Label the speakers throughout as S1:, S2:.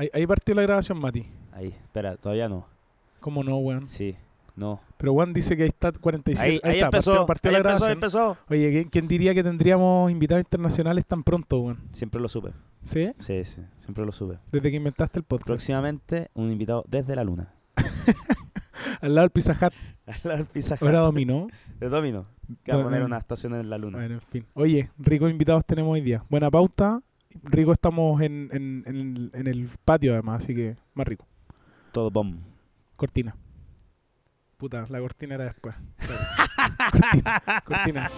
S1: Ahí, ahí partió la grabación, Mati.
S2: Ahí, espera, todavía no.
S1: ¿Cómo no, weón?
S2: Sí, no.
S1: Pero Juan dice que ahí está 47.
S2: Ahí, ahí
S1: está,
S2: empezó,
S1: partió, partió
S2: ahí
S1: la
S2: empezó,
S1: grabación.
S2: empezó.
S1: Oye, ¿quién, quién diría que tendríamos invitados internacionales tan pronto, weón?
S2: Siempre lo supe.
S1: ¿Sí?
S2: Sí, sí, siempre lo supe.
S1: Desde que inventaste el podcast.
S2: Próximamente, un invitado desde la luna.
S1: Al lado del Pizza Hut.
S2: Al lado del Pizza Hut.
S1: Ahora dominó.
S2: De Domino. Que va a poner una estación en la luna.
S1: Bueno, en fin. Oye, ricos invitados tenemos hoy día. Buena pauta. Rico estamos en, en, en el, en el patio además, así que más rico.
S2: Todo bomb.
S1: Cortina. Puta, la cortina era después. Cortina, cortina.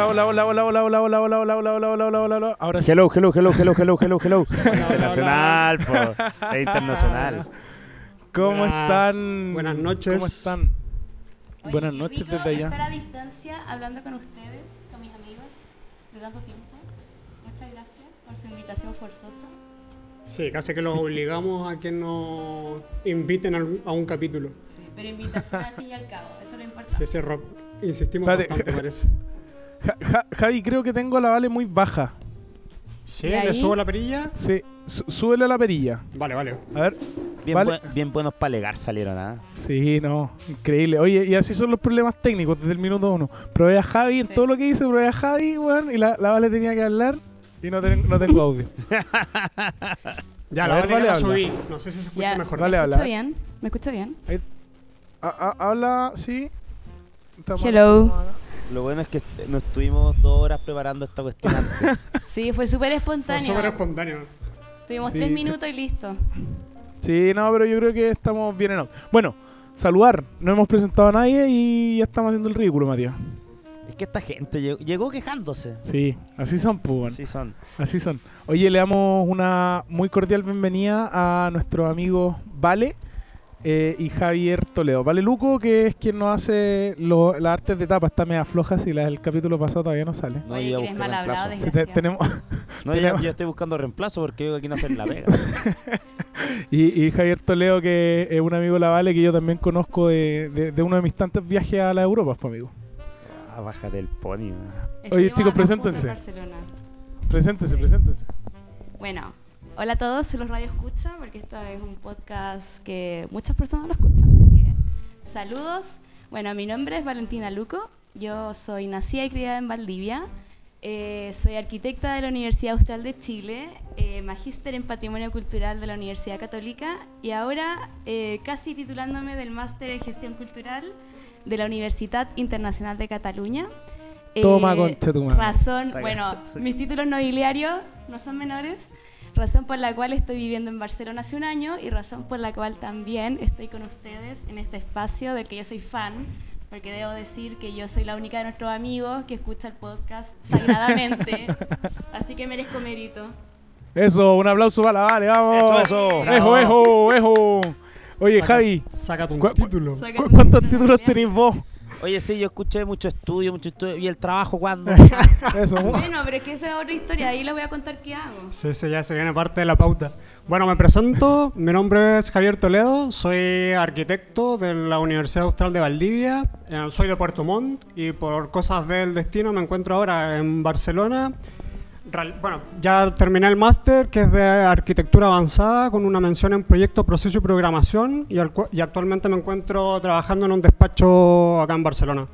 S1: Hola, hola, hola, hola, hola, hola, hola, hola, hola, hola, hola, hola, hola, hola, hola. Ahora sí.
S2: Hello, hello, hello, hello, hello, hello, hello. internacional, po. Es internacional.
S1: ¿Cómo
S3: Buena-
S1: están?
S3: buenas noches.
S1: ¿Cómo están?
S4: Oye,
S1: Buenas
S4: qué
S1: noches
S4: rico
S1: desde allá.
S4: Estar a distancia hablando con ustedes, con mis amigos, de tanto tiempo. Muchas gracias por su invitación forzosa.
S3: Sí, casi que los obligamos a que nos inviten al- a un capítulo.
S4: Sí, pero invitación al fin y al cabo, eso es lo importante.
S3: Sí, ro- insistimos
S1: Espérate.
S3: bastante, parece.
S1: Ja- Ja- Javi, creo que tengo la vale muy baja.
S3: Sí,
S4: ¿Y
S3: le subo la perilla.
S1: Sí, sú- súbele a la perilla.
S3: Vale, vale.
S1: A ver.
S2: Bien,
S1: Vale.
S2: buen- bien buenos para alegar salieron, ¿ah?
S1: Sí, no, increíble. Oye, y así son los problemas técnicos desde el minuto uno. Probé a Javi en
S4: Sí.
S1: todo lo que hice, probé a Javi, weón, y la, la Vale tenía que hablar y no, ten- no tengo audio.
S3: Ya,
S1: A
S3: la
S1: ver,
S3: vale,
S1: vale,
S3: la subí. No sé si se escucha
S4: Ya.
S3: mejor.
S1: Vale,
S4: ¿Me
S1: habla.
S4: escucho bien? ¿Me escucho bien?
S1: A- a- habla, sí. Estamos-
S4: Hello.
S2: Lo bueno es que nos estuvimos dos horas preparando esta cuestión antes.
S4: Sí, fue súper
S3: Fue
S4: espontáneo.
S3: súper espontáneo.
S4: Tuvimos
S1: Sí,
S4: tres
S1: sí.
S4: minutos y listo.
S1: Sí, no, pero yo creo que estamos bien en. Bueno, saludar. No hemos presentado a nadie y ya estamos haciendo el ridículo, Matías.
S2: es que esta gente llegó, llegó quejándose.
S1: Sí, así son, pues, weón.
S2: Así son.
S1: Así son. Oye, le damos una muy cordial bienvenida a nuestros amigos Vale eh, y Javier Toledo. Vale Luco, que es quien nos hace lo- las artes de tapa. Está media floja si la del capítulo pasado todavía no sale.
S2: No,
S4: Oye,
S2: yo
S4: eres
S2: buscar
S4: mal hablado,
S2: reemplazo.
S1: Sí, te-
S4: Desgraciado.
S1: tenemos
S2: No, yo,
S1: tenemos-
S2: yo estoy buscando reemplazo porque vengo aquí no hacer la pega.
S1: y, y Javier Toledo, que es un amigo de la Vale que yo también conozco de, de- de uno de mis tantos viajes a la Europa, pues, amigo.
S2: Ah, bájate el pony.
S4: Estuvimos
S1: chicos, preséntense.
S4: en.
S1: Preséntese,
S4: Sí.
S1: preséntese.
S4: Bueno, hola a todos, los Radio Escucha, porque esto es un podcast que muchas personas lo escuchan, así que saludos. Bueno, mi nombre es Valentina Luco, yo soy nacida y criada en Valdivia, eh, soy arquitecta de la Universidad Austral de Chile, eh, magíster en Patrimonio Cultural de la Universidad Católica y ahora eh, casi titulándome del máster en Gestión Cultural de la Universidad Internacional de Cataluña.
S1: Toma,
S4: Eh,
S1: concha tu madre.
S4: Razón,
S2: Saca.
S4: bueno, mis títulos nobiliarios no son menores, razón por la cual estoy viviendo en Barcelona hace un año y razón por la cual también estoy con ustedes en este espacio del que yo soy fan, porque debo decir que yo soy la única de nuestros amigos que escucha el podcast sagradamente, así que merezco mérito.
S1: Eso, un aplauso para la Vale, vamos.
S2: Eso, eso.
S1: Ejo, ejo, ejo. Oye,
S3: Saca-
S1: Javi,
S3: Sácate un
S1: ¿cu-
S3: título.
S1: ¿cu- ¿cuántos
S4: título
S1: títulos tenéis vos?
S2: Oye, sí, yo escuché mucho estudio, mucho estudio. ¿Y el trabajo cuándo?
S1: Eso,
S4: Bueno, pero es que esa es otra historia, ahí les voy a contar qué hago.
S3: Sí, sí, ya se viene parte de la pauta. Bueno, me presento. Mi nombre es Javier Toledo. Soy arquitecto de la Universidad Austral de Valdivia. eh, soy de Puerto Montt y por cosas del destino me encuentro ahora en Barcelona. Bueno, ya terminé el máster que es de arquitectura avanzada con una mención en proyecto, proceso y programación y, al cu- y actualmente me encuentro trabajando en un despacho acá en Barcelona.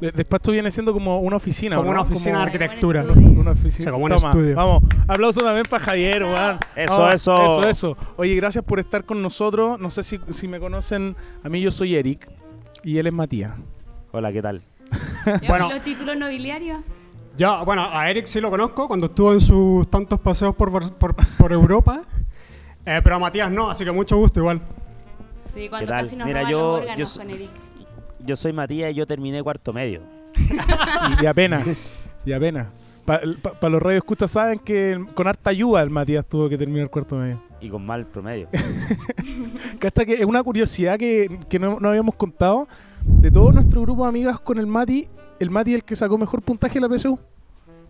S1: De- Despacho viene siendo como una oficina,
S3: Como
S1: ¿no?
S3: una oficina de arquitectura.
S4: Como un estudio.
S1: Una oficina.
S3: Sí, como un
S1: Toma,
S3: estudio.
S1: Vamos, aplauso también para Javier,
S4: Eso.
S1: weón.
S2: Eso, eso.
S1: Eso, eso. Oye, gracias por estar con nosotros. No sé si, si me conocen. A mí yo soy Eric y él es Matías.
S2: Hola, ¿qué tal?
S4: ¿Y
S3: Bueno.
S4: los títulos nobiliarios?
S3: Ya, bueno, a Eric sí lo conozco cuando estuvo en sus tantos paseos por, por, por Europa, eh, pero a Matías no, así que mucho gusto igual.
S4: Sí, cuando
S2: tal?
S4: casi nos
S2: Mira,
S4: roban
S2: yo-
S4: los
S2: yo
S4: órganos con Eric.
S2: Yo soy Matías y yo terminé cuarto medio.
S1: Y, y apenas. y apenas. Para los radios escuchas saben que con harta ayuda el Matías tuvo que terminar el cuarto medio.
S2: Y con mal promedio.
S1: Casta que es una curiosidad que, que no, no habíamos contado. De todo nuestro grupo de amigas con el Mati, el Mati es el que sacó mejor puntaje en la PSU.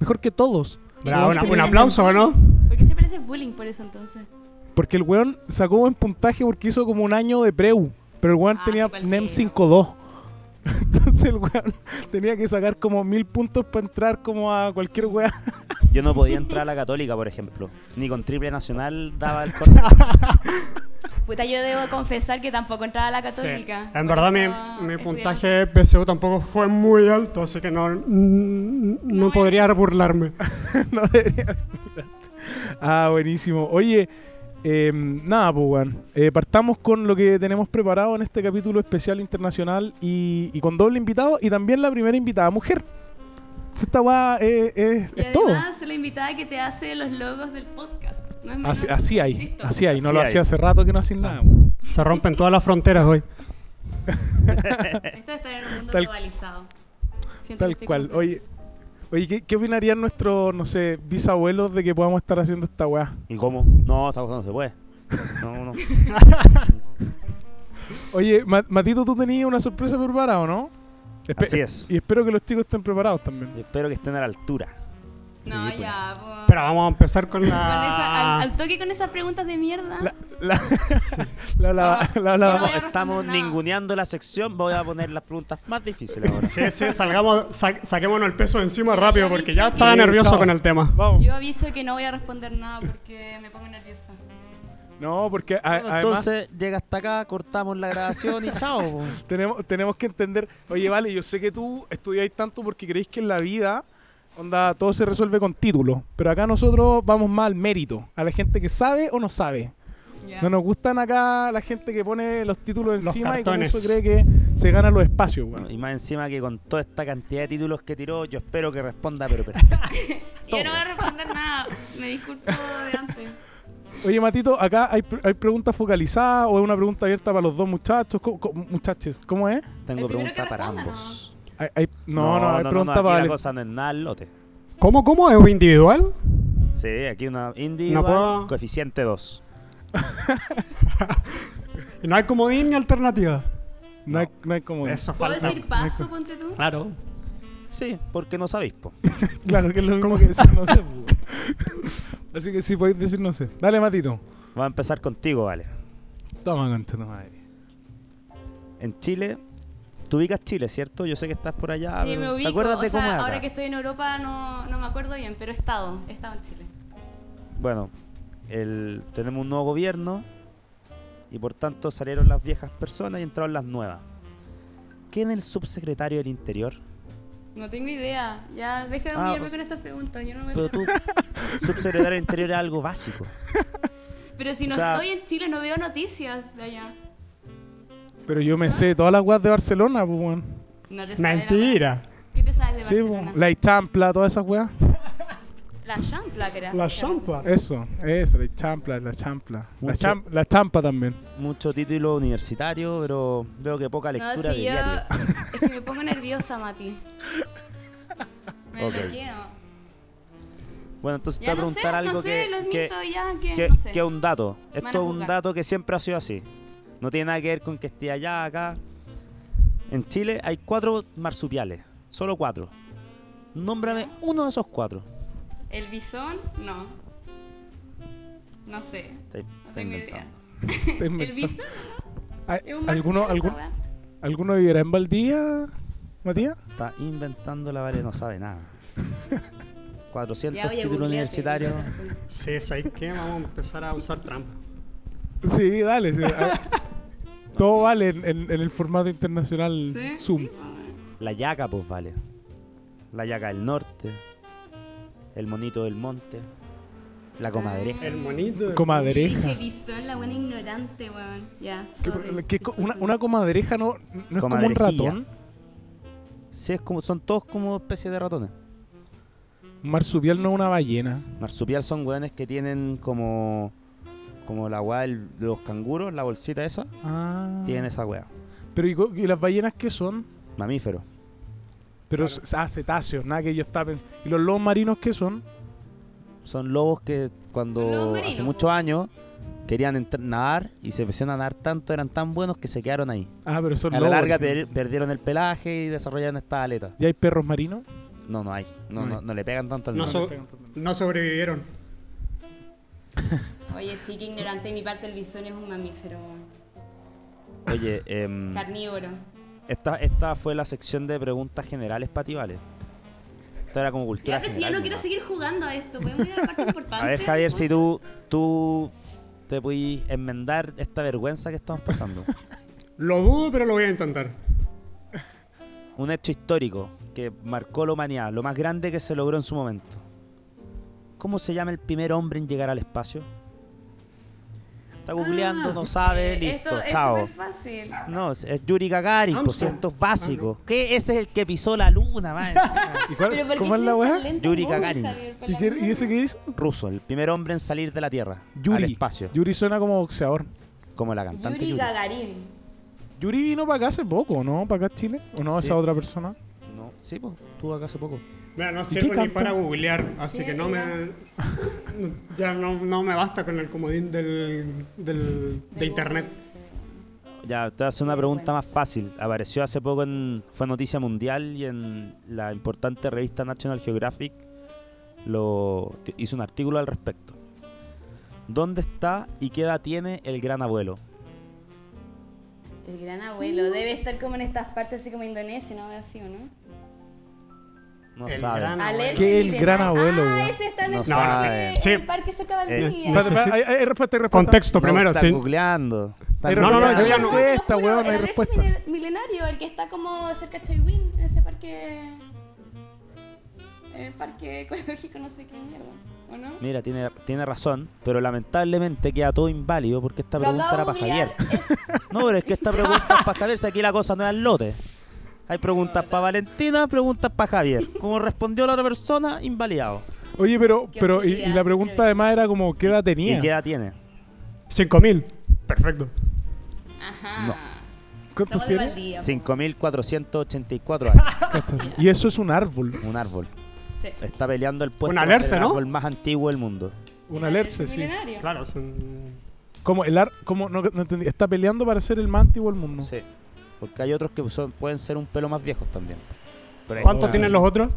S1: Mejor que todos.
S3: Bravo, una- un aplauso, ¿o ¿no?
S4: ¿Por qué siempre haces bullying por eso entonces?
S1: Porque el weón sacó buen puntaje porque hizo como un año de preu. Pero el weón
S4: Ah,
S1: tenía
S4: sí, cualquiera.
S1: NEM 5-2. Entonces el weón tenía que sacar como mil puntos para entrar como a cualquier weá.
S2: Yo no podía entrar a la católica, por ejemplo. Ni con triple nacional daba el corte.
S4: Puta, yo debo confesar que tampoco entraba a la católica.
S3: Sí. En verdad mi, mi puntaje PSU tampoco fue muy alto, así que no, no
S4: No,
S3: podría burlarme.
S1: no debería. ah, buenísimo. Oye, eh, nada, pues weón. Eh, partamos con lo que tenemos preparado en este capítulo especial internacional y, y con doble invitado y también la primera invitada mujer. Esta weá eh, es,
S4: Y
S1: es todo.
S4: además la invitada que te hace los logos del podcast. No es.
S1: Así, así hay,
S4: Insisto.
S1: así hay. No
S2: Así
S1: lo
S2: hay.
S1: hacía hace rato que no hacen nada. weón.
S3: Se rompen todas las fronteras hoy.
S4: Esto de estar en un mundo
S1: Tal-
S4: globalizado. Siento que
S1: Tal
S4: estoy
S1: cual. Oye, oye ¿qué, qué opinarían nuestros, no sé, bisabuelos de que podamos estar haciendo esta weá?
S2: ¿Y cómo? No, esta cosa no se puede. No, no.
S1: Oye, Ma- Matito, tú tenías una sorpresa preparada, ¿o no? Espe-
S2: Así es.
S1: Y espero que los chicos estén preparados también.
S2: Y espero que estén a la altura.
S4: No,
S2: Sí, pues.
S4: ya, po.
S3: Pero vamos a empezar con
S4: Con esa-
S3: la...
S4: al, al toque con esas preguntas de mierda.
S1: La, la, la, la, la- la-
S4: No voy a
S2: Estamos,
S4: nada.
S2: ninguneando la sección. Voy a poner las preguntas más difíciles ahora.
S3: Sí, sí, salgamos, sa- saquémonos el peso de encima rápido porque ya estaba
S1: Sí,
S3: nervioso
S1: chao.
S3: con el tema.
S1: Vamos.
S4: Yo aviso que no voy a responder nada porque me pongo nerviosa.
S1: No, porque a-
S2: Bueno,
S1: además
S2: entonces llega hasta acá, cortamos la grabación y chao.
S1: tenemos, tenemos que entender. Oye, vale, yo sé que tú estudiáis tanto porque creéis que en la vida, onda, todo se resuelve con títulos. Pero acá nosotros vamos más al mérito, a la gente que sabe o no sabe. No nos gustan acá la gente que pone los títulos
S3: Los
S1: encima y con eso cree que se ganan los espacios, weón.
S2: Y más encima que con toda esta cantidad de títulos que tiró, yo espero que responda, pero perfecto.
S4: Yo no voy a responder nada. Me disculpo de antes.
S1: Oye, Matito, acá hay, hay preguntas focalizadas o es una pregunta abierta para los dos muchachos, ¿Cómo- cómo- muchachos, ¿cómo es?
S2: Tengo
S4: El primero que
S2: pregunta para ambos.
S1: Hay- hay- no, no, hay pregunta
S2: aquí
S1: para
S2: la cosa no es nada al lote.
S3: ¿Cómo, cómo? ¿Es individual?
S2: Sí, aquí una individual,
S3: puedo-
S2: coeficiente 2.
S3: Y no hay comodín ni alternativa.
S1: No, hay, no hay como...
S3: Eso
S4: ¿Puedo
S3: falta.
S4: decir paso, ponte tú?
S3: Claro.
S2: Sí, porque no sabéis, po.
S1: Claro, que es lo mismo que decir no sé. pues. Así que sí, podéis decir no sé. Dale, Matito.
S2: Vamos a empezar contigo, vale.
S1: Toma, concha tu madre.
S2: En Chile, tú ubicas Chile, ¿cierto? Yo sé que estás por allá.
S4: Sí,
S2: pero
S4: me
S2: ¿Te
S4: ubico.
S2: acuerdas
S4: O
S2: de
S4: sea,
S2: cómo es
S4: ahora que estoy en Europa no, no me acuerdo bien, pero he estado. He estado en Chile.
S2: Bueno, el, tenemos un nuevo gobierno y por tanto salieron las viejas personas y entraron las nuevas. ¿Quién es el subsecretario del Interior?
S4: No tengo idea. Ya, deja de
S2: Ah,
S4: humillarme
S2: o
S4: con estas preguntas. Yo no me
S2: Pero tú, subsecretario del Interior es algo básico.
S4: Pero si
S2: o
S4: no
S2: sea-
S4: estoy en Chile, no veo noticias de allá.
S1: Pero yo me sé todas las weas de Barcelona, pues, weón.
S4: No te sabes
S3: Mentira.
S4: la- ¿Qué te sabes de
S1: Sí,
S4: Barcelona?
S1: pues. La champla, todas esas weas.
S4: La champla, que era.
S3: La champa.
S1: Eso, eso, la champla, la champla. La,
S2: Mucho-
S1: cham- la champa también.
S2: Mucho título universitario, pero veo que poca
S4: No,
S2: lectura
S4: si
S2: de
S4: yo.
S2: diario.
S4: Es que me pongo nerviosa, Mati. Me
S2: Ok.
S4: bloqueo.
S2: Bueno, entonces te
S4: Ya
S2: voy a
S4: no sé,
S2: preguntar algo
S4: no sé,
S2: que,
S4: los
S2: que,
S4: ya, que,
S2: que-
S4: no sé.
S2: que es un dato. Esto es un
S4: juzgar.
S2: dato que siempre ha sido así. No tiene nada que ver con que esté allá, acá. En Chile hay cuatro marsupiales. Solo cuatro. Nómbrame uno de esos cuatro.
S4: El bisón, no. No sé.
S2: Está, está
S4: tengo
S2: inventando.
S4: El bisón
S1: ¿Hay-
S4: es un
S1: ¿Alguno, algún. ¿Alguno vivirá en Valdía, Matías?
S2: Está inventando la vale, no sabe nada. 400
S4: Ya voy a
S2: títulos universitarios.
S3: Sí, ¿sabes qué? Vamos a empezar a usar trampa.
S1: Sí, dale. sí. Todo vale en, en- en el formato internacional
S4: ¿Sí?
S1: Zoom.
S4: Sí,
S2: La yaca, pues vale. La yaca del norte. El monito del monte. La comadreja.
S3: El monito.
S1: Comadreja.
S4: La buena ignorante, weón. Ya,
S1: co- una, una comadreja no, no es como un
S2: Comadrejilla.
S1: ratón.
S2: Sí, es como, son todos como especies de ratones.
S1: Un marsupial no es una ballena.
S2: Marsupial son weones que tienen como. Como la weá del- de los canguros, la bolsita esa.
S1: Ah.
S2: Tienen esa weá.
S1: Pero ¿y, co- y las ballenas qué son?
S2: Mamífero.
S1: Pero s- ah, cetáceos, nada que yo estaba pensando. ¿Y los lobos marinos qué son?
S2: Son lobos que
S4: lobos
S2: cuando
S4: marinos,
S2: hace muchos años querían nadar y se empezaron a nadar tanto, eran tan buenos que se quedaron ahí.
S1: Ah, pero son
S2: A la larga per- perdieron el pelaje y desarrollaron estas aletas.
S1: ¿Y hay perros marinos?
S2: No, no hay. No,
S1: No
S2: no,
S1: hay.
S2: no le pegan tanto al
S3: No so- No sobrevivieron.
S4: Oye, sí, que ignorante de mi parte, el bisón es un mamífero
S2: Oye, em,
S4: carnívoro.
S2: Esta, esta fue la sección de preguntas generales para ti, ¿vale? Esto era como cultura
S4: Ya, pero si yo no quiero seguir jugando a esto, podemos ir a la parte importante.
S2: A ver, Javier, si tú, tú te puedes enmendar esta vergüenza que estamos pasando.
S3: Lo dudo, pero lo voy a intentar.
S2: Un hecho histórico que marcó la humanidad, lo más grande que se logró en su momento. ¿Cómo se llama el primer hombre en llegar al espacio? Está googleando, no sabe,
S4: Eh,
S2: listo,
S4: Esto es
S2: chao.
S4: súper fácil.
S2: No, es es Yuri Gagarin, pues esto es básico. ¿Qué? Ese es el que pisó la luna, man.
S1: ¿Y cuál-
S4: Pero ¿por qué
S1: ¿Cómo es la weá?
S2: Yuri Gagarin.
S1: ¿Y, ese qué hizo?
S2: Ruso, el primer hombre en salir de la Tierra al
S1: Yuri.
S2: espacio,
S1: Yuri suena como boxeador.
S2: como la cantante
S4: Yuri
S2: Yuri.
S4: Gagarin.
S1: Yuri vino para acá hace poco, ¿no? Para acá Chile. ¿O no?
S2: Sí.
S1: Esa otra persona.
S2: No, sí, pues, estuvo acá hace poco.
S3: Mira, no sirvo ni para googlear, así
S4: Sí,
S3: que no me. Ya no, no me basta con el comodín del, del, de internet.
S2: Ya, te voy a hacer una pregunta más fácil. Apareció hace poco en. Fue noticia mundial y en la importante revista National Geographic lo hizo un artículo al respecto. ¿Dónde está y qué edad tiene el gran abuelo?
S4: El gran abuelo debe estar como en estas partes así como Indonesia, ¿no? Así, ¿o no?
S2: No
S3: El
S2: sabe.
S3: gran-
S4: Alerce
S1: ¿Qué el gran abuelo,
S4: Ah, ese está en
S2: No
S4: el
S2: sabe.
S4: parque,
S3: Sí.
S4: el parque cerca de
S2: Eh,
S1: espérate, hay, hay respuesta, hay respuesta.
S3: Contexto
S2: No,
S3: primero,
S2: está
S3: sí.
S2: googleando. Está
S3: No, no, no, yo ya no-
S1: sé esta weón,
S4: el
S1: hay respuesta.
S4: mile- milenario, el que está como cerca de Chaiwin, en ese parque... El parque ecológico, no sé qué mierda, ¿o no?
S2: Mira, tiene, tiene razón, pero lamentablemente queda todo inválido porque esta pregunta era para Javier.
S4: es-
S2: No, pero es que esta pregunta es para Javier, si aquí la cosa no es al lote. Hay preguntas para Valentina, preguntas para Javier. Como respondió la otra persona, invalidado.
S1: Oye, pero, pero y, la pregunta además era como, ¿qué edad tenía?
S2: ¿Y qué edad tiene?
S3: 5000. Perfecto.
S4: Ajá.
S2: No.
S1: ¿Cuántos tiene?
S4: Valdivia.
S2: 5.484 años.
S1: Y eso es un árbol,
S2: Un árbol.
S4: Sí.
S2: Está peleando el puesto
S3: Un alerce,
S2: el
S3: ¿no?
S2: árbol más antiguo del mundo.
S1: un
S4: El
S1: alerce, sí.
S4: milenario.
S3: Claro, son.
S1: Como el ar como no, no entendí, está peleando para ser el más antiguo del mundo.
S2: Sí. Porque hay otros que son- pueden ser un pelo más viejos también. Pero
S3: ¿Cuánto tienen los otros?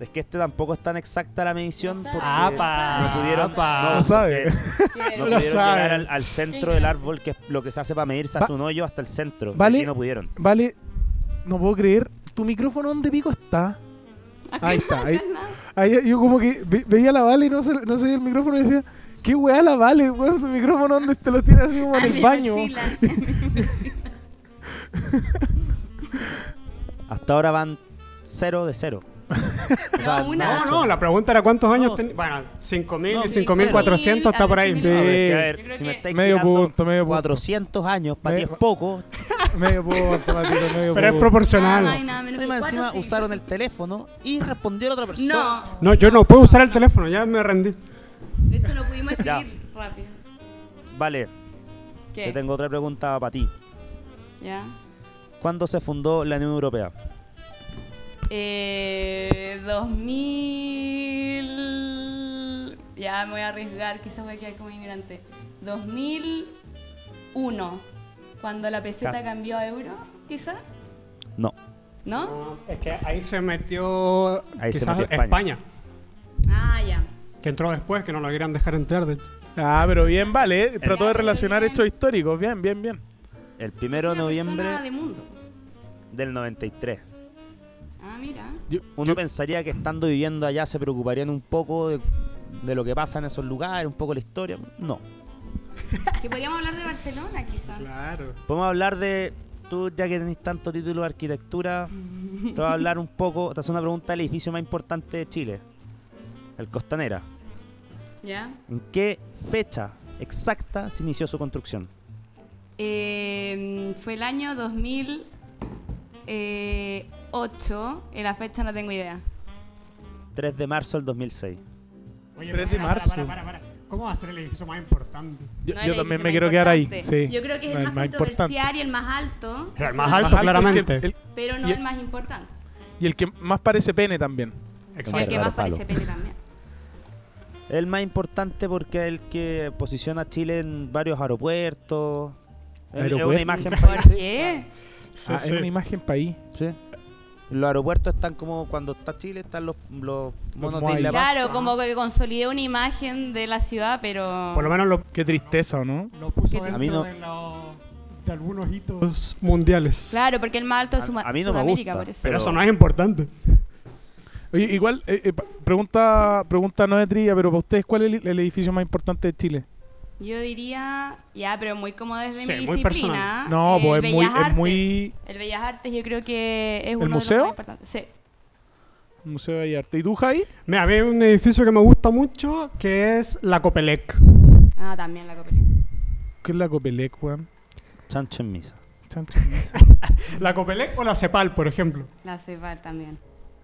S2: Es que este tampoco es tan exacta la medición
S4: No
S2: porque
S3: Apa.
S2: no pudieron,
S3: Apa.
S2: no,
S1: No sabe.
S2: porque no
S3: Lo
S2: pudieron
S3: sabe.
S2: llegar al, al centro del árbol, que es lo que se hace para medirse,
S1: Va-
S2: hace un hoyo hasta el centro.
S1: Vale.
S2: Y no pudieron.
S1: Vale, no puedo creer. ¿Tu micrófono dónde pico está? Ahí está. Ahí, ahí yo como que ve- veía la Vale y no se, no se veía el micrófono y decía, ¿qué weá la Vale? Weón, su micrófono dónde te lo tiene así como en el baño.
S2: Hasta ahora van cero de cero. O sea,
S4: No, una.
S3: No, no, la pregunta era cuántos años
S2: No.
S3: tenían. Bueno, 5000
S2: No,
S3: y
S2: sí,
S3: 5400 está por ahí.
S4: Sí.
S2: A ver, que a
S1: Sí.
S2: ver,
S4: Yo creo
S2: si me
S4: que-
S2: estáis
S1: Medio
S2: tirando
S1: punto, medio punto.
S2: 400 años, para ti
S1: Medio-
S2: es poco.
S1: Medio punto, Matito, medio
S3: Pero es
S1: punto.
S3: proporcional.
S4: Ay, nada, menos que
S2: Encima,
S4: cuatro,
S2: encima
S4: sí.
S2: usaron el teléfono y respondieron a otra persona.
S4: No,
S3: No, yo no puedo usar el teléfono, ya me rendí.
S4: de hecho no pudimos
S2: Ya.
S4: escribir rápido.
S2: Vale,
S4: ¿Qué?
S2: te tengo otra pregunta para ti.
S4: ¿Ya?
S2: ¿Cuándo se fundó la Unión Europea?
S4: Eh, 2000... Ya me voy a arriesgar, quizás voy a quedar como ignorante. 2001, cuando la peseta
S2: Ca-
S4: cambió a euro, quizás.
S2: No.
S4: ¿No?
S3: Es que ahí se metió,
S2: Ahí se
S3: quizás
S2: metió
S3: España.
S2: España.
S4: Ah, ya.
S3: que entró después, que no lo querían dejar entrar. De.
S1: Ah, pero bien, vale. eh. Trató de relacionar
S4: bien.
S1: hechos históricos. Bien, bien, bien.
S2: El primero de noviembre
S4: de mundo.
S2: del 93.
S4: Ah, mira.
S1: Yo-
S2: Uno pensaría que estando viviendo allá se preocuparían un poco de, de lo que pasa en esos lugares, un poco la historia. No.
S4: Que podríamos hablar de Barcelona, quizás.
S3: Claro.
S2: Podemos hablar de. Tú, ya que tenés tanto título de arquitectura, te voy a hablar un poco. Te hacer una pregunta del edificio más importante de Chile: el Costanera.
S4: ¿Ya?
S2: ¿En qué fecha exacta se inició su construcción?
S4: Eh, fue el año 2008. En la fecha no tengo idea.
S2: 3 de marzo del 2006.
S3: Oye,
S1: 3 de marzo.
S3: para, para, para. ¿Cómo va a ser el edificio más importante?
S1: Yo,
S4: No
S1: yo
S4: el
S1: también me quiero quedar ahí.
S4: importante.
S1: Sí.
S4: Yo creo que es
S1: No,
S4: el más
S1: importante.
S4: controversial y el más alto.
S3: O sea, el más
S4: es-
S3: alto,
S1: es que
S3: claramente.
S1: el-
S4: Pero no el más importante.
S1: y el que más parece pene también.
S3: Exacto.
S4: el que más parece pene también.
S2: El más importante porque es el que posiciona a Chile en varios aeropuertos. Es- Es
S1: ¿Aeropuertos?
S2: una imagen
S4: ¿Por
S2: país.
S4: qué?
S3: Sí,
S1: ah,
S3: sí.
S1: es una imagen país.
S2: Sí. Los aeropuertos están como cuando está Chile, están los, los monos de. Isla.
S4: Claro, como que consolidé una imagen de la ciudad, pero...
S3: Por lo menos lo,
S1: Qué tristeza, ¿o ¿no?
S3: lo puso
S4: A
S2: mí no-
S3: de, lo- de algunos hitos mundiales.
S4: Claro, porque el más alto es
S2: A-
S4: Suma-
S2: a mí no me gusta,
S4: por eso.
S3: Pero eso no es importante.
S1: Oye, igual, eh, eh, pregunta, pregunta no de trilla, pero para ustedes, ¿cuál es el, el edificio más importante de Chile?
S4: Yo diría, ya, pero muy como desde
S3: Sí,
S4: mi
S3: muy
S4: disciplina.
S3: personal.
S1: No,
S4: el
S1: pues es muy,
S4: Bellas
S1: es
S4: Artes.
S1: muy
S4: El Bellas Artes yo creo que es uno de
S1: museo?
S4: los más importantes. Sí.
S1: Museo de Bellas Artes. ¿Y tú, Jai?
S3: Mira, hay un edificio que me gusta mucho que es la Copelec.
S4: Ah, también la Copelec.
S1: ¿Qué es la Copelec, weón?
S2: Chancho en misa.
S1: Chancho en misa.
S3: La Copelec o la Cepal, por ejemplo.
S4: La Ceval también.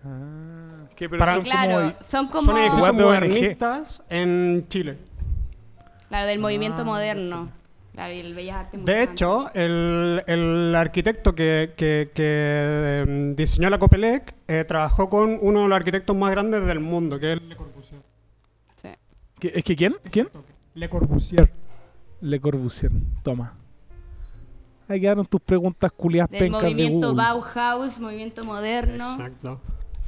S1: Ah, ¿qué? Pero
S3: Para-
S1: son
S4: claro,
S1: como-
S4: son como...
S3: Son edificios modernistas en Chile.
S4: Claro, del movimiento
S1: Ah,
S4: moderno. Claro, y el Bellas Artes.
S3: De hecho, el, el arquitecto que, que- que, em, diseñó la Copelec eh, trabajó con uno de los arquitectos más grandes del mundo, que es Le Corbusier.
S4: Sí.
S1: ¿Qué- ¿Es que quién? ¿Quién?
S3: Le Corbusier.
S1: Le Corbusier. Toma. Ahí quedaron tus preguntas culiadas
S4: Del
S1: pencas
S4: movimiento. Bauhaus, movimiento moderno.
S3: Exacto.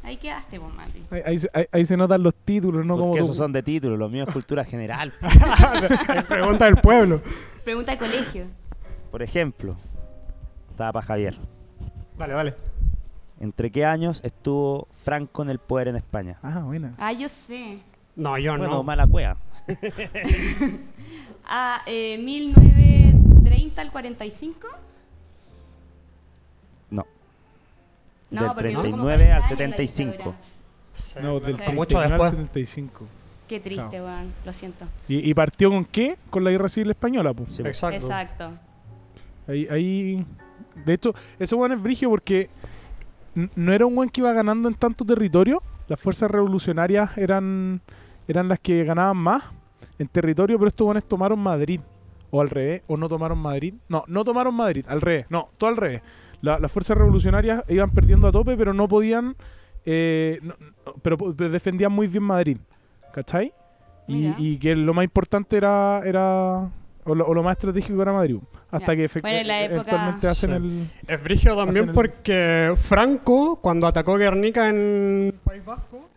S4: Ahí quedaste, vos, Mati.
S1: Ahí, ahí se- ahí- ahí se notan los títulos, ¿no? Como
S2: Porque esos son de título, los míos es cultura general.
S3: Es pregunta del pueblo.
S4: Pregunta de colegio.
S2: Por ejemplo, estaba para Javier.
S3: Dale, dale.
S2: ¿Entre qué años estuvo Franco en el poder en España?
S1: Ah, buena.
S4: Ah, yo sé.
S3: No, yo
S2: Bueno,
S3: no.
S2: mala cueva.
S4: Ah, eh, 1930 al 45.
S2: No, Del
S4: porque hubo como
S2: 39 al
S4: 40 años la
S2: 75.
S4: dictadura.
S3: Sí,
S1: No, del
S4: Sí.
S3: Mucho
S1: 39 al
S3: después.
S1: 75.
S4: Qué triste, weón. Lo siento.
S1: ¿Y, y partió con qué? Con la guerra civil española, pues.
S2: Sí.
S3: Exacto.
S4: Exacto.
S1: Ahí, ahí. De hecho, ese weón es brigio porque no era un weón que iba ganando en tanto territorio. Las fuerzas revolucionarias eran, eran las que ganaban más en territorio, pero estos weones tomaron Madrid. O al revés, o no tomaron Madrid. No, no tomaron Madrid, al revés. No, todo al revés. La- las fuerzas revolucionarias iban perdiendo a tope, pero no podían. eh, no- no, pero, defendían muy bien Madrid. ¿Cachai? Y, que lo más importante era. era o, lo, o lo más estratégico era Madrid. Hasta
S4: Ya.
S1: que efect-
S4: Bueno, época-
S1: eventualmente hacen
S3: Sí.
S1: el.
S3: Es brígido también
S1: el-
S3: porque Franco, cuando atacó Guernica en País Vasco,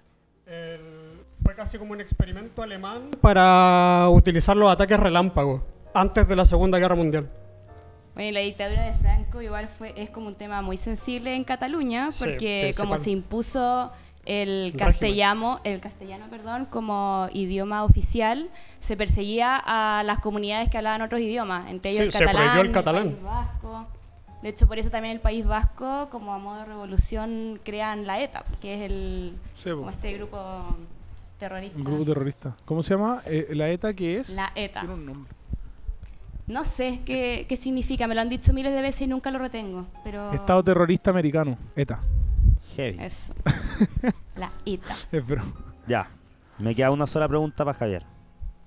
S3: el- fue casi como un experimento alemán para utilizar los ataques relámpagos antes de la Segunda Guerra Mundial.
S4: Bueno, y la dictadura de Franco igual fue es como un tema muy sensible en Cataluña porque como se impuso el castellano, el castellano, perdón, como idioma oficial, se perseguía a las comunidades que hablaban otros idiomas, entre ellos
S3: Sí,
S4: el
S3: se
S4: catalán,
S3: prohibió el catalán.
S4: País Vasco. De hecho, por eso también el País Vasco, como a modo de revolución, crean la ETA, que es el como este grupo terrorista.
S1: un grupo terrorista. ¿Cómo se llama? Eh, la ETA, que es?
S4: La ETA.
S1: Tiene un nombre.
S4: No sé qué, qué significa, me lo han dicho miles de veces y nunca lo retengo, pero
S1: Estado terrorista americano. ETA.
S2: Heavy.
S4: Eso. La ETA.
S1: Es bro.
S2: Ya. Me queda una sola pregunta para Javier.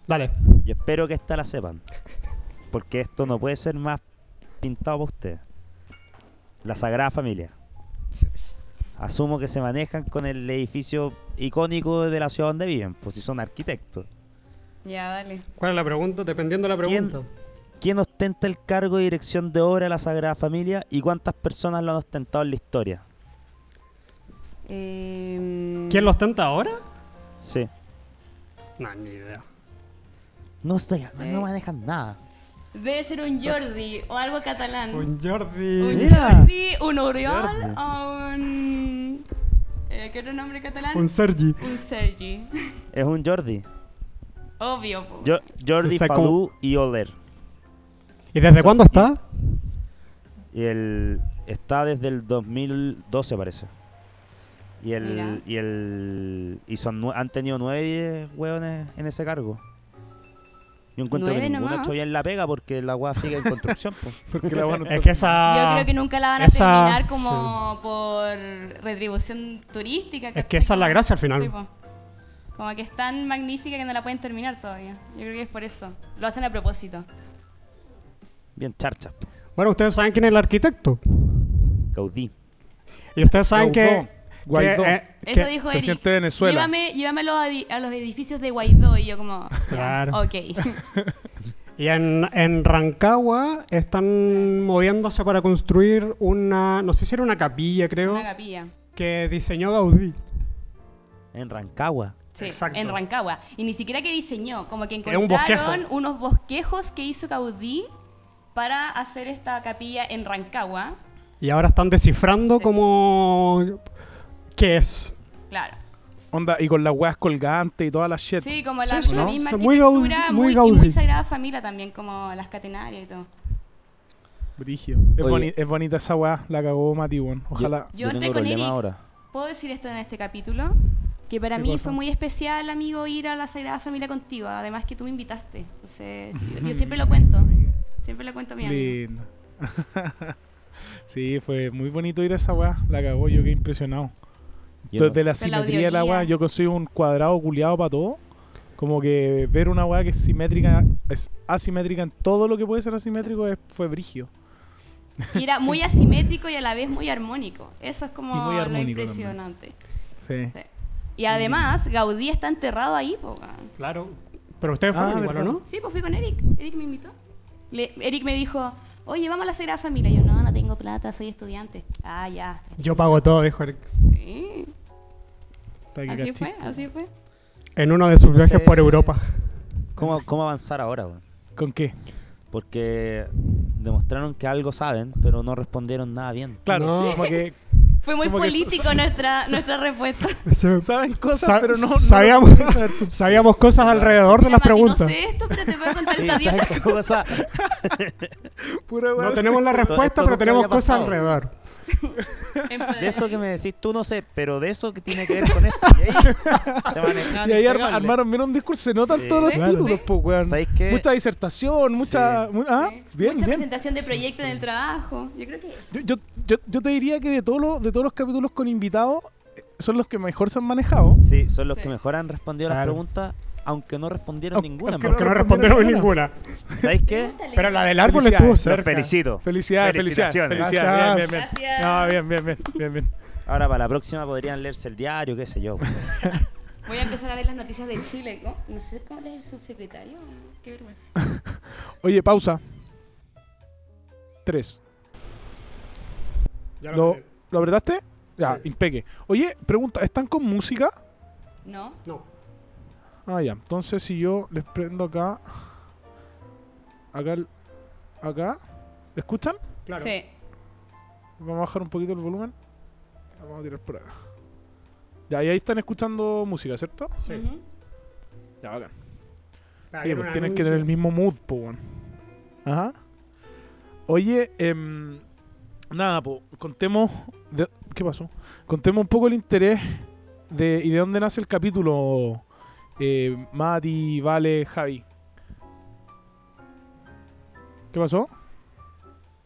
S3: Dale.
S2: Y espero que esta la sepan. Porque esto no puede ser más pintado para ustedes. La Sagrada Familia. Asumo que se manejan con el edificio icónico de la ciudad donde viven, pues si son arquitectos.
S4: Ya, dale.
S3: ¿Cuál es la pregunta? Dependiendo de la pregunta.
S2: ¿Quién ostenta el cargo de dirección de obra de la Sagrada Familia y cuántas personas lo han ostentado en la historia?
S4: Em,
S3: ¿Quién lo ostenta ahora?
S2: Sí.
S3: No, ni idea.
S2: No estoy,
S4: Eh.
S2: no manejan nada.
S4: Debe ser un Jordi o algo catalán.
S3: Un Jordi.
S4: Un
S2: Mira.
S4: Jordi, un Oriol
S2: Jordi.
S4: o un... eh, ¿Qué otro nombre catalán?
S3: Un Sergi.
S4: Un Sergi.
S2: Es un Jordi.
S4: Obvio. po.
S2: Jo- Jordi,
S1: Se sacó-
S2: y Oler.
S3: ¿Y desde cuándo está?
S2: Y el está desde el 2012 parece. Y el
S4: Mira.
S2: y el y son nue- han tenido nueve hueones en ese cargo. Yo encuentro que
S4: ¿Nueve
S2: ninguno ha
S4: nomás?
S2: hecho bien la pega porque la hueá sigue en construcción. po.
S1: Porque la van
S3: Es que esa.
S4: Yo creo que nunca la van a
S3: esa-
S4: terminar como por retribución turística.
S3: Es que esa es la gracia al final.
S4: Sí, como que es tan magnífica que no la pueden terminar todavía. Yo creo que es por eso. Lo hacen a propósito.
S2: Bien charcha.
S3: Bueno, ustedes saben quién es el arquitecto.
S2: Gaudí.
S3: Y ustedes saben que.
S1: Guaidó.
S3: que, eh,
S4: Eso
S3: que-
S4: dijo Eric.
S1: de Venezuela.
S4: Llévame, llévamelo a, los edificios de Guaidó. Y yo como...
S3: Claro.
S4: Ok.
S3: Y en, en Rancagua están moviéndose para construir una. No sé si era una capilla, creo.
S4: Una capilla.
S3: que diseñó Gaudí.
S2: En Rancagua.
S4: Sí,
S3: Exacto.
S4: en Rancagua. Y ni siquiera que diseñó, como que
S3: un
S4: encontraron
S3: bosquejo.
S4: unos bosquejos que hizo Gaudí para hacer esta capilla en Rancagua.
S3: Y ahora están descifrando
S4: Sí.
S3: como... ¿Qué es?
S4: Claro.
S1: Onda, y con las weas colgantes y todas las shit.
S4: Sí, como la,
S3: Sí,
S4: la
S3: ¿no?
S4: misma
S3: Muy
S4: arquitectura,
S3: muy
S4: muy, y
S3: Gaudí.
S4: muy Sagrada Familia también, como las catenarias y todo.
S1: Brigio. Es, boni- es bonita esa wea, la cagó Mati, weón. Ojalá.
S4: Yo entré
S2: tengo
S4: con Eric.
S2: ahora.
S4: ¿Puedo decir esto en este capítulo? Que para
S1: ¿Qué
S4: mí
S1: cosa?
S4: fue muy especial, amigo, ir a la Sagrada Familia contigo. Además que tú me invitaste. Entonces, yo, yo siempre lo cuento. Siempre lo cuento a mi amigo.
S1: Lindo. sí, fue muy bonito ir a esa weá. La cagó, yo quedé impresionado.
S2: Yo
S1: Desde la simetría de la weá, yo consigo un cuadrado culiado para todo. Como que ver una weá que es simétrica, es asimétrica en todo lo que puede ser asimétrico es, fue brigio.
S4: Y era muy asimétrico y a la vez muy armónico. Eso es como lo impresionante.
S1: Sí.
S4: Sí. Y además, Gaudí está enterrado ahí, po.
S3: Claro. Pero ustedes fueron
S1: Ah,
S3: igual, ¿o
S1: ¿verdad?
S3: no?
S4: Sí, pues fui con Eric. Eric me invitó. Le- Eric me dijo, oye, vamos a la Sagrada Familia. Yo, no, no tengo plata, soy estudiante. Ah, ya.
S3: Yo pago todo, dijo Eric.
S4: Sí. Así fue, así fue.
S3: En uno de sus viajes
S2: sé.
S3: por Europa.
S2: ¿Cómo, ¿Cómo avanzar ahora, weón?
S1: ¿Con qué?
S2: Porque demostraron que algo saben, pero no respondieron nada bien.
S1: Claro,
S3: No.
S1: como que
S4: Fue muy
S1: Como que
S4: político nuestra, nuestra respuesta.
S1: saben cosas,
S3: Sa-
S1: pero no,
S3: sabíamos-. Sabíamos cosas alrededor de las
S4: Mati,
S3: preguntas.
S4: No sé esto, pero te puedo contar
S2: Sí,
S4: esta
S2: ¿sabes
S4: dieta.
S2: qué cosa?
S1: Pura weá.
S3: No tenemos la respuesta, pero tenemos cosas alrededor.
S2: De eso que me decís tú no sé, pero de eso que tiene que ver con esto. Y ahí se
S1: Y ahí arma- armaron bien un discurso, se notan
S2: Sí.
S1: todos los
S4: Sí.
S1: títulos, pues, weón. Mucha disertación, mucha...
S2: Sí.
S1: mu- ah,
S4: Sí.
S1: bien,
S4: Mucha
S1: bien.
S4: presentación de proyectos en el trabajo. Yo creo que eso.
S1: Yo, yo, yo, yo te diría que de, todos los de todos los capítulos con invitados, eh, son los que mejor se han manejado.
S2: Sí, son los
S4: Sí.
S2: que mejor han respondido a las
S3: Claro.
S2: preguntas, aunque no respondieron
S1: Aunque-
S2: ninguna.
S1: aunque
S2: verdad.
S3: no
S1: respondieron
S3: respondieron
S1: ninguna.
S3: ninguna.
S2: ¿Sabéis qué?
S3: Pero la del árbol estuvo
S2: Los
S3: cerca.
S2: felicito.
S1: Felicidades, felicidades.
S2: Felicitaciones.
S1: Felicidades.
S3: Gracias.
S1: Bien, bien, bien.
S4: Gracias.
S1: No, bien, bien, bien, bien, bien.
S2: Ahora para la próxima podrían leerse el diario, qué sé yo.
S4: Voy a empezar a ver las noticias de Chile. ¿no? No sé cómo leer el subsecretario. Qué vergüenza.
S1: Oye, pausa. Tres.
S3: Ya
S1: ¿Lo,
S3: lo
S1: ¿Lo apretaste? Ya,
S3: Sí.
S1: impeque. Oye, pregunta, ¿están con música?
S4: ¿No?
S3: No.
S1: Ah, ya. Entonces si yo les prendo acá. Acá. el- Acá. ¿Me escuchan?
S3: Claro.
S4: Sí.
S1: Vamos a bajar un poquito el volumen. Vamos a tirar por acá. Ya, y ahí están escuchando música, ¿cierto?
S3: Sí.
S4: Ujú.
S1: Ya, bacán. Sí,
S3: era
S1: pues
S3: un
S1: tienen que tener el mismo mood, po, weón. Ajá. Oye, em, nada, po, contemos. de- ¿Qué pasó? Contemos un poco el interés de y de dónde nace el capítulo. Eh, Mati, Vale, Javi. ¿Qué pasó?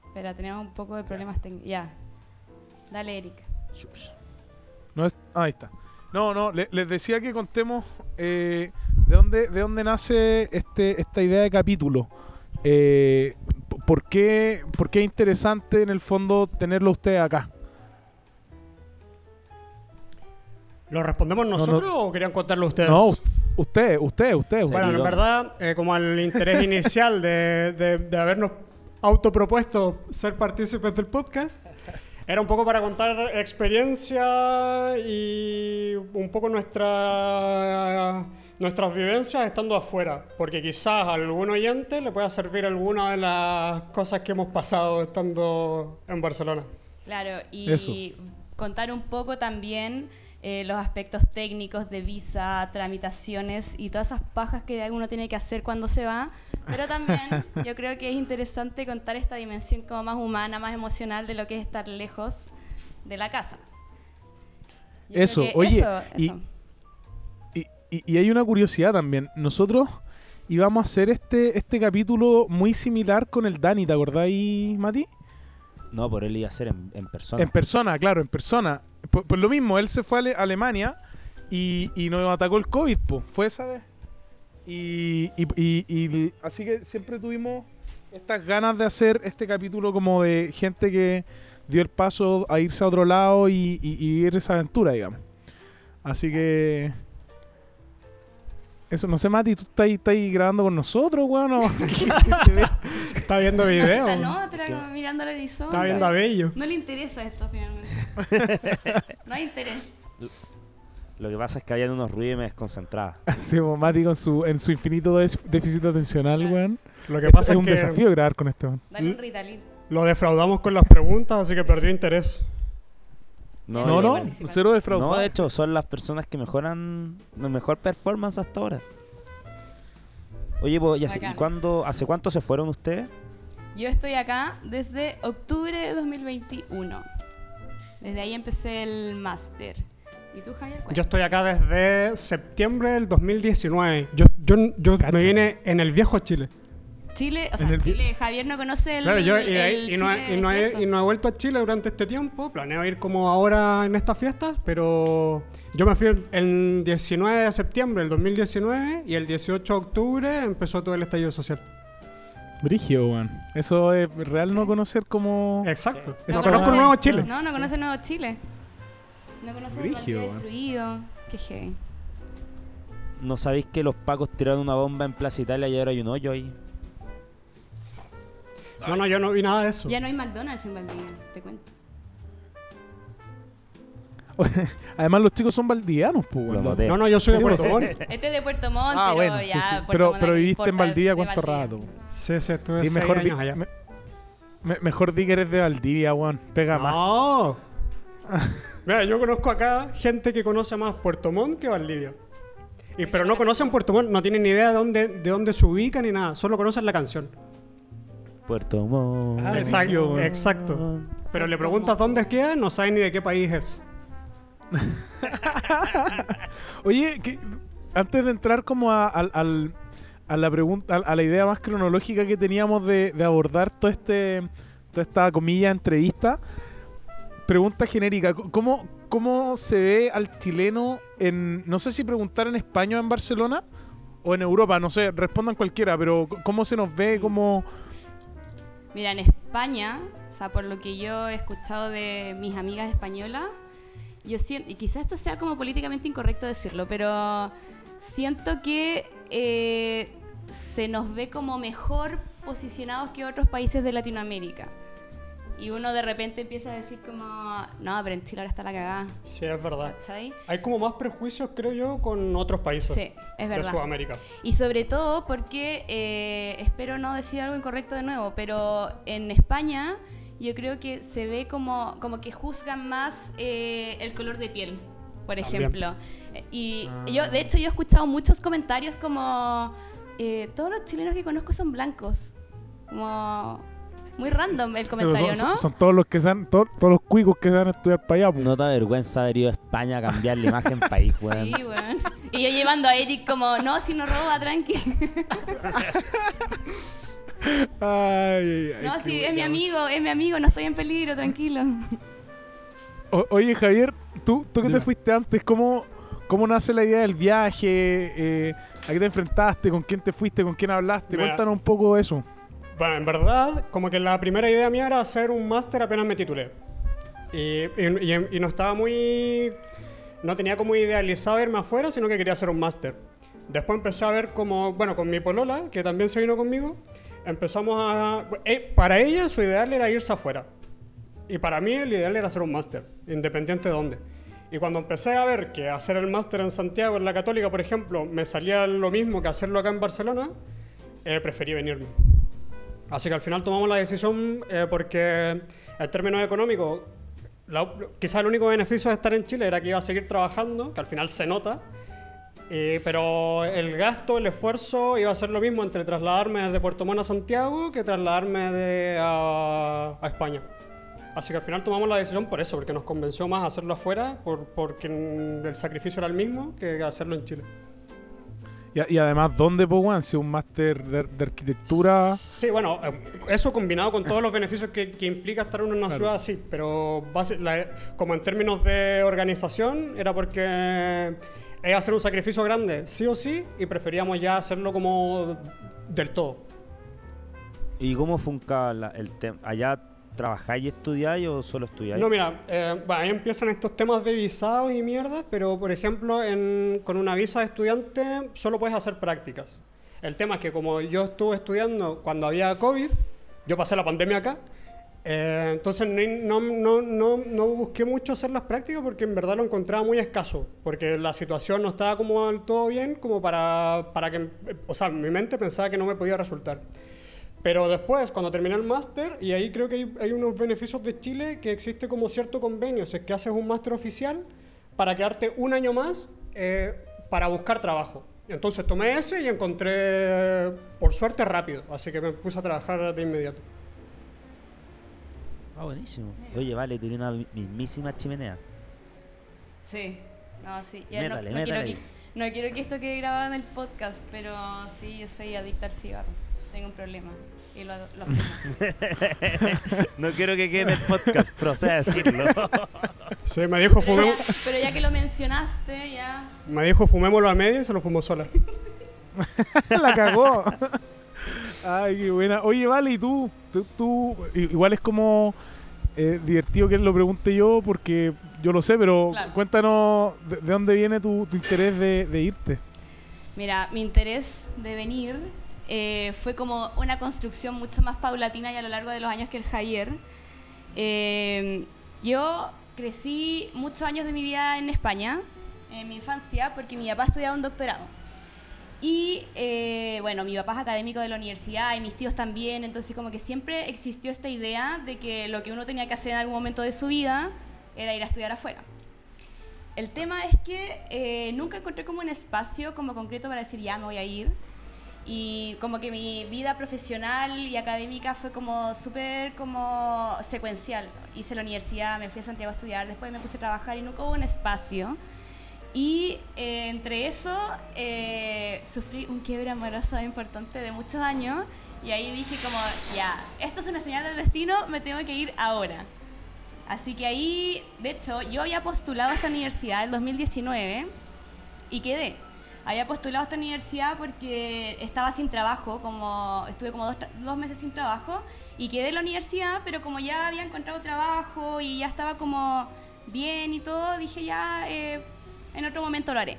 S4: Espera, tenemos un poco de problemas técnicos. Ya. Dale, Eric.
S1: No es, ah, ahí está. No, no, le- les decía que contemos eh, de dónde de dónde nace este esta idea de capítulo. Eh, ¿por, qué, ¿Por qué es interesante en el fondo tenerlo ustedes acá?
S3: ¿Lo respondemos
S1: no.
S3: nosotros o querían contarlo ustedes?
S1: No, ustedes, ustedes, ustedes.
S2: Sí.
S3: Bueno, en verdad, eh, como el interés inicial de, de- de habernos autopropuesto ser partícipes del podcast, era un poco para contar experiencia y un poco nuestra, nuestras vivencias estando afuera, porque quizás a algún oyente le pueda servir alguna de las cosas que hemos pasado estando en Barcelona.
S4: Claro, y
S1: Eso.
S4: contar un poco también eh, los aspectos técnicos de visa, tramitaciones y todas esas pajas que uno tiene que hacer cuando se va. Pero también yo creo que es interesante contar esta dimensión como más humana, más emocional de lo que es estar lejos de la casa. Yo
S1: Eso, oye,
S4: eso,
S1: y-
S4: eso.
S1: Y, y- y hay una curiosidad también. Nosotros íbamos a hacer este, este capítulo muy similar con el Dani, ¿te acordáis, Mati?
S2: No, por él iba a ser en, en persona.
S1: En persona, claro, en persona. Por, por lo mismo, él se fue a Ale- Alemania y, y nos atacó el COVID, po. fue esa vez. Y, y- y- así que siempre tuvimos estas ganas de hacer este capítulo como de gente que dio el paso a irse a otro lado y, vivir esa aventura, digamos. Así que... Eso, no sé, Mati, ¿tú estás, estás grabando con nosotros, weón? ¿O qué- qué te ve?
S3: Está viendo video.
S4: Esta no, te la- mirando al horizonte.
S3: Está viendo a Bello.
S4: No le interesa esto finalmente. No hay interés.
S2: Lo que pasa es que habían unos ruidos y me desconcentraba.
S1: Sí, como Mati con su, en su infinito déficit atencional,
S4: Claro.
S1: weón.
S3: Lo que pasa
S1: es
S3: es
S1: un
S3: que
S1: desafío grabar con este weón.
S4: Dale un Ritalin.
S3: lo defraudamos con las preguntas, así que perdió interés.
S2: No,
S1: No, no, cero defraudado.
S2: No, de hecho, son las personas que mejoran, mejor performance hasta ahora. Oye, pues, ¿y hace,
S4: Bacán.
S2: y cuándo, ¿hace cuánto se fueron ustedes?
S4: Yo estoy acá desde octubre de 2021. Desde ahí empecé el máster. ¿Y tú, Javier?
S3: Yo estoy acá desde septiembre del 2019. Yo, yo, yo
S1: Cacha.
S3: me vine en el viejo Chile.
S4: Chile, o sea,
S1: el
S4: Chile, Javier no conoce el.
S3: Claro, yo y, de ahí-
S4: el
S3: y no, y no he-
S4: despierto.
S3: y no he vuelto a Chile durante este tiempo. Planeo ir como ahora en estas fiestas, pero yo me fui el, el 19 de septiembre del 2019 y el 18 de octubre empezó todo el estallido social.
S1: Brigio, weón. Eso es real no conocer como...
S3: Exacto.
S1: No
S3: No,
S1: conoce-
S3: conozco un nuevo Chile.
S4: No, no conoce Nuevo Chile. No conoce el
S1: Brígido,
S4: Valdivia
S1: weón.
S4: destruido. Qué heavy.
S2: ¿No sabéis que los pacos tiraron una bomba en Plaza Italia y ahora hay un hoyo ahí?
S3: No, no, yo no vi nada de eso.
S4: Ya no hay McDonald's en Valdivia, te cuento.
S1: Además, los chicos son valdianos, pues,
S2: Lo
S1: weón.
S2: noté.
S3: No, no, yo soy de
S1: Sí,
S3: Puerto
S1: sí,
S3: Montt.
S4: Este es de Puerto Montt,
S1: Ah,
S4: pero
S1: bueno, sí,
S4: ya.
S1: sí.
S4: Puerto
S1: Pero,
S4: Montt
S1: pero
S4: no
S1: viviste en
S4: importa,
S1: Valdivia
S4: de
S1: cuánto
S4: Valdivia.
S1: rato.
S3: Sí, sí, estuve
S1: Sí,
S3: seis
S1: mejor, di,
S3: años allá.
S1: me- me- mejor di que eres de Valdivia, weón. Pega más.
S3: No. Mira, yo conozco acá gente que conoce más Puerto Montt que Valdivia. Y, pero no conocen Puerto Montt, no tienen ni idea de dónde, de dónde se ubican ni nada, solo conocen la canción.
S2: Puerto Montt.
S1: Ah,
S3: Exacto, exacto. Pero le preguntas dónde queda, no saben ni de qué país es.
S1: Oye, que, antes de entrar como a, al- al- a la pregunta, a, a la idea más cronológica que teníamos de, de abordar todo este, toda esta comilla entrevista, pregunta genérica, ¿cómo, ¿cómo se ve al chileno en, no sé si preguntar en España o en Barcelona o en Europa, no sé, respondan cualquiera, pero ¿cómo se nos ve como...
S4: Mira, en España, o sea, por lo que yo he escuchado de mis amigas españolas, yo siento, y quizás esto sea como políticamente incorrecto decirlo, pero siento que eh, se nos ve como mejor posicionados que otros países de Latinoamérica. Y uno de repente empieza a decir como, no, pero en Chile ahora está la cagada,
S3: Sí, es verdad.
S4: ¿cachai?
S3: Hay como más prejuicios, creo yo, con otros países
S4: Sí, es
S3: de
S4: verdad.
S3: Sudamérica.
S4: Y sobre todo porque, eh, espero no decir algo incorrecto de nuevo, pero en España yo creo que se ve como, como que juzgan más eh, el color de piel, por
S3: También.
S4: ejemplo. Y yo, de hecho, yo he escuchado muchos comentarios como, eh, todos los chilenos que conozco son blancos. Como muy random el comentario,
S1: son,
S4: ¿no?
S1: son todos los que se han- to- todos los cuicos que se van a estudiar para allá. pues.
S2: No te avergüenza haber ido a España a cambiar la imagen país, weón.
S4: Sí, weón. Y yo llevando a Eric como, no, si no roba, tranqui.
S1: Ay, ay, ay,
S4: No, sí, es mi amigo, es mi amigo, no estoy en peligro, tranquilo.
S1: O- oye, Javier, tú, tú que te fuiste antes, ¿cómo, ¿cómo nace la idea del viaje? Eh, ¿A qué te enfrentaste? ¿Con quién te fuiste? ¿Con quién hablaste?
S3: Mira.
S1: Cuéntanos un poco eso.
S3: Bueno, en verdad, como que la primera idea mía era hacer un máster apenas me titulé. Y, y- y- no estaba muy... No tenía como idealizado irme afuera, sino que quería hacer un máster. Después empecé a ver como, bueno, con mi polola, que también se vino conmigo, empezamos a... eh, para ella su ideal era irse afuera. Y para mí el ideal era hacer un máster, independiente de dónde. Y cuando empecé a ver que hacer el máster en Santiago, en la Católica, por ejemplo, me salía lo mismo que hacerlo acá en Barcelona, eh, preferí venirme. Así que al final tomamos la decisión eh, porque en términos económicos, quizás el único beneficio de estar en Chile era que iba a seguir trabajando, que al final se nota, pero el gasto, el esfuerzo iba a ser lo mismo entre trasladarme desde Puerto Montt a Santiago que trasladarme de, a, España. Así que al final tomamos la decisión por eso, porque nos convenció más hacerlo afuera, por, porque el sacrificio era el mismo que hacerlo en Chile.
S1: Y, y además, ¿dónde, pues, weón? Si un máster de, de arquitectura...
S3: Sí, bueno, eh, eso combinado con todos los beneficios que, que implica estar en una
S1: Claro.
S3: ciudad así, pero base- la- como en términos de organización, era porque es hacer un sacrificio grande, sí o sí, y preferíamos ya hacerlo como del todo.
S2: ¿Y cómo funca la- el tema? ¿Allá trabajáis y estudiáis o solo estudiáis?
S3: No, mira, eh, bueno, ahí empiezan estos temas de visados y mierda, pero por ejemplo, en- con una visa de estudiante solo puedes hacer prácticas. El tema es que como yo estuve estudiando cuando había COVID, yo pasé la pandemia acá, Eh, entonces no, no, no, no, busqué mucho hacer las prácticas porque en verdad lo encontraba muy escaso, porque la situación no estaba como del todo bien como para, para que, o sea, mi mente pensaba que no me podía resultar. Pero después, cuando terminé el máster, y ahí creo que hay, hay, unos beneficios de Chile, que existe como cierto convenio, o sea, que haces un máster oficial para quedarte un año más eh, para buscar trabajo. Entonces tomé ese y encontré, por suerte, rápido, así que me puse a trabajar de inmediato.
S2: Ah, buenísimo. Oye, vale, tiene una mismísima chimenea.
S4: Sí, no, sí. Ya no, quiero que, no, quiero que, esto quede grabado en el podcast, pero sí, yo soy adicta al cigarro. Tengo un problema y lo, lo
S2: No quiero que quede en el podcast, proceda a decirlo.
S3: Sí, me dijo fumemos.
S4: Pero ya que lo mencionaste, ya.
S3: Me dijo fumémoslo a media y se lo fumó sola.
S1: La cagó. Ay, qué buena. Oye, vale, ¿y tú? Tú, igual es como eh, divertido que lo pregunte yo porque yo lo sé, pero cuéntanos de, dónde viene tu, interés de, irte.
S4: Mira, mi interés de venir eh, fue como una construcción mucho más paulatina y a lo largo de los años que el Javier. Eh, yo crecí muchos años de mi vida en España, en mi infancia, porque mi papá estudiaba un doctorado. Y eh, bueno, mi papá es académico de la universidad y mis tíos también, entonces como que siempre existió esta idea de que lo que uno tenía que hacer en algún momento de su vida era ir a estudiar afuera. El tema es que eh, nunca encontré como un espacio como concreto para decir ya me voy a ir. Y como que mi vida profesional y académica fue como súper como secuencial. Hice la universidad, me fui a Santiago a estudiar, después me puse a trabajar y nunca hubo un espacio y eh, entre eso eh, sufrí un quiebre amoroso importante de muchos años y ahí dije como, ya, esto es una señal del destino, me tengo que ir ahora. Así que ahí, de hecho, yo había postulado a esta universidad en 2019 y quedé. Había postulado a esta universidad porque estaba sin trabajo, como estuve como dos, dos meses sin trabajo y quedé en la universidad, pero como ya había encontrado trabajo y ya estaba como bien y todo, dije ya... Eh, en otro momento lo haré.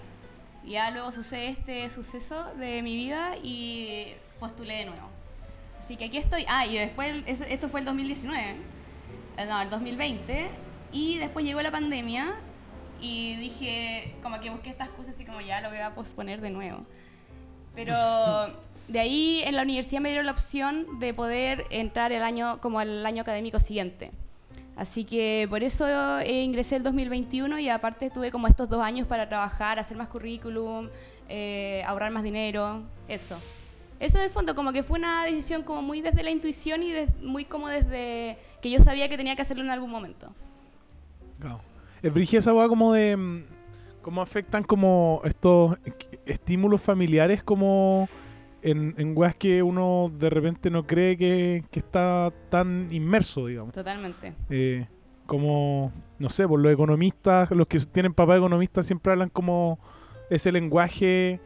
S4: Ya luego sucede este suceso de mi vida y postulé de nuevo. Así que aquí estoy. Ah, y después, esto fue el 2019, eh, no, el 2020, y después llegó la pandemia y dije, como que busqué estas cosas y como ya lo voy a posponer de nuevo. Pero de ahí en la universidad me dieron la opción de poder entrar el año como el año académico siguiente. Así que por eso eh, ingresé el 2021 y aparte tuve como estos dos años para trabajar, hacer más currículum, eh, ahorrar más dinero, eso. Eso en el fondo como que fue una decisión como muy desde la intuición y muy como desde que yo sabía que tenía que hacerlo en algún momento.
S1: Claro. El brige esa como de mm, cómo afectan como estos estímulos familiares como en, en weas que uno de repente no cree que, está tan inmerso, digamos.
S4: Totalmente.
S1: Eh, como, no sé, por los economistas, los que tienen papá economistas siempre hablan como ese lenguaje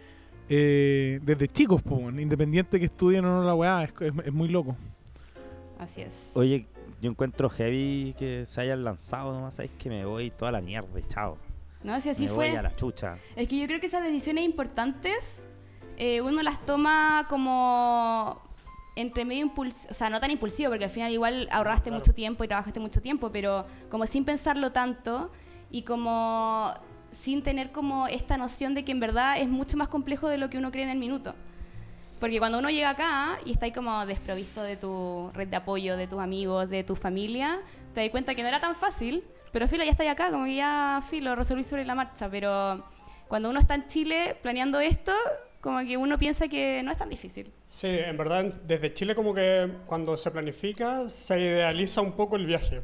S1: eh, desde chicos, independiente que estudien o no la weá, es, muy loco.
S4: Así es.
S2: Oye, yo encuentro heavy que se hayan lanzado, nomás sabéis que me voy toda la mierda, chao.
S4: No, si así
S2: me
S4: fue.
S2: Voy a la chucha.
S4: Es que yo creo que esas decisiones importantes eh, uno las toma como entre medio impulsivo, o sea, no tan impulsivo, porque al final igual ahorraste mucho tiempo y trabajaste mucho tiempo, pero como sin pensarlo tanto y como sin tener como esta noción de que en verdad es mucho más complejo de lo que uno cree en el minuto. Porque cuando uno llega acá y está ahí como desprovisto de tu red de apoyo, de tus amigos, de tu familia, te das cuenta que no era tan fácil, pero filo, ya está acá, como que ya filo, resolví sobre la marcha, pero cuando uno está en Chile planeando esto, como que uno piensa que no es tan difícil.
S3: Sí, en verdad, desde Chile como que cuando se planifica se idealiza un poco el viaje.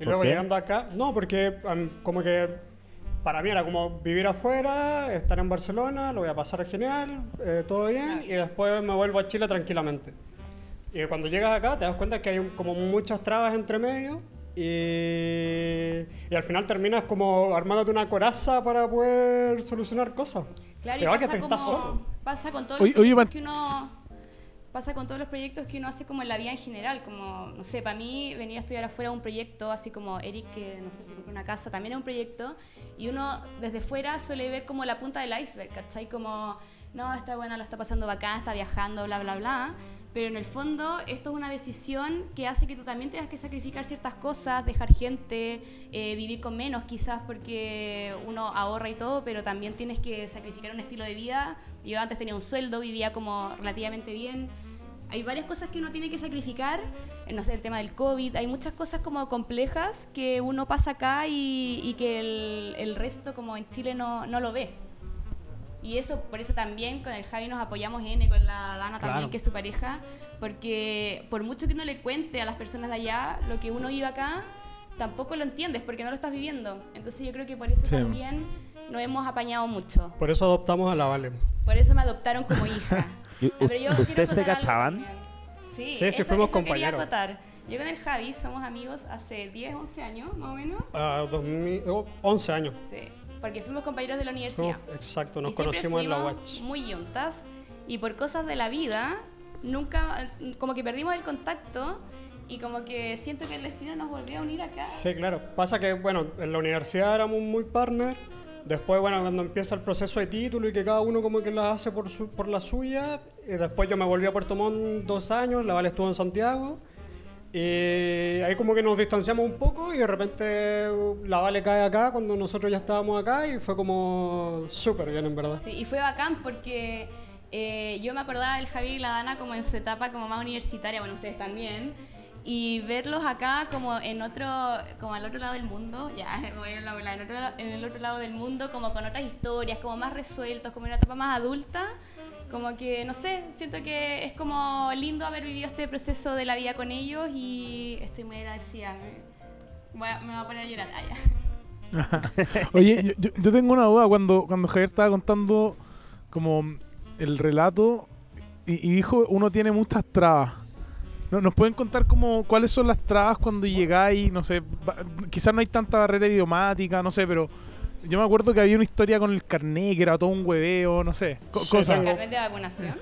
S3: Y luego llegando acá, no, porque como que para mí era como vivir afuera, estar en Barcelona, lo voy a pasar genial, eh, todo bien, y después me vuelvo a Chile tranquilamente. Y cuando llegas acá te das cuenta que hay como muchas trabas entre medio y, y al final terminas como armándote una coraza para poder solucionar cosas.
S4: Claro, y pasa, como, pasa con que uno pasa con todos los proyectos que uno hace como en la vida en general, como, no sé, para mí venir a estudiar afuera un proyecto, así como Eric, que no sé si compró una casa, también es un proyecto, y uno desde fuera suele ver como la punta del iceberg, ¿cachai? Como no, está buena, lo está pasando bacán, está viajando, bla, bla, bla. Pero en el fondo esto es una decisión que hace que tú también tengas que sacrificar ciertas cosas, dejar gente, eh, vivir con menos quizás porque uno ahorra y todo, pero también tienes que sacrificar un estilo de vida. Yo antes tenía un sueldo, vivía como relativamente bien. Hay varias cosas que uno tiene que sacrificar, eh, no sé, el tema del COVID, hay muchas cosas como complejas que uno pasa acá y, y que el, el resto como en Chile no, no lo ve. Y eso, por eso también con el Javi nos apoyamos N, con la Dana también,
S3: Claro.
S4: que es su pareja, porque por mucho que uno le cuente a las personas de allá lo que uno vive acá, tampoco lo entiendes porque no lo estás viviendo. Entonces yo creo que por eso
S1: Sí.
S4: también nos hemos apañado mucho.
S3: Por eso adoptamos a la Vale.
S4: Por eso me adoptaron como hija.
S2: ¿Y
S4: No, pero yo quiero
S2: ¿Ustedes se cachaban?
S4: también. Sí,
S3: Sí, sí,
S4: eso-
S3: fuimos
S4: eso quería
S3: compañeros.
S4: acotar. Yo con el Javi somos amigos hace 10, 11 años, más o menos.
S3: A 2000, oh, 11 años.
S4: Sí, porque fuimos compañeros de la universidad.
S3: Fuimos- exacto, nos
S4: Y
S3: conocimos en la Watch.
S4: Muy yuntas. Y por cosas de la vida, nunca, como que perdimos el contacto y como que siento que el destino nos volvió a unir acá.
S3: Sí, claro. Pasa que, bueno, en la universidad éramos muy partner. Después, bueno, cuando empieza el proceso de título y que cada uno como que la hace por, su, por la suya. Y después yo me volví a Puerto Montt dos años, la Vale estuvo en Santiago. Y ahí como que nos distanciamos un poco y de repente la Vale cae acá cuando nosotros ya estábamos acá y fue como súper bien en verdad.
S4: Sí, y fue bacán porque eh, yo me acordaba del Javier y la Dana como en su etapa como más universitaria, bueno, ustedes también, y verlos acá como en otro, como al otro lado del mundo, ya, en, en el otro lado del mundo, como con otras historias, como más resueltos, como en una etapa más adulta, como que, no sé, siento que es como lindo haber vivido este proceso de la vida con ellos y estoy muy agradecida. Voy me voy a poner a llorar. Ah.
S1: Oye, yo, yo- tengo una duda cuando, cuando Javier estaba contando como el relato y, y dijo uno tiene muchas trabas. ¿No- ¿Nos pueden contar como cuáles son las trabas cuando llegáis? No sé, quizás no hay tanta barrera idiomática, no sé, pero yo me acuerdo que había una historia con el carné que era todo un hueveo, no sé, co-
S3: Sí.
S4: ¿El carnet de vacunación?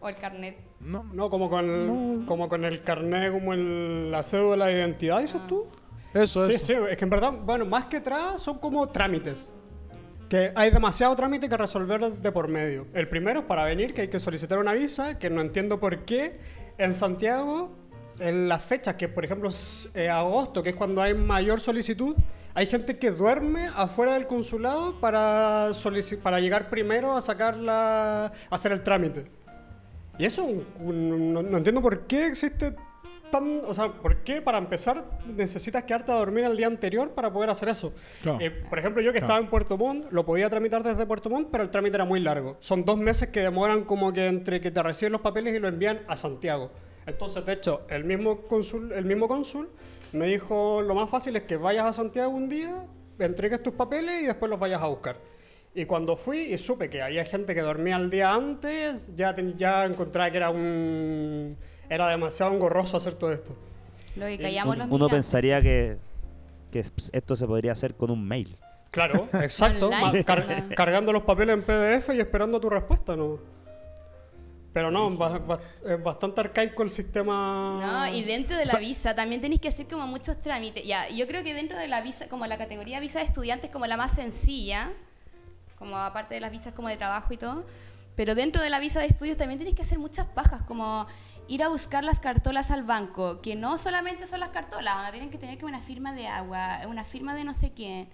S4: ¿O el carnet?
S1: No,
S3: No, como con,
S1: No.
S3: como con el carnet, como el, la cédula de identidad, dices tú.
S1: eso,
S3: Sí,
S1: eso.
S3: sí, es que en verdad, bueno, más que trabas son como trámites. Que hay demasiado trámite que resolver de por medio. El primero es para venir, que hay que solicitar una visa, que no entiendo por qué en Santiago, en las fechas, que por ejemplo es eh, agosto, que es cuando hay mayor solicitud, hay gente que duerme afuera del consulado para, para llegar primero a sacar la, a hacer el trámite. Y eso, no, no entiendo por qué existe tan... O sea, ¿por qué para empezar necesitas quedarte a dormir el día anterior para poder hacer eso?
S1: Claro.
S3: Eh, por ejemplo, yo que
S1: Claro.
S3: estaba en Puerto Montt, lo podía tramitar desde Puerto Montt, pero el trámite era muy largo. Son dos meses que demoran como que entre que te reciben los papeles y lo envían a Santiago. Entonces, de hecho, el mismo cónsul, el mismo cónsul me dijo, lo más fácil es que vayas a Santiago un día, entregues tus papeles y después los vayas a buscar. Y cuando fui y supe que había gente que dormía el día antes, ya, ten- ya encontraba que era un... Era demasiado engorroso hacer todo esto.
S4: Lo que callamos
S2: Un-
S4: los
S2: uno pensaría que, que es- esto se podría hacer con un mail.
S3: Claro, exacto. Cargando los papeles en PDF y esperando tu respuesta, ¿no? Pero no, es bastante arcaico el sistema.
S4: No, y dentro de la
S1: O sea-
S4: visa también tenéis que hacer como muchos trámites. Ya, yo creo que dentro de la visa, como la categoría visa de estudiantes, como la más sencilla, como aparte de las visas como de trabajo y todo, pero dentro de la visa de estudios también tenéis que hacer muchas pajas, como ir a buscar las cartolas al banco, que no solamente son las cartolas, tienen que tener que una firma de agua, una firma de no sé quién.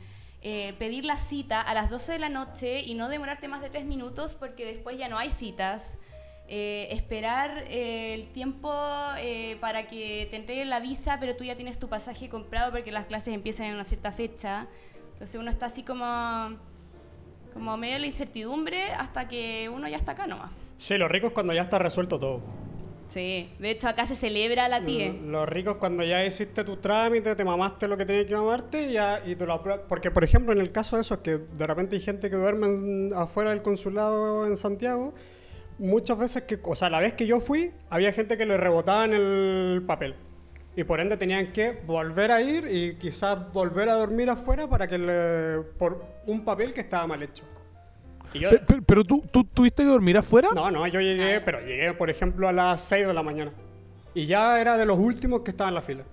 S4: eh, pedir la cita a las 12 de la noche y no demorarte más de tres minutos porque después ya no hay citas. Eh, esperar eh, el tiempo eh, para que te entreguen la visa, pero tú ya tienes tu pasaje comprado porque las clases empiezan en una cierta fecha. Entonces uno está así como, como medio de la incertidumbre hasta que uno ya está acá nomás.
S3: Sí, lo rico es cuando ya está resuelto todo.
S4: Sí, de hecho acá se celebra la tía.
S3: Lo rico es cuando ya hiciste tu trámite, te mamaste lo que tenías que mamarte y, ya, y te lo. Porque, por ejemplo, en el caso de eso, que de repente hay gente que duerme en- afuera del consulado en Santiago, muchas veces que, o sea, la vez que yo fui, había gente que le rebotaba en el papel. Y por ende tenían que volver a ir y quizás volver a dormir afuera para que le, por un papel que estaba mal hecho. Y yo,
S1: Pero, tú, tú tuviste que dormir afuera.
S3: no, no, yo llegué, pero llegué, por ejemplo, a las 6 de la mañana. Y ya era de los últimos que estaban en la fila.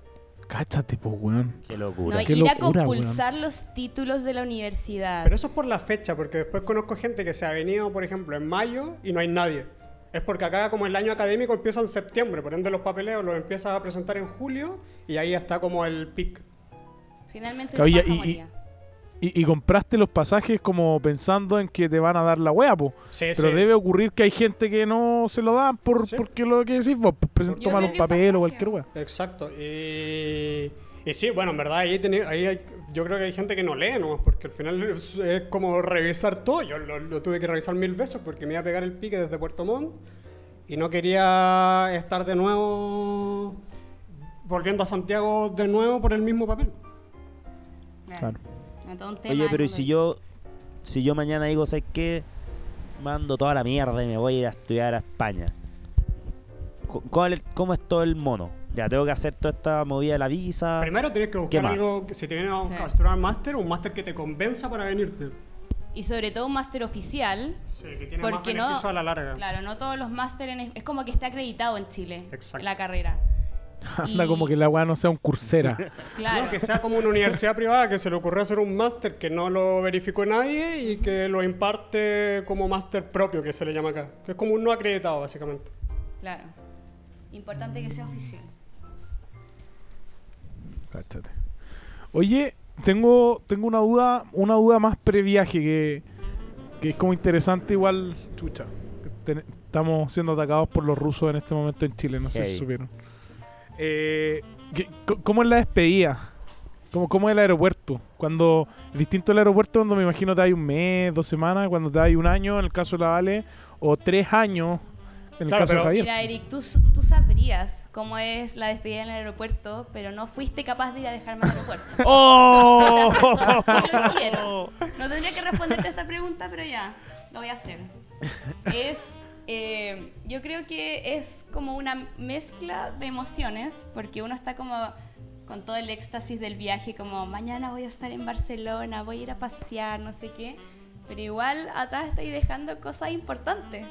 S1: Cáchate, pues, weón.
S2: Qué
S4: No,
S2: locura.
S1: Qué
S4: ir a compulsar los títulos de la universidad.
S3: Pero eso es por la fecha, porque después conozco gente que se ha venido, por ejemplo, en mayo y no hay nadie. Es porque acá como el año académico empieza en septiembre, por ende los papeleos los empiezas a presentar en julio y ahí está como el pic.
S4: Finalmente
S1: Claro,
S4: nos
S1: y-. Y, y compraste los pasajes como pensando en que te van a dar la wea, po.
S3: Sí,
S1: Pero
S3: sí.
S1: debe ocurrir que hay gente que no se lo dan por
S3: Sí.
S1: porque lo que decís vos, pues, mal un papel o cualquier wea.
S3: Exacto. Y, y sí, bueno, en verdad ahí, teni- ahí hay- yo creo que hay gente que no lee nomás, porque al final es, es como revisar todo. Yo lo, lo tuve que revisar mil veces porque me iba a pegar el pique desde Puerto Montt y no quería estar de nuevo volviendo a Santiago de nuevo por el mismo papel.
S1: Claro.
S4: No, todo un tema
S2: Oye, pero ¿y
S4: con
S2: si yo, si yo mañana digo, ¿sabes qué? Mando toda la mierda y me voy a ir a estudiar a España. ¿Cuál es- ¿Cómo es todo el mono? Ya tengo que hacer toda esta movida de la visa.
S3: Primero tienes que
S2: ¿Qué
S3: buscar
S2: más?
S3: algo, que si te vienes a
S4: Sí.
S3: a estudiar un máster, un máster que te convenza para venirte.
S4: Y sobre todo un máster oficial.
S3: Sí, que tiene más
S4: Porque no-
S3: beneficio a la larga.
S4: Claro, no todos los másteres es como que está acreditado en Chile
S3: Exacto.
S4: la carrera.
S1: Anda
S4: Y-
S1: como que la weá no sea un cursera.
S4: Claro.
S3: No, que sea como una universidad privada que se le ocurrió hacer un máster que no lo verificó nadie y que lo imparte como máster propio, que se le llama acá. Que es como un no acreditado, básicamente.
S4: Claro. Importante que sea oficial.
S1: Cáchate. Oye, tengo, tengo una duda, una duda más previaje que, que es como interesante igual, chucha. Ten- estamos siendo atacados por los rusos en este momento en Chile, no sé si
S2: Hey.
S1: supieron. Eh, ¿qué- co- ¿Cómo es la despedida? ¿Cómo, ¿Cómo es el aeropuerto? Cuando, distinto al aeropuerto cuando me imagino te hay un mes, dos semanas, cuando te hay un año en el caso de la Vale, o tres años en el
S3: Claro,
S1: caso de
S3: pero-
S1: Javier.
S4: Mira, Eric, tú, tú sabrías cómo es la despedida en el aeropuerto, pero no fuiste capaz de ir a dejarme al aeropuerto.
S2: ¡Oh!
S4: Sí lo hicieron. No tendría que responderte a esta pregunta, pero ya, lo voy a hacer. Es, eh, yo creo que es como una mezcla de emociones, porque uno está como con todo el éxtasis del viaje, como mañana voy a estar en Barcelona, voy a ir a pasear, no sé qué, pero igual atrás estáis dejando cosas importantes.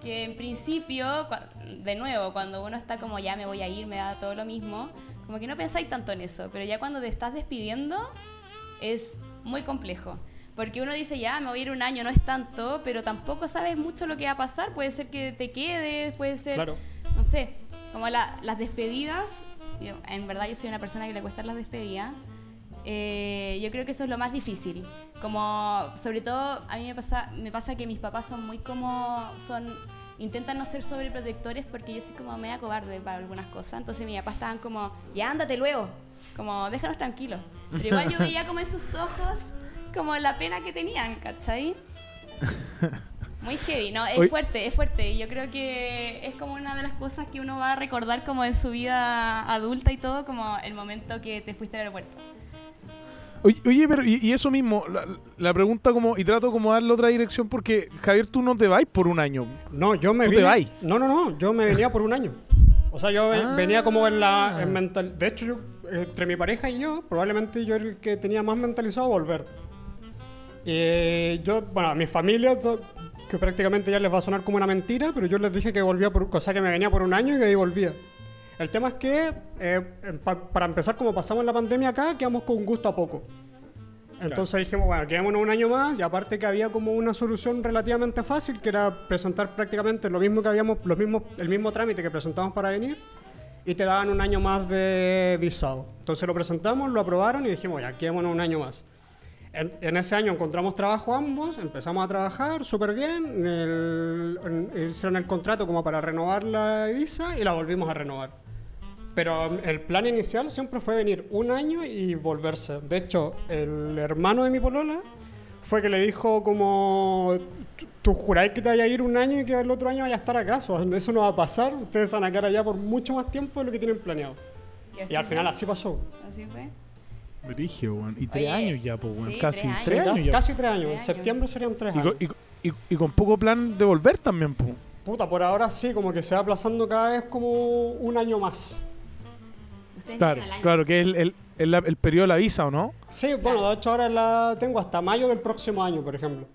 S4: Que en principio, de nuevo, cuando uno está como ya me voy a ir, me da todo lo mismo, como que no pensáis tanto en eso, pero ya cuando te estás despidiendo es muy complejo. Porque uno dice, ya, me voy a ir un año, no es tanto, pero tampoco sabes mucho lo que va a pasar. Puede ser que te quedes, puede ser,
S3: Claro.
S4: no sé, como la- las despedidas. yo- en verdad yo soy una persona que le cuesta las despedidas. Eh, yo creo que eso es lo más difícil. Como, sobre todo, a mí me pasa, me pasa que mis papás son muy como, son, intentan no ser sobreprotectores porque yo soy como media cobarde para algunas cosas. Entonces mis papás estaban como, ya ándate luego, como déjanos tranquilos. Pero igual yo veía como en sus ojos como la pena que tenían, ¿cachai? Muy heavy, no, es
S1: Oye-
S4: fuerte, es fuerte. Y yo creo que es como una de las cosas que uno va a recordar como en su vida adulta y todo, como el momento que te fuiste al aeropuerto.
S1: Oye, pero y, y eso mismo, la, la pregunta como, y trato como darle otra dirección porque Javier, tú no te vais por un año.
S3: No, yo me
S1: ¿Tú te vais?
S3: No, no, no, yo me venía por un año. O sea, yo
S1: Ah.
S3: venía como en la en mental. De hecho, yo, entre mi pareja y yo, probablemente yo era el que tenía más mentalizado volver. Y yo, bueno, a mi familia, que prácticamente ya les va a sonar como una mentira, pero yo les dije que volvía por, o sea, que me venía por un año y que ahí volvía. El tema es que, eh, em, pa- para empezar, como pasamos la pandemia acá, quedamos con gusto a poco. Entonces dijimos, bueno, quedémonos un año más y aparte que había como una solución relativamente fácil, que era presentar prácticamente lo mismo que habíamos, los mismos, el mismo trámite que presentamos para venir y te daban un año más de visado. Entonces lo presentamos, lo aprobaron y dijimos, ya, quedémonos un año más. En, en ese año encontramos trabajo ambos, empezamos a trabajar súper bien, el- en- hicieron el contrato como para renovar la visa y la volvimos a renovar. Pero el plan inicial siempre fue venir un año y volverse. De hecho, el hermano de mi polola fue que le dijo como, "Tú- juráis que te vaya a ir un año y que el otro año vaya a estar acaso. Eso no va a pasar, ustedes van a quedar allá por mucho más tiempo de lo que tienen planeado. Y al final así pasó.
S4: Así fue.
S1: Brigio, weón. Y tres
S4: Oye,
S1: años ya, pues, weón.
S4: sí,
S1: Casi
S4: tres
S1: años ya.
S3: Casi tres años.
S4: Tres
S3: En septiembre serían tres años.
S1: y, con- y- y con poco plan de volver también, pues.
S3: Puta, por ahora sí, como que se va aplazando cada vez como un año más.
S1: Claro,
S4: año.
S1: claro, que es el, el, el, el periodo de la visa, ¿o no?
S3: Sí, bueno, de hecho ahora la tengo hasta mayo del próximo año, por ejemplo.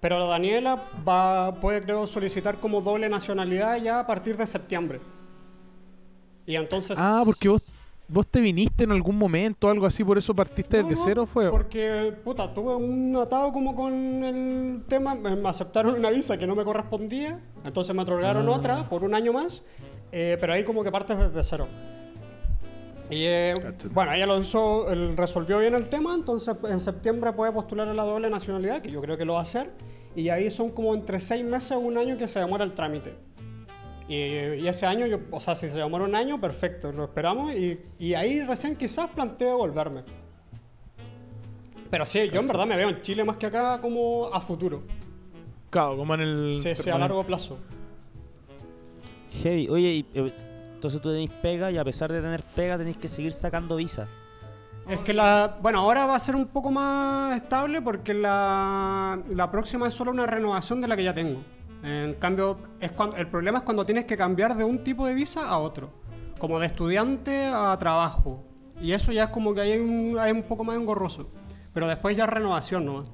S3: Pero la Daniela va, puede, creo, solicitar como doble nacionalidad ya a partir de septiembre. Y entonces...
S1: Ah, porque vos, ¿Vos te viniste en algún momento o algo así, por eso partiste
S3: No,
S1: desde
S3: no,
S1: cero? ¿Fue?
S3: Porque, puta, tuve un atado como con el tema. Me, aceptaron una visa que no me correspondía, entonces me otorgaron
S1: Ah.
S3: otra por un año más, eh, pero ahí como que partes desde cero. Y eh, bueno, ella lo hizo, resolvió bien el tema, entonces en septiembre puede postular a la doble nacionalidad, que yo creo que lo va a hacer, y ahí son como entre seis meses o un año que se demora el trámite. Y, y ese año, yo, o sea, si se demora un año, perfecto, lo esperamos, y, y ahí recién quizás planteo volverme. Pero sí, yo en verdad me veo en Chile más que acá como a futuro,
S1: Claro, como en el.
S3: sí, sí, a largo plazo.
S2: Heavy. Oye, y, eh, entonces tú tenéis pega y a pesar de tener pega tenéis que seguir sacando visa.
S3: Es que la. Bueno, ahora va a ser un poco más estable porque la, la próxima es solo una renovación de la que ya tengo. En cambio, es cuando, el problema es cuando tienes que cambiar de un tipo de visa a otro. Como de estudiante a trabajo. Y eso ya es como que hay un, hay un poco más engorroso. Pero después ya es renovación, ¿no?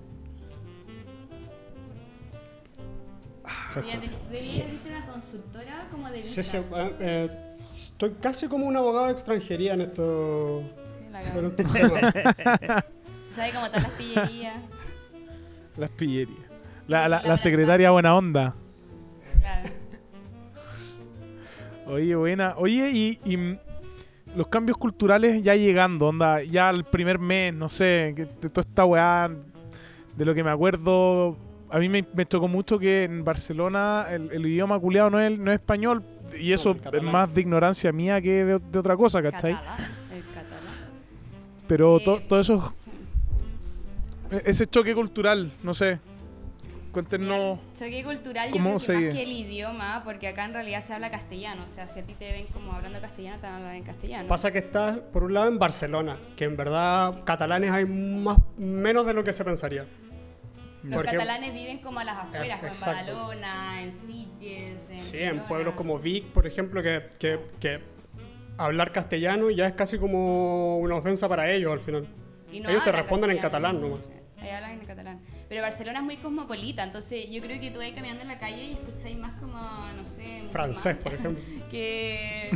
S4: Debería debería abrirte una consultora como de
S3: Sí, sí,
S4: visas.
S3: eh, eh, estoy casi como un abogado de extranjería en esto.
S4: Sí, la
S3: en
S4: cago.
S3: estos temas.
S4: ¿Sabes cómo están las pillerías?
S1: Las pillerías. La, la, la secretaria buena onda.
S4: Claro.
S1: Oye, buena. Oye, y, y, los cambios culturales ya llegando, onda, ya el primer mes, no sé, que de toda esta weá, de lo que me acuerdo, a mí me, me tocó mucho que en Barcelona el, el idioma culiado no es, no es español, y eso es más de ignorancia mía que de, de otra cosa, ¿cachai?
S4: Catalán. El catalán.
S1: Pero
S4: Eh,
S1: to- todo eso, e- ese choque cultural, no sé, cuéntenos.
S4: Choque cultural yo
S1: ¿Cómo
S4: creo que
S1: se
S4: más que el idioma, porque acá en realidad se habla castellano. O sea, si a ti te ven como hablando castellano, te van a hablar en castellano.
S3: Pasa que estás, por un lado, en Barcelona, que en verdad catalanes hay más, menos de lo que se pensaría.
S4: Los
S3: porque-
S4: catalanes viven como a las afueras, como en. Badalona, en Sitges, en
S3: Sí, en pueblos como Vic, por ejemplo, que, que, que hablar castellano ya es casi como una ofensa para ellos al final.
S4: Y no
S3: ellos te responden en catalán nomás.
S4: Ahí hablan en catalán. Pero Barcelona es muy cosmopolita, entonces yo creo que tú vas caminando en la calle y escucháis más como, no sé,
S3: Francés, por ejemplo.
S4: que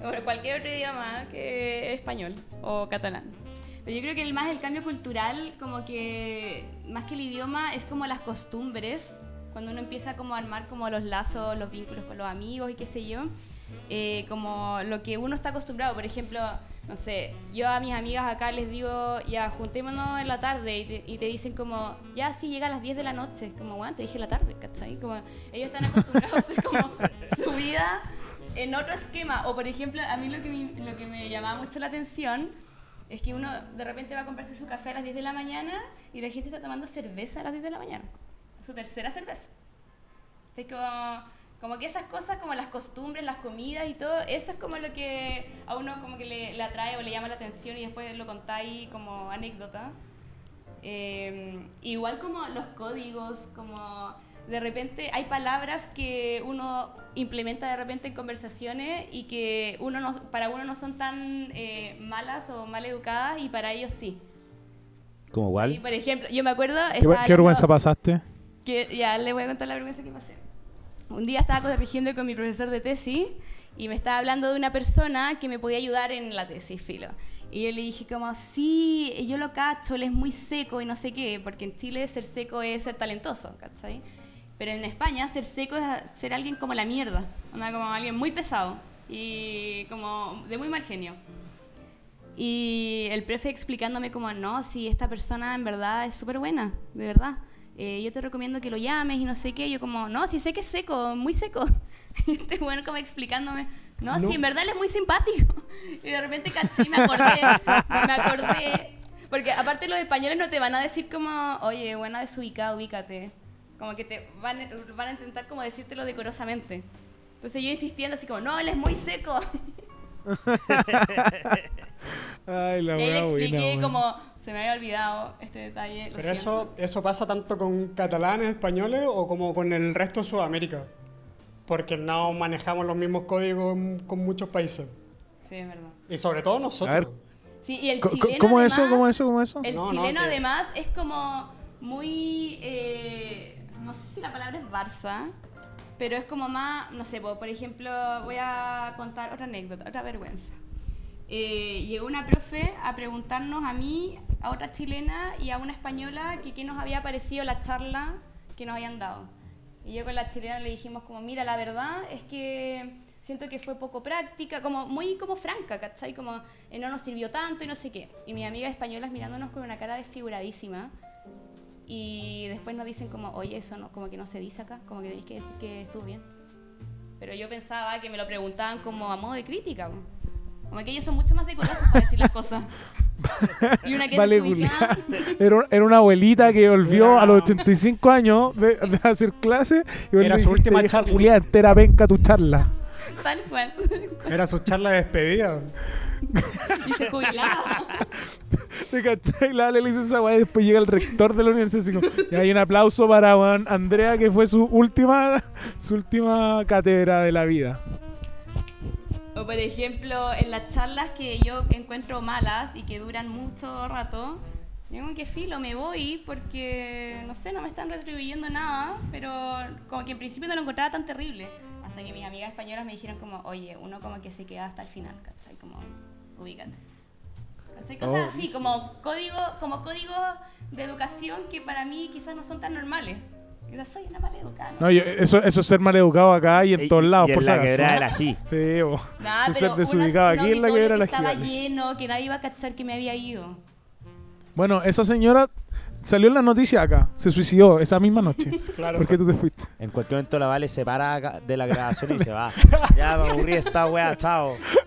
S4: bueno, cualquier otro idioma que español o catalán. Pero yo creo que el más el cambio cultural, como que más que el idioma, es como las costumbres. Cuando uno empieza como a armar como los lazos, los vínculos con los amigos y qué sé yo, eh, como lo que uno está acostumbrado. Por ejemplo, no sé, yo a mis amigas acá les digo, ya juntémonos en la tarde y te, y te dicen como, ya sí llega a las 10 de la noche. Como, bueno, te dije la tarde, ¿cachai? Como ellos están acostumbrados a hacer como su vida en otro esquema. O por ejemplo, a mí lo que, me, lo que me llamaba mucho la atención es que uno de repente va a comprarse su café a las 10 de la mañana y la gente está tomando cerveza a las 10 de la mañana. Su tercera cerveza. Es como, como que esas cosas, como las costumbres, las comidas y todo, eso es como lo que a uno como que le, le atrae o le llama la atención y después lo contáis como anécdota. Eh, igual como los códigos, como de repente hay palabras que uno implementa de repente en conversaciones y que uno no, para uno no son tan eh, malas o mal educadas y para ellos sí.
S2: Como igual.
S4: por ejemplo, yo me acuerdo...
S1: ¿Qué, qué vergüenza pasaste?
S4: que ya le voy a contar la vergüenza que pasé. Un día estaba corrigiendo con mi profesor de tesis y me estaba hablando de una persona que me podía ayudar en la tesis, filo. Y yo le dije como, sí, yo lo cacho, él es muy seco y no sé qué, porque en Chile ser seco es ser talentoso, ¿cachai? Pero en España ser seco es ser alguien como la mierda, onda, como alguien muy pesado y como de muy mal genio. Y el profe explicándome como, no, si esta persona en verdad es súper buena, de verdad. Eh, yo te recomiendo que lo llames y no sé qué. Yo como, no, si sé que es seco, muy seco. Y este bueno como explicándome, no,
S3: No.
S4: si en verdad él es muy simpático. Y de repente caché, me acordé, me acordé. Porque aparte los españoles no te van a decir como, oye, buena desubicada, ubícate. Como que te van, van a intentar como decírtelo decorosamente. Entonces yo insistiendo así como, no, él es muy seco.
S1: Ay, la
S4: Y ahí le expliqué
S1: buena,
S4: como se me había olvidado este detalle. lo
S3: Pero eso, eso pasa tanto con catalanes, españoles o como con el resto de Sudamérica. Porque no manejamos los mismos códigos con muchos países.
S4: Sí, es verdad.
S3: Y sobre todo nosotros.
S1: A ver,
S4: Sí, y el chileno
S1: ¿Cómo es eso?
S4: además-
S1: ¿Cómo es eso? ¿Cómo es eso?
S4: El
S3: No, no,
S4: chileno
S3: que-
S4: además es como muy, eh, no sé si la palabra es Barça, pero es como más, no sé, po, por ejemplo, voy a contar otra anécdota, otra vergüenza. eh, llegó una profe a preguntarnos a mí, a otra chilena y a una española que nos había parecido la charla que nos habían dado. Y yo con la chilena le dijimos como, mira, la verdad es que siento que fue poco práctica, como muy como franca, ¿cachai? Como eh, no nos sirvió tanto y no sé qué. Y mis amigas españolas mirándonos con una cara desfiguradísima. Y después nos dicen como, oye, eso no, como que no se dice acá, como que tenéis que decir que estuvo bien. Pero yo pensaba que me lo preguntaban como a modo de crítica. Como que ellos son mucho más decorosos para decir las cosas. Y una que
S1: Vale. Era, era una abuelita que volvió a los 85 años de, de hacer clase y
S3: Era su última
S1: "Vieja
S3: charla".
S1: culiao, entera penca tu charla.
S4: Tal cual.
S3: Era su charla de despedida.
S4: Y se jubilaba.
S1: ¿Te cachai? La le dice esa y después llega el rector de la universidad así como, y hay un aplauso para weón, Andrea que fue su última su última cátedra de la vida.
S4: O por ejemplo, en las charlas que yo encuentro malas y que duran mucho rato, como que filo, me voy porque, no sé, no me están retribuyendo nada, pero como que en principio no lo encontraba tan terrible. Hasta que mis amigas españolas me dijeron como, oye, uno como que se queda hasta el final, ¿cachai? Como, ubícate. ¿Cachai? Cosas
S1: Oh.
S4: así, como código, como código de educación que para mí quizás no son tan normales. Quizás soy una mala educada. ¿no?
S1: No, yo- eso, eso es ser mal educado acá y en
S2: Y-
S1: todos lados,
S2: y en
S1: por
S2: la quebrada del ají.
S1: Sí, bo.
S4: Nah,
S1: Eso
S4: pero
S1: ser desubicado aquí en la quebrada
S4: que
S1: la
S4: estaba
S1: Gibali.
S4: lleno, que nadie iba a cachar que me había ido.
S1: Bueno, esa señora salió en las noticias acá, se suicidó esa misma noche.
S3: Claro.
S1: ¿Por qué tú te fuiste?
S2: En cualquier momento la Vale se para acá de la grabación y se va. Ya me aburrí de esta wea, chao.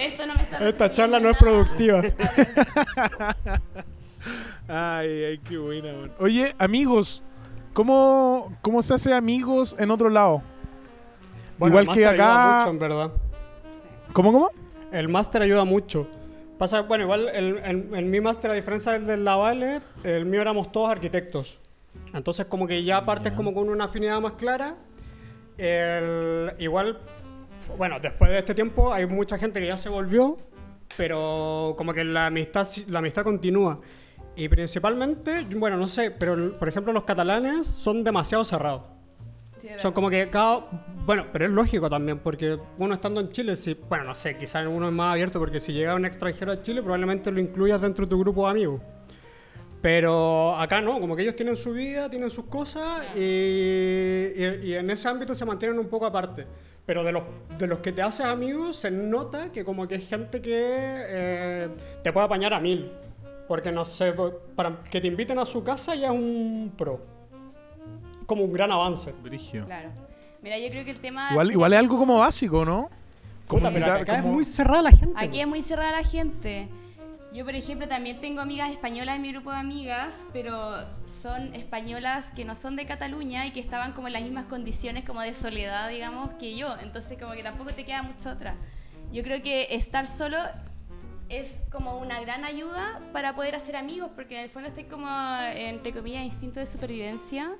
S4: Esto no me está
S3: Esta charla no es productiva.
S1: Ay, ay, qué buena, weón. Oye, amigos, ¿cómo, ¿cómo se hace amigos en otro lado?
S3: Bueno,
S1: Igual
S3: el
S1: que
S3: máster ayuda
S1: acá-
S3: mucho, en verdad.
S1: ¿Cómo, cómo?
S3: El máster ayuda mucho. Pasa, bueno, igual el- mi máster, a diferencia del del Lavale, el mío éramos todos arquitectos. Entonces, como que ya partes como con una afinidad más clara. El- igual, bueno, después de este tiempo hay mucha gente que ya se volvió, pero como que la amistad, la amistad continúa. Y principalmente, bueno, no sé, pero por ejemplo los catalanes son demasiado cerrados.
S4: Sí,
S3: Son como que cada... Bueno, pero es lógico también, porque uno estando en Chile, si, bueno, no sé, quizás uno es más abierto, porque si llega un extranjero a Chile, probablemente lo incluyas dentro de tu grupo de amigos. Pero acá no, como que ellos tienen su vida, tienen sus cosas, y, y- y en ese ámbito se mantienen un poco aparte. Pero de los, de los que te haces amigos, se nota que como que es gente que eh, te puede apañar a mil. Porque no sé, para que te inviten a su casa ya es un pro. Como un gran avance.
S1: Brigio.
S4: Claro. Mira, yo creo que el tema.
S1: Igual, igual es algo como básico, ¿no?
S3: Puta, pero
S1: Comunicar
S3: acá es
S1: como-
S3: muy cerrada la gente.
S4: Aquí es muy cerrada la gente. Yo, por ejemplo, también tengo amigas españolas en mi grupo de amigas, pero son españolas que no son de Cataluña y que estaban como en las mismas condiciones como de soledad, digamos, que yo. Entonces, como que tampoco te queda mucho otra. Yo creo que estar solo es como una gran ayuda para poder hacer amigos, porque en el fondo estoy como, entre comillas, instinto de supervivencia.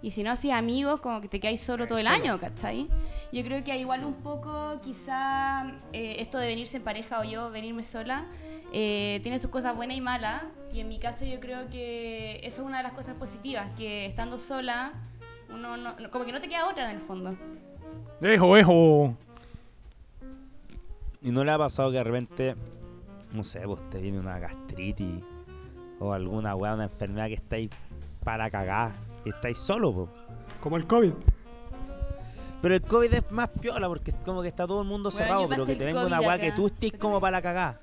S4: Y si no haces amigos, como que te quedáis solo todo el año, ¿cachai? Yo creo que igual un poco, quizá, eh, esto de venirse en pareja o yo venirme sola, eh, tiene sus cosas buenas y malas. Y en mi caso yo creo que eso es una de las cosas positivas, que estando sola, uno no, no- como que no te queda otra en el fondo.
S1: Ejo, ejo.
S2: ¿Y no le ha pasado que de repente, no sé, pues te viene una gastritis o alguna weá, una enfermedad que estáis para cagar y estáis solo, po?
S3: Como el COVID.
S2: Pero el COVID es más piola porque es como que está todo el mundo
S4: Bueno,
S2: cerrado, pero que te venga una weá que tú estés como para la cagá.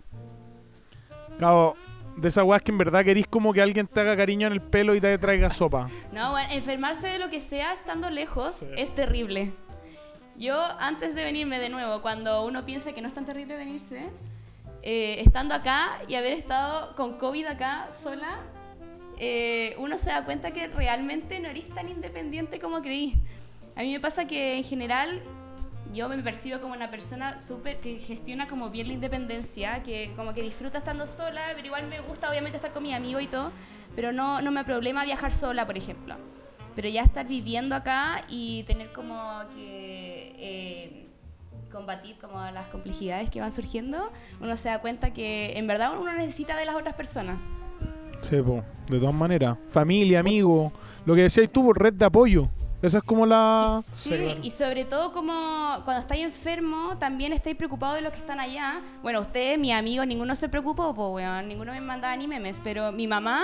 S1: Cabo, de esas weas que en verdad querís como que alguien te haga cariño en el pelo y te traiga sopa.
S4: No, bueno, enfermarse de lo que sea estando lejos
S3: Sí.
S4: es terrible. Yo, antes de venirme de nuevo, cuando uno piensa que no es tan terrible venirse, eh, estando acá y haber estado con COVID acá sola, eh, uno se da cuenta que realmente no eres tan independiente como creí. A mí me pasa que en general yo me percibo como una persona súper que gestiona como bien la independencia, que como que disfruta estando sola, pero igual me gusta obviamente estar con mi amigo y todo, pero no, no me problema viajar sola, por ejemplo. Pero ya estar viviendo acá y tener como que eh, combatir como las complejidades que van surgiendo, uno se da cuenta que en verdad uno necesita de las otras personas.
S1: Sí, po, de todas maneras. Familia, amigo. Lo que decías tú, red de apoyo. Esa es como la...
S4: Y, sí,
S3: Sí, claro.
S4: y sobre todo como cuando estáis enfermo, también estáis preocupados de los que están allá. Bueno, ustedes, mis amigos, ninguno se preocupó, pues, weón, ninguno me mandaba ni memes, pero mi mamá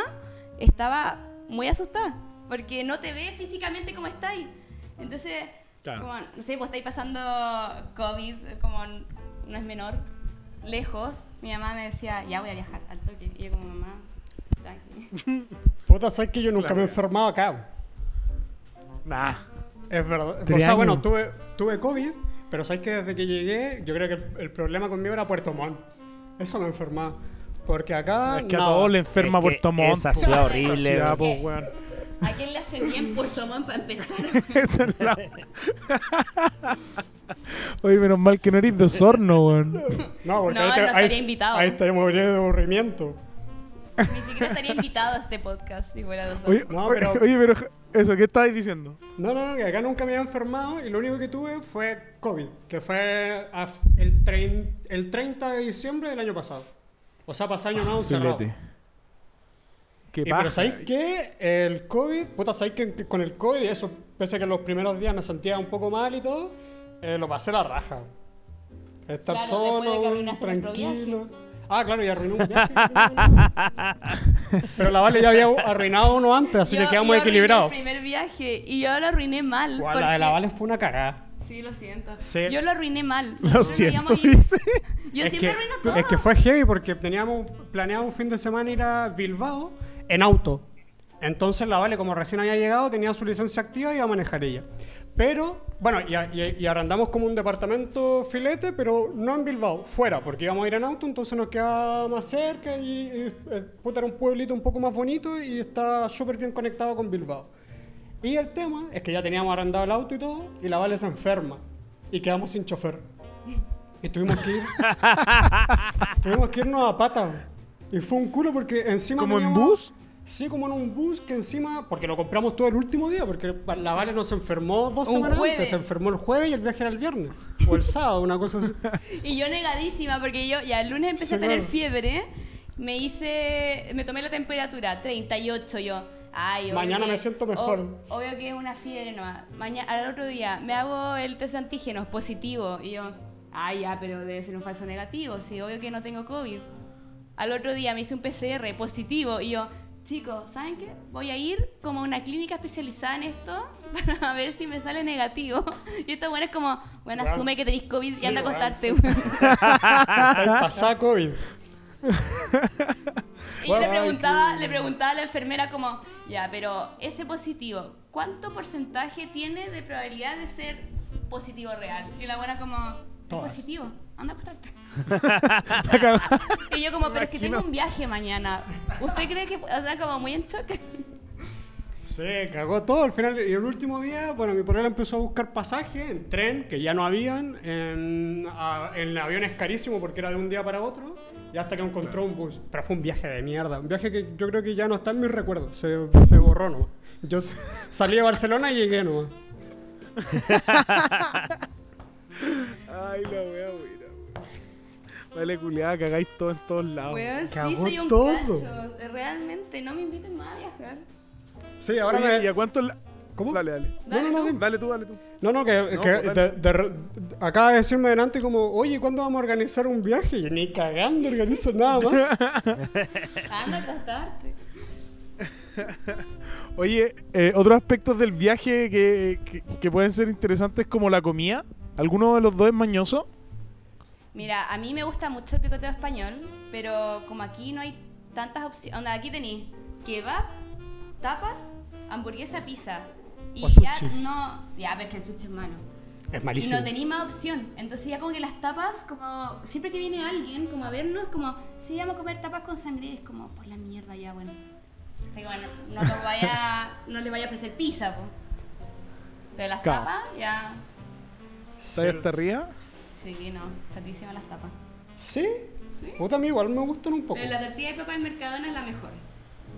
S4: estaba muy asustada, porque no te ve físicamente como estáis. Entonces,
S1: Claro.
S4: como, no sé, pues estáis pasando COVID, como no es menor, lejos. Mi mamá me decía, ya voy a viajar al toque. Y yo como, mamá, tranqui.
S3: Puta, sabes que yo nunca
S1: Claro.
S3: me he enfermado acá.
S1: Nah.
S3: Es verdad. O sea, bueno, tuve, tuve COVID, pero sabes que desde que llegué, yo creo que el, el problema conmigo era Puerto Montt. Eso me enfermaba. Porque acá.
S1: Es que a
S3: nada.
S1: todos le enferma
S2: Es
S1: Puerto Montt.
S2: esa ciudad
S1: Esa
S2: horrible,
S1: ciudad, po,
S4: ¿Qué?
S1: weón.
S4: ¿A quién le hace bien Puerto Montt para empezar?
S1: Esa es la- Oye, menos mal que no eres de Osorno, weón.
S3: No, porque
S4: No,
S3: ahí,
S4: no
S3: te-
S4: estaría
S3: ahí,
S4: invitado.
S3: ahí estaríamos muriendo de aburrimiento.
S4: Ni siquiera estaría invitado a este podcast si fuera de Osorno.
S1: Oye,
S3: No, pero-
S1: oye, pero eso, ¿qué estabas diciendo?
S3: No, no, no, que acá nunca me había enfermado y lo único que tuve fue COVID, que fue el, trein- el 30 de diciembre del año pasado. O sea, pasó año nuevo cerrado.
S1: Filete. Qué
S3: Y, pero ¿sabéis qué? El COVID, puta, ¿sabéis que con el COVID, y eso, pese a que los primeros días me sentía un poco mal y todo, eh, lo pasé la raja. Estar
S4: Claro, después de que
S3: solo, tranquilo. Ah, claro, y arruinó un viaje. Pero la Vale ya había arruinado uno antes, así
S4: Yo-
S3: que quedamos
S4: yo arruiné
S3: equilibrados.
S4: el primer viaje y yo lo arruiné mal.
S3: Guau, La de la
S4: porque-
S3: Vale fue una cagada.
S4: Sí, lo siento.
S3: Sí.
S4: Yo lo arruiné mal.
S1: Lo
S4: Nosotros
S1: siento, dice.
S4: Yo
S3: es,
S4: siempre
S3: que,
S4: arruino todo.
S3: es que fue heavy porque teníamos planeado un fin de semana ir a Bilbao en auto. Entonces la Vale, como recién había llegado, tenía su licencia activa y iba a manejar ella. Pero, bueno, y, y- y arrendamos como un departamento filete, pero no en Bilbao, fuera, porque íbamos a ir en auto, entonces nos quedaba más cerca y, y, eh, puta, era un pueblito un poco más bonito y está súper bien conectado con Bilbao. Y el tema es que ya teníamos arrendado el auto y todo, y la Vale se enferma y quedamos sin chofer. Y tuvimos que ir. tuvimos que irnos a pata. Y fue un culo porque encima.
S1: ¿Como en
S3: teníamos-
S1: bus?
S3: Sí, como en un bus que encima. Porque lo compramos todo el último día, porque la Vale nos enfermó dos
S4: Un
S3: semanas
S4: jueves.
S3: antes. Se enfermó el jueves y el viaje era el viernes. O el sábado, una cosa así.
S4: Y yo negadísima, porque yo ya el lunes empecé
S3: Sí,
S4: a tener
S3: claro.
S4: fiebre. Me hice. Me tomé la temperatura, 38 yo. Ay,
S3: Mañana
S4: que-
S3: me siento mejor.
S4: ob- obvio que es una fiebre no Mañana, al otro día me hago el test de antígenos positivo. Y yo, ay, ya, pero debe ser un falso negativo. Sí, obvio que no tengo COVID. Al otro día me hice un PCR positivo. Y yo, chicos, ¿saben qué? Voy a ir como a una clínica especializada en esto para ver si me sale negativo. Y esto, bueno, es como, bueno, asume que tenéis COVID
S3: Sí,
S4: y anda a acostarte.
S3: Pasada COVID.
S4: Y yo le preguntaba, le preguntaba a la enfermera como, ya, pero ese positivo, ¿cuánto porcentaje tiene de probabilidad de ser positivo real? Y la buena como,
S3: Todas.
S4: positivo, anda a acostarte. Y yo como, pero es que tengo un viaje mañana. ¿Usted cree que, o sea, como muy en shock?
S3: Sí, cagó todo al final. Y el último día, bueno, mi polola empezó a buscar pasaje en tren, que ya no habían, en, a- en aviones carísimo porque era de un día para otro, y hasta que encontró un bus. Pero fue un viaje de mierda, un viaje que yo creo que ya no está en mis recuerdos, se, se borró nomás. Yo salí de Barcelona y llegué nomás.
S1: Ay, la wea, weón. Vale, culiada, cagáis todo en todos lados.
S4: Weón, sí soy un
S3: todo.
S4: cacho. Realmente, no me inviten más a viajar.
S3: Sí, ahora
S1: Oye, ¿Y
S3: me...
S1: a cuánto la...
S3: ¿Cómo?
S1: Dale, dale.
S3: No, no, no, dime.
S1: Dale tú, dale tú.
S3: No, no, que,
S1: No,
S3: que
S1: pues,
S3: de- de- acaba de decirme delante como, oye, ¿cuándo vamos a organizar un viaje? Y ni cagando organizo nada más.
S4: Anda a acostarte.
S1: Oye, eh, otros aspectos del viaje que, que, que pueden ser interesantes como la comida. ¿Alguno de los dos es mañoso?
S4: Mira, a mí me gusta mucho el picoteo español, pero como aquí no hay tantas opciones. Onda, aquí tenéis kebab, tapas, hamburguesa, pizza. Y
S3: O
S4: ya
S3: sushi.
S4: no. Ya, pero es que el sushi es malo.
S3: Es
S4: Y
S3: malísimo.
S4: no tenéis más opción. Entonces ya como que las tapas, como siempre que viene alguien como a vernos, como, sí, vamos a comer tapas con sangre, es como, por la mierda ya, bueno. O sea, que, bueno, no, lo vaya, no le vaya a ofrecer pizza, po. Pero las
S1: Claro.
S4: tapas, ya,
S1: ¿Estás hasta arriba?
S4: Sí, no, chatísimas las tapas.
S3: ¿Sí?
S4: Sí.
S3: Puta, a mí igual me gustan un poco.
S4: Pero la tortilla de papa del Mercadona es la mejor.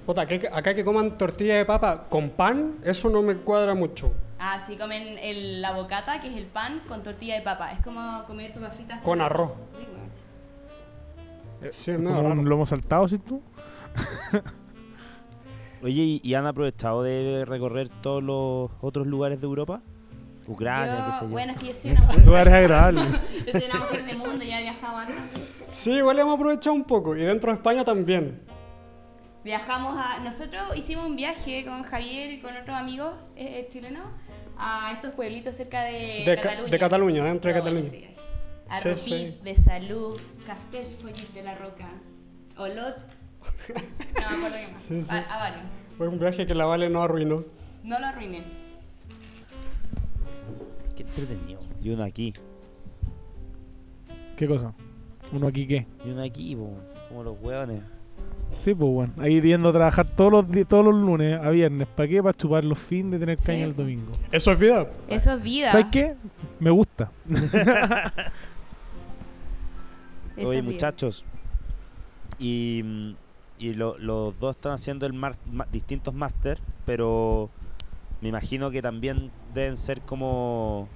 S3: Puta, acá, acá que coman tortilla de papa con pan, eso no me cuadra mucho.
S4: Ah, sí, comen el, la bocata, que es el pan con tortilla de papa. Es como comer papas fritas
S3: Con arroz.
S4: Sí, weón.
S3: Sí, es
S1: Como un lomo saltado, ¿sí tú?
S2: Oye, ¿y, y han aprovechado de recorrer todos los otros lugares de Europa? Ucrania,
S4: Yo-
S2: qué sé yo.
S4: Bueno, es que yo soy una mujer.
S1: Lugares agradables.
S4: yo soy una mujer de mundo, ya he viajado veces.
S3: Sí, igual hemos aprovechado un poco. Y dentro de España también.
S4: Viajamos a. Nosotros hicimos un viaje con Javier y con otros amigos eh, chilenos a estos pueblitos cerca de,
S3: De Ca-
S4: Cataluña.
S3: de Cataluña, dentro de
S4: Todo
S3: Cataluña. Sí,
S4: Rupit,
S3: sí.
S4: de Salud, Castellfollit de la Roca, Olot. No me acuerdo qué más.
S3: Sí, sí.
S4: A.
S3: Fue un viaje que la Vale no arruinó.
S4: No lo arruiné.
S2: Qué entretenido. Y uno aquí.
S1: ¿Qué cosa? ¿Uno aquí qué?
S2: Y uno aquí, po, como los hueones.
S1: Sí, pues bueno. Ahí yendo a trabajar todos los, todos los lunes a viernes. ¿Para qué? Para chupar los fines de tener
S4: Sí.
S1: caña el domingo.
S3: Eso es vida.
S4: Eso es vida.
S1: ¿Sabes qué? Me gusta.
S2: Oye, muchachos. Y, y lo- los dos están haciendo el mar- ma- distintos máster, pero me imagino que también deben ser como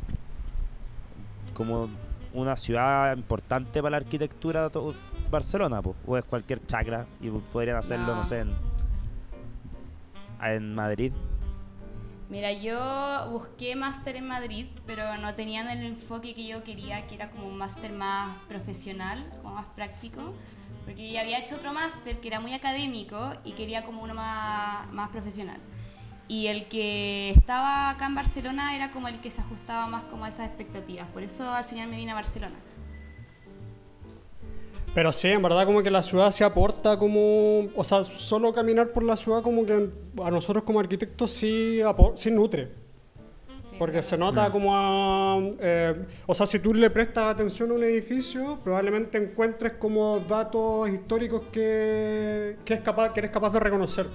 S2: como una ciudad importante para la arquitectura to- Barcelona, po, o es cualquier chacra y podrían hacerlo, no,
S4: No.
S2: sé, en, en Madrid.
S4: Mira, yo busqué máster en Madrid, pero no tenían el enfoque que yo quería, que era como un máster más profesional, como más práctico, porque ya había hecho otro máster que era muy académico y quería como uno más, más profesional. Y el que estaba acá en Barcelona era como el que se ajustaba más como a esas expectativas, por eso al final me vine a Barcelona.
S3: Pero sí, en verdad como que la ciudad se aporta como... O sea, solo caminar por la ciudad como que a nosotros como arquitectos sí, sí nutre.
S4: Sí,
S3: Porque se nota como a... eh, o sea, si tú le prestas atención a un edificio, probablemente encuentres como datos históricos que, que, es capaz, que eres capaz de reconocer.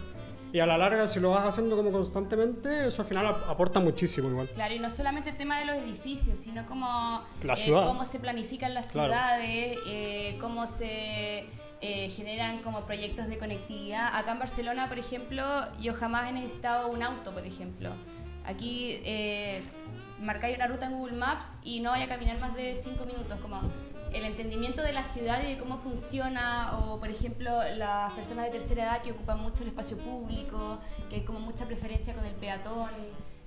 S3: Y a la larga, si lo vas haciendo como constantemente, eso al final ap- aporta muchísimo igual.
S4: Claro, y no solamente el tema de los edificios, sino como
S3: La
S4: eh, cómo se planifican las
S3: Claro.
S4: ciudades, eh, cómo se eh, generan como proyectos de conectividad. Acá en Barcelona, por ejemplo, yo jamás he necesitado un auto, por ejemplo. Aquí eh, marcáis una ruta en Google Maps y no vaya a caminar más de 5 minutos, como el entendimiento de la ciudad y de cómo funciona, o por ejemplo las personas de tercera edad que ocupan mucho el espacio público, que hay como mucha preferencia con el peatón,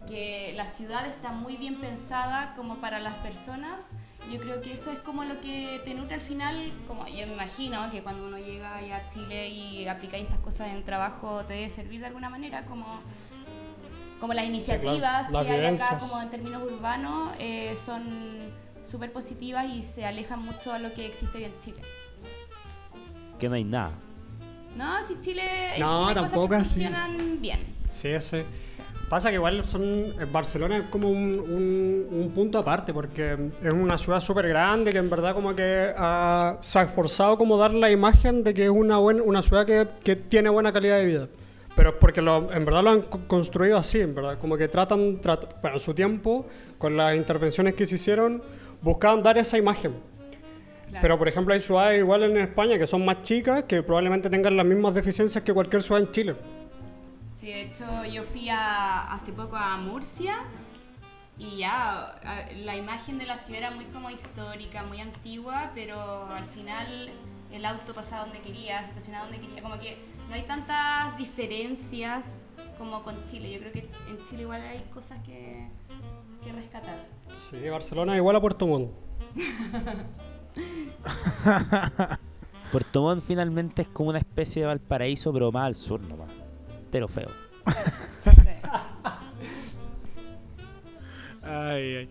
S4: que la ciudad está muy bien pensada como para las personas. Yo creo que eso es como lo que te nutre al final, como yo me imagino que cuando uno llega allá a Chile y aplicáis estas cosas en trabajo te debe servir de alguna manera como como las
S3: Sí, claro.
S4: iniciativas
S3: Las
S4: que hay acá como en términos urbanos eh, son súper positivas y se alejan mucho a lo que existe hoy en Chile.
S2: Que no hay nada.
S4: No, si Chile,
S3: No,
S4: Chile
S3: tampoco
S4: cosas que
S3: así.
S4: funcionan bien.
S3: Sí, sí. Pasa que igual son en Barcelona es como un, un- un punto aparte, porque es una ciudad súper grande que en verdad como que ah, se ha esforzado como dar la imagen de que es una, buena, una ciudad que, que tiene buena calidad de vida. Pero es porque lo- en verdad lo han co- construido así, en verdad. Como que tratan, trat- bueno, en su tiempo, con las intervenciones que se hicieron, buscaban dar esa imagen.
S4: Claro.
S3: Pero por ejemplo hay ciudades igual en España que son más chicas, que probablemente tengan las mismas deficiencias que cualquier ciudad en Chile.
S4: Sí, de hecho yo fui a- hace poco a Murcia y ya la imagen de la ciudad era muy como histórica, muy antigua, pero al final el auto pasaba donde quería, se estacionaba donde quería, como que no hay tantas diferencias como con Chile. Yo creo que en Chile igual hay cosas que, que rescatar.
S3: Sí, Barcelona igual a Puerto Montt.
S2: Puerto Montt finalmente es como una especie de Valparaíso, pero más al sur nomás. Entero feo.
S1: Ay, ay.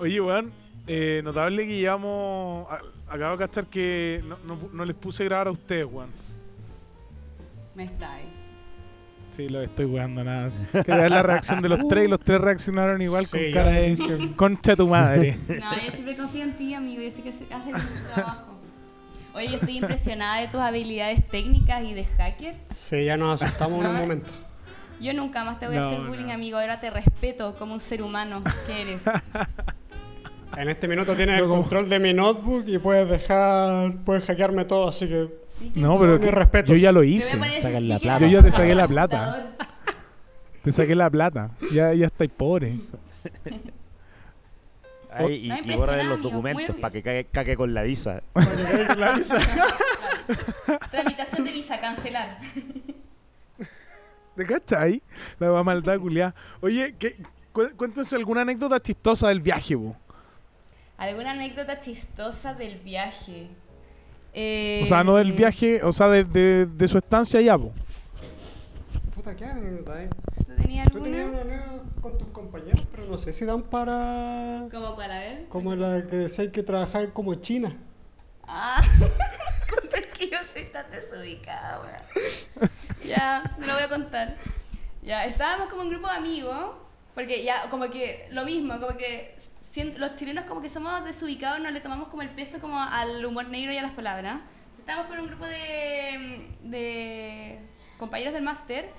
S1: Oye, weón, eh, notable que llevamos. a- acabo de cachar que no, no no les puse a grabar a ustedes, weón.
S4: Me está ahí.
S1: Sí, lo estoy weando nada. Quería ver la reacción de los tres y los tres reaccionaron igual
S3: Sí,
S1: con cara de concha tu madre.
S4: No, yo siempre confío en ti, amigo. Yo sé que hace hace bien tu trabajo. Oye, yo estoy impresionada de tus habilidades técnicas y de hacker.
S3: Sí, ya nos asustamos en un momento.
S4: Yo nunca más te voy a hacer bullying,
S1: no.
S4: amigo. Ahora te respeto como un ser humano que eres.
S3: En este minuto tienes el control de mi notebook y puedes dejar, puedes hackearme todo, así que
S4: Sí, que
S1: No, pero que-
S3: respetos.
S1: yo ya lo hice.
S4: poner ese
S2: Sacan la
S4: sticker
S2: plata.
S1: Yo ya te saqué la plata. Te saqué la plata. Ya, ya estáis pobre.
S2: Ahí, y, y borrarle los
S4: muy
S2: documentos para que cague, cague con la visa.
S4: Tramitación de visa, cancelar.
S1: ¿Te cachai? La maldad culiada. Oye, ¿qué, cu- cuéntense alguna anécdota chistosa del viaje, po.
S4: ¿Alguna anécdota chistosa del viaje? Eh,
S1: O sea, no del viaje, o sea, de, de- de su estancia allá, po.
S3: Puta, qué anécdota, eh.
S4: ¿Tú tenías
S3: Tú tenías
S4: alguna?
S3: una anécdota con tus compañeros, pero no sé si dan para.
S4: ¿Cómo cuál? A ver.
S3: Como la que decía hay que trabajar como China.
S4: Ah, es que yo soy tan desubicada, weón. Ya, te lo voy a contar. Ya, estábamos como un grupo de amigos, porque ya, como que lo mismo, como que los chilenos como que somos desubicados, no le tomamos como el peso como al humor negro y a las palabras. Estábamos con un grupo de, compañeros del máster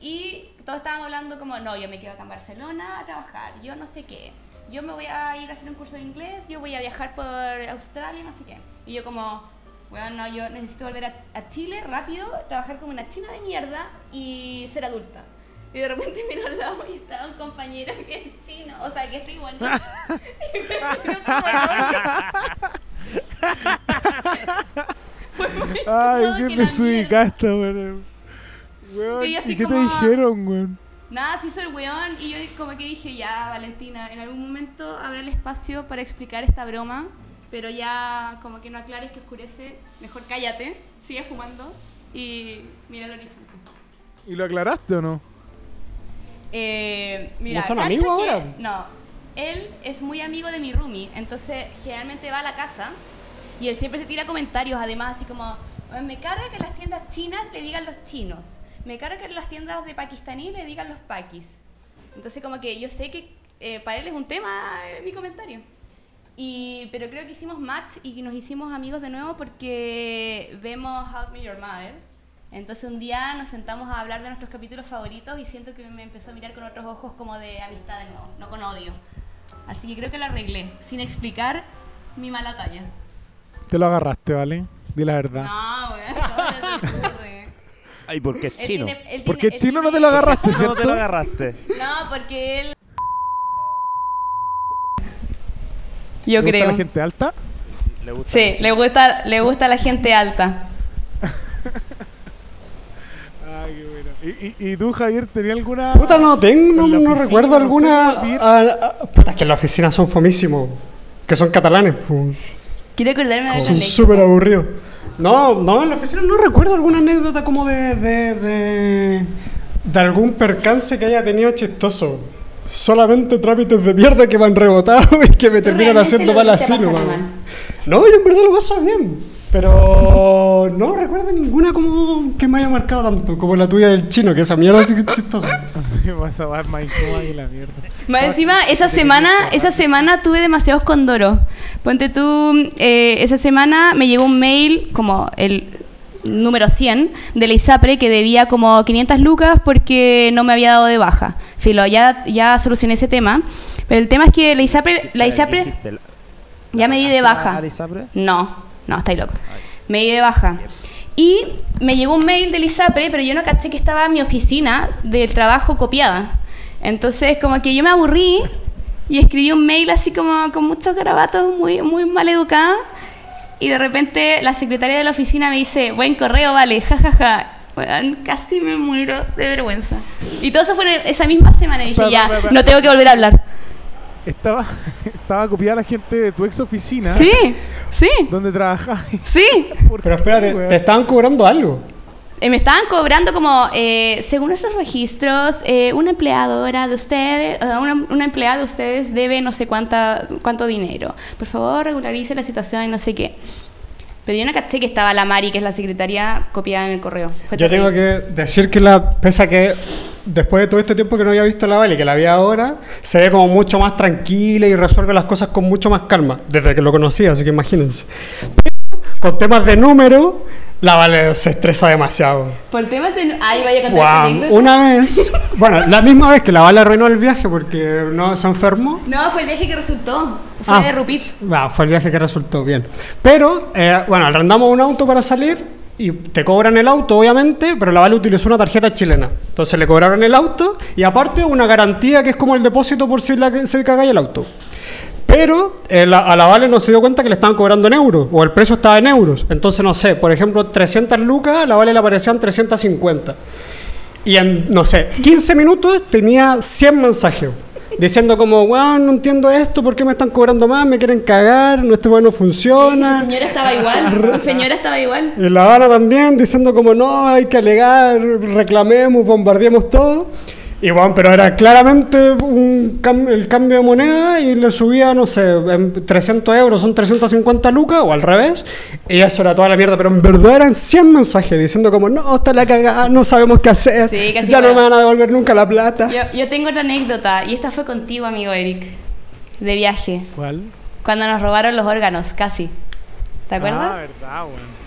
S4: y todos estábamos hablando como, no, yo me quedo acá en Barcelona a trabajar, yo no sé qué, yo me voy a ir a hacer un curso de inglés, yo voy a viajar por Australia, no sé qué. Y yo como, bueno, no, yo necesito volver a Chile rápido, trabajar como una china de mierda y ser adulta. Y de repente miro al lado y estaba un compañero que es chino, o sea, que está igual. Fue muy
S1: Ay, qué desubicaste, weón. Weón,
S4: Y yo así
S1: ¿y qué te
S4: como-
S1: dijeron, weón?
S4: Nada, se hizo el weón y yo como que dije, ya, Valentina, en algún momento habrá el espacio para explicar esta broma, pero ya como que no aclares que oscurece, mejor cállate, sigue fumando y mira el horizonte.
S1: ¿Y lo aclaraste o no?
S4: Eh, mira,
S3: ¿No son
S4: ¿cacha
S3: amigos ahora?
S4: No, él es muy amigo de mi roomie, entonces generalmente va a la casa y él siempre se tira comentarios, además así como, "Oye, me carga que las tiendas chinas le digan los chinos, me carga que las tiendas de pakistaní le digan los pakis. Entonces como que yo sé que eh, para él es un tema eh, mi comentario. Y, pero creo que hicimos match y nos hicimos amigos de nuevo porque vemos How Met Your Mother. Entonces un día nos sentamos a hablar de nuestros capítulos favoritos y siento que me empezó a mirar con otros ojos como de amistad de nuevo, no con odio. Así que creo que lo arreglé, sin explicar mi mala talla.
S1: Te lo agarraste, ¿vale? Di la verdad.
S4: No, weón.
S2: Ay, porque es chino.
S4: tiene-
S1: Porque
S4: tiene-
S1: el
S4: él
S1: chino no
S4: tiene-
S1: te lo agarraste,
S2: ¿Por qué no te lo
S1: ¿cierto?
S2: agarraste?
S4: No, porque él...
S1: ¿Te
S4: Yo
S1: gusta
S4: creo.
S1: la gente alta?
S2: Le gusta
S4: Sí, le gusta, le gusta la gente alta.
S1: Ay, qué bueno. ¿Y, y, y tú, Javier, tenías alguna...?
S3: Puta, no tengo, no, recuerdo
S1: no sé,
S3: alguna.
S1: Javier.
S3: ah, ah, puta, es que en la oficina son fomísimos. Que son catalanes.
S4: Quiero acordarme de
S3: Son súper aburridos. No, no, en la oficina no recuerdo alguna anécdota como de, de, de, de algún percance que haya tenido chistoso. Solamente trámites de mierda que me han rebotado y que me terminan haciendo mal así. No, yo en verdad lo paso bien. Pero no recuerdo ninguna como que me haya marcado tanto como la tuya del chino, que esa mierda sí que es chistosa.
S1: Sí, vas a ver más incómoda que la mierda.
S4: Más encima, esa semana, esa semana tuve demasiados condoros. Ponte tú, eh, esa semana me llegó un mail como el número 100 de la ISAPRE que debía como 500 lucas porque no me había dado de baja. Filo, ya, ya solucioné ese tema. Pero el tema es que la ISAPRE, la
S2: ¿Qué
S4: ISAPRE ya me di de baja.
S2: la ISAPRE?
S4: No, no, estáis loco. Me di de baja. Y me llegó un mail del ISAPRE, pero yo no caché que estaba mi oficina del trabajo copiada. Entonces, como que yo me aburrí y escribí un mail así como con muchos garabatos, muy, muy mal educada. Y de repente la secretaria de la oficina me dice, buen correo, vale, jajaja. Weón, casi me muero de vergüenza. Y todo eso fue esa misma semana. Y dije, ya, no tengo que volver a hablar.
S1: Estaba, estaba copiada la gente de tu ex oficina.
S4: Sí, sí,
S1: Donde trabajabas.
S4: sí.
S1: ¿Por
S3: Pero espérate, te estaban cobrando algo.
S4: Eh, me estaban cobrando como, eh, según nuestros registros, eh, una empleadora de ustedes, una, una empleada de ustedes debe no sé cuánta, cuánto dinero. Por favor, regularice la situación y no sé qué. Pero yo no caché que estaba la Mari, que es la secretaria, copiada en el correo. Fue
S3: Yo tengo que decir que la, pese a que después de todo este tiempo que no había visto la Vale, que la vi ahora, se ve como mucho más tranquila y resuelve las cosas con mucho más calma, desde que lo conocí, así que imagínense. Pero con temas de número, la Vale se estresa demasiado.
S4: Por temas de... Ay, vaya a contar
S3: una vez, bueno, la misma vez que la Vale arruinó el viaje porque no se enfermó,
S4: No, fue el viaje que resultó. Fue
S3: Ah.
S4: de Rupit.
S3: Va, fue el viaje que resultó bien. Pero, eh, bueno, arrendamos un auto para salir y te cobran el auto, obviamente, pero la Vale utilizó una tarjeta chilena. Entonces le cobraron el auto y aparte una garantía que es como el depósito por si la, se caga el auto. Pero eh, la- a la Vale no se dio cuenta que le estaban cobrando en euros o el precio estaba en euros. Entonces, no sé, por ejemplo, 300 lucas, a la Vale le aparecían 350. Y en, no sé, 15 minutos tenía 100 mensajes. Diciendo como, wow, no entiendo esto, ¿por qué me están cobrando más? Me quieren cagar, no, este bueno funciona.
S4: señora estaba igual. Tu señora estaba igual.
S3: Y La Habana también, diciendo como, no, hay que alegar, reclamemos, bombardeemos todo. Y bueno, pero era claramente un cam- el cambio de moneda y le subía, no sé, en 300 euros son 350 lucas o al revés. Y eso era toda la mierda, pero en verdad eran 100 mensajes diciendo como, no, está la cagada, no sabemos qué hacer,
S4: Sí, casi
S3: ya no me van a devolver nunca la plata.
S4: Yo, yo tengo otra anécdota y esta fue contigo, amigo Eric, de viaje,
S1: ¿Cuál?
S4: cuando nos robaron los órganos, casi. ¿Te acuerdas?
S1: Ah, verdad, weón.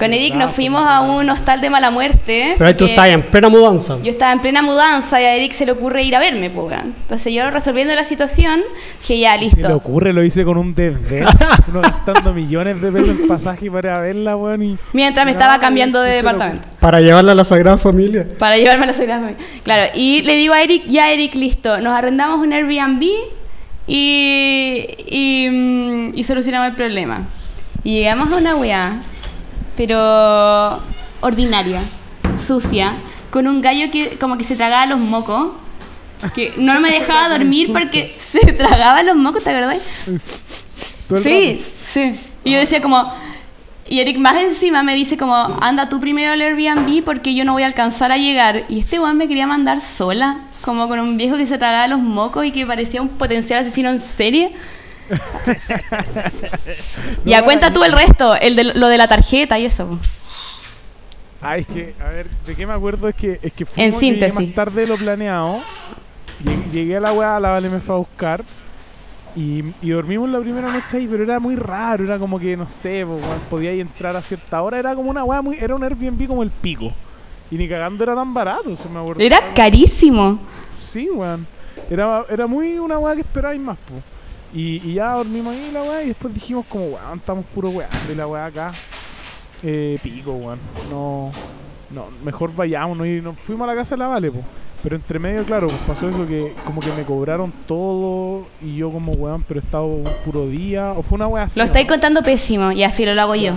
S4: Con Eric nos fuimos a un hostal de mala muerte.
S3: Pero ahí tú estás en plena mudanza.
S4: Yo estaba en plena mudanza y a Eric se le ocurre ir a verme, pues. Entonces yo resolviendo la situación, dije ya,
S1: Se le
S4: listo.
S1: ocurre, lo hice con un desdén. Uno gastando millones de pesos en pasaje para verla, weón. Y...
S4: Mientras me estaba cambiando de departamento.
S3: Para llevarla a la Sagrada Familia.
S4: Para llevarme a la Sagrada Familia. Claro, y le digo a Eric, ya Eric, listo, nos arrendamos un Airbnb y, y, mm, y solucionamos el problema. Y llegamos a una weá, pero ordinaria, sucia, con un gallo que como que se tragaba los mocos, que no me dejaba dormir porque se tragaba los mocos, ¿te acordás? Sí, sí. Y yo decía como... Y Eric más encima me dice como, anda tú primero al Airbnb porque yo no voy a alcanzar a llegar. Y este weón me quería mandar sola, como con un viejo que se tragaba los mocos y que parecía un potencial asesino en serie. ya cuenta tú el resto, el de lo de la tarjeta y eso.
S1: Ah, es que, a ver, ¿de qué me acuerdo? Es que, es que
S4: En síntesis.
S1: más tarde de lo planeado. Llegué, a la weá, la Vale me fue a buscar. Y, y dormimos la primera noche ahí, pero era muy raro. Era como que, no sé, po, podía entrar a cierta hora. Era como una weá muy. Era un Airbnb como el pico. Y ni cagando era tan barato, se me acuerdo.
S4: Era carísimo.
S1: Sí, weón. Era, era muy una weá que esperabais más, po. Y, y ya dormimos ahí la weá y después dijimos como, weón, estamos puro weá de la weá acá. Eh, pico, weón. No, no, mejor vayámonos y nos fuimos a la casa de la Vale, po. Pero entre medio, claro, pues pasó eso que como que me cobraron todo y yo como weón, pero he estado un puro día. O fue una weá así.
S4: Lo
S1: ¿no?
S4: estáis contando pésimo, ya filo, lo hago yo.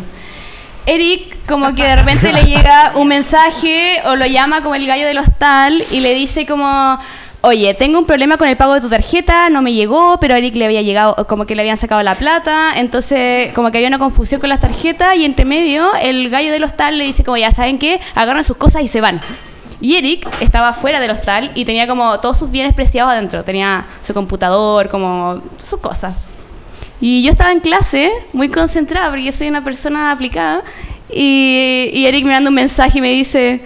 S4: Eric, como que de repente le llega un mensaje o lo llama como el gallo del hostal y le dice como, oye, tengo un problema con el pago de tu tarjeta, no me llegó, pero a Eric le había llegado, como que le habían sacado la plata, entonces como que había una confusión con las tarjetas y entre medio el gallo del hostal le dice como, ya saben qué, agarran sus cosas y se van. Y Eric estaba fuera del hostal y tenía como todos sus bienes preciados adentro, tenía su computador, como sus cosas. Y yo estaba en clase, muy concentrada, porque yo soy una persona aplicada. Y, y Eric me manda un mensaje y me dice: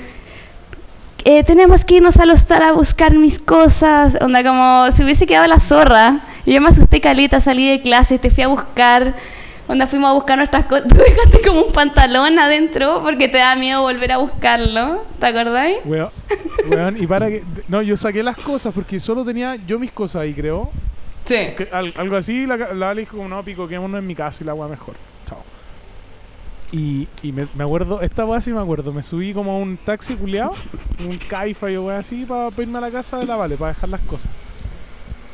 S4: eh, Tenemos que irnos al hostal a buscar mis cosas. Onda, como si hubiese quedado la zorra. Y yo me asusté caleta, salí de clase, te fui a buscar. Onda, fuimos a buscar nuestras cosas. Tú dejaste como un pantalón adentro porque te da miedo volver a buscarlo. ¿Te acordáis?
S1: Weón, weón, y para que. No, yo saqué las cosas porque solo tenía yo mis cosas ahí, creo.
S4: Sí.
S1: Que al- algo así, la, la Vale dijo como, no, pico, quedémonos en mi casa y la weá mejor. Y, me, me acuerdo, esta weá sí me acuerdo, me subí como a un taxi culiado, un caifa y weá así, para irme a la casa de la Vale, para dejar las cosas.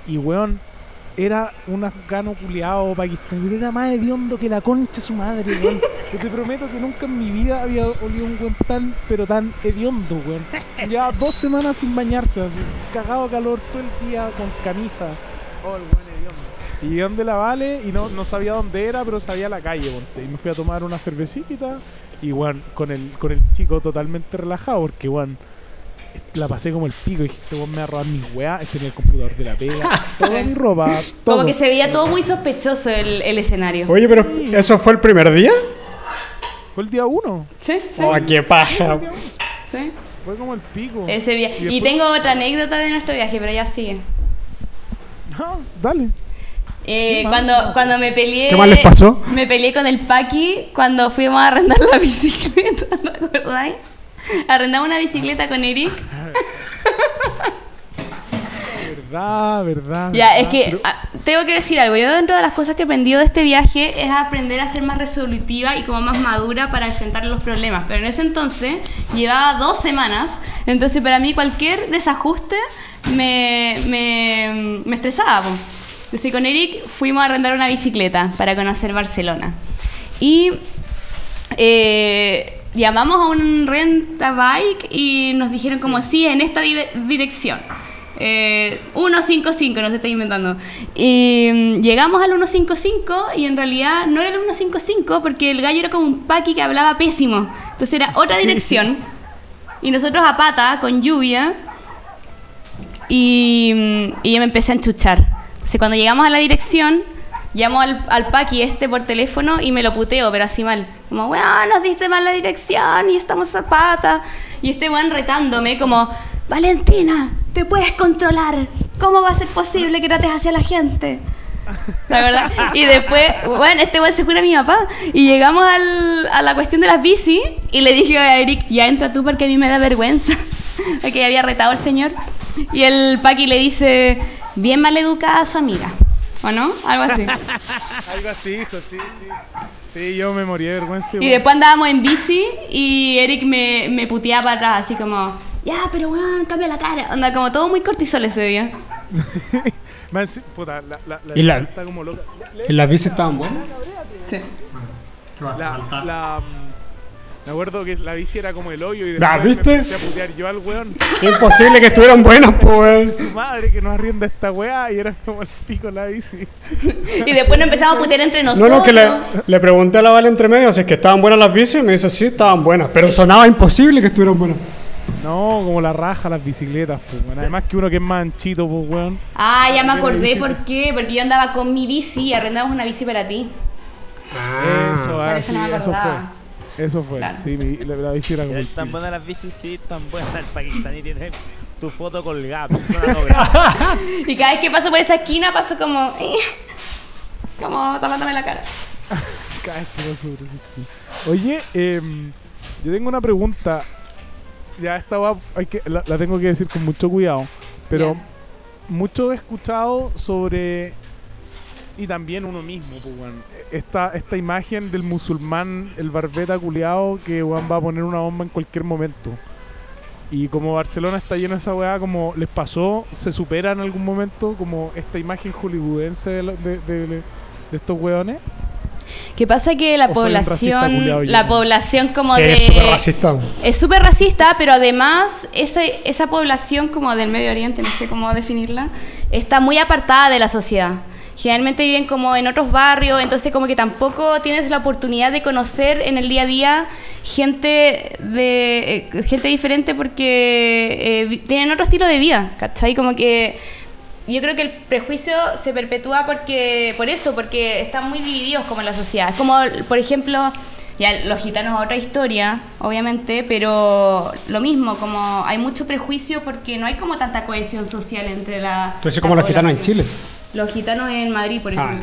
S1: Y weón, era un afgano culiado pakistaní, pero era más hediondo que la concha su madre, weón. Yo te prometo que nunca en mi vida había olido un weón tan, pero tan hediondo, weón. Ya dos semanas sin bañarse, así, cagado calor todo el día con camisa. Oh, weón. Y llegué donde la Vale y no, no sabía dónde era, pero sabía la calle, ponte. Y me fui a tomar una cervecita y, weón, con el, con el chico totalmente relajado, porque, weón, la pasé como el pico y dije, este weón me va a robar mis weas, este tenía el computador de la pega, toda mi ropa, todo.
S4: Como que se veía todo muy sospechoso el, el escenario.
S3: Oye, pero ¿eso fue el primer día?
S1: Fue el día uno.
S4: Sí, sí.
S3: ¡Oh, qué paja!
S4: sí.
S1: Fue como el pico.
S4: Ese
S1: Y
S4: y, tengo otra anécdota de nuestro viaje, pero ya sigue.
S1: No, dale.
S4: Eh, cuando, cuando me peleé.
S3: ¿Qué más les pasó?
S4: Me peleé con el Paqui cuando fuimos a arrendar la bicicleta, ¿te acordáis? Arrendamos una bicicleta con Eric.
S1: Verdad, verdad.
S4: Ya,
S1: verdad,
S4: es que
S1: pero-
S4: ah, tengo que decir algo. Yo dentro de las cosas que he aprendido de este viaje es aprender a ser más resolutiva y como más madura para enfrentar los problemas. Pero en ese entonces llevaba dos semanas, entonces para mí cualquier desajuste me, me, me estresaba. Entonces con Eric fuimos a arrendar una bicicleta para conocer Barcelona. Y eh, llamamos a un renta bike y nos dijeron como sí, en esta di- dirección. Eh, 155, no se está inventando. Y mm, llegamos al 155 y en realidad no era el 155 porque el gallo era como un paqui que hablaba pésimo. Entonces era otra dirección. Y nosotros a pata, con lluvia, y, mm, y yo me empecé a enchuchar. Entonces cuando llegamos a la dirección, llamo al, al este por teléfono y me lo puteo, pero así mal. Como, weón, nos diste mal la dirección y estamos a pata. Y este weón retándome como, Valentina, te puedes controlar. ¿Cómo va a ser posible que trates hacia la gente? La verdad. Y después, bueno, este weón se jura a mi papá. Y llegamos al- a la cuestión de las bici y le dije a Eric, ya entra tú porque a mí me da vergüenza. Porque había retado al señor. Y el Paqui le dice, bien mal educada a su amiga. ¿O no? Algo así.
S1: Algo así, hijo, sí, sí. Sí, yo me morí de vergüenza.
S4: Y después andábamos en bici y Eric me, me puteaba para atrás, así como, ya, pero weón, cambia la cara. Onda, como todo muy cortisol ese día.
S1: Man, sí, puta, la, la, la,
S3: Y la-
S1: está como loca.
S3: ¿Y las bicis estaban buenas?
S4: Sí.
S1: La, la, mm, me acuerdo que la bici era como el hoyo y
S3: Ah,
S1: después
S3: ¿viste?
S1: me a putear yo al weón.
S3: Imposible que estuvieran buenas, pues.
S1: Su madre que nos arrienda esta weá y era como el pico la bici.
S4: Y después nos empezamos a putear entre
S3: No,
S4: nosotros.
S3: no, que le, le pregunté a la Vale entre medio si es que estaban buenas las bicis y me dice sí, estaban buenas. Pero sonaba imposible que estuvieran buenas.
S1: No, como la raja las bicicletas, pues, weón. Además que uno que es más anchito, pues, weón.
S4: Ah, ya me acordé por qué. Porque yo andaba con mi bici y arrendamos una bici para ti.
S1: Eso, ah,
S4: eso
S1: sí,
S4: no me
S1: eso fue. Eso fue.
S4: Claro.
S1: Sí, mi- la, la bici era como
S2: Están buenas las bicis, sí, están buenas. El pakistaní tiene tu foto colgada.
S4: Y cada vez que paso por esa esquina paso como... eh, como tapándome la cara.
S1: Cada vez que paso por esa esquina. Oye, em, yo tengo una pregunta. Ya esta va, hay que, la, la tengo que decir con mucho cuidado. Pero mucho he escuchado sobre. Y también uno mismo, pues, weón. Esta, esta imagen del musulmán, el barbeta culiao, que weón, va a poner una bomba en cualquier momento. Y como Barcelona está lleno de esa weá, como les pasó, se supera en algún momento, como esta imagen hollywoodense de, de- de- de estos weones.
S4: Que pasa que la
S1: O
S4: población... La población como
S3: sí,
S4: de...
S3: eres súper racista.
S4: Es súper racista, pero además ese, esa población como del Medio Oriente, no sé cómo definirla, está muy apartada de la sociedad. Generalmente viven como en otros barrios, entonces como que tampoco tienes la oportunidad de conocer en el día a día gente de eh, gente diferente porque eh, tienen otro estilo de vida, ¿cachai? Como que yo creo que el prejuicio se perpetúa porque por eso, porque están muy divididos como la sociedad. Es como, por ejemplo, ya los gitanos otra historia, obviamente, pero lo mismo, como hay mucho prejuicio porque no hay como tanta cohesión social entre la. La
S3: como los gitanos en. Chile.
S4: Los gitanos en Madrid, por
S3: Ah.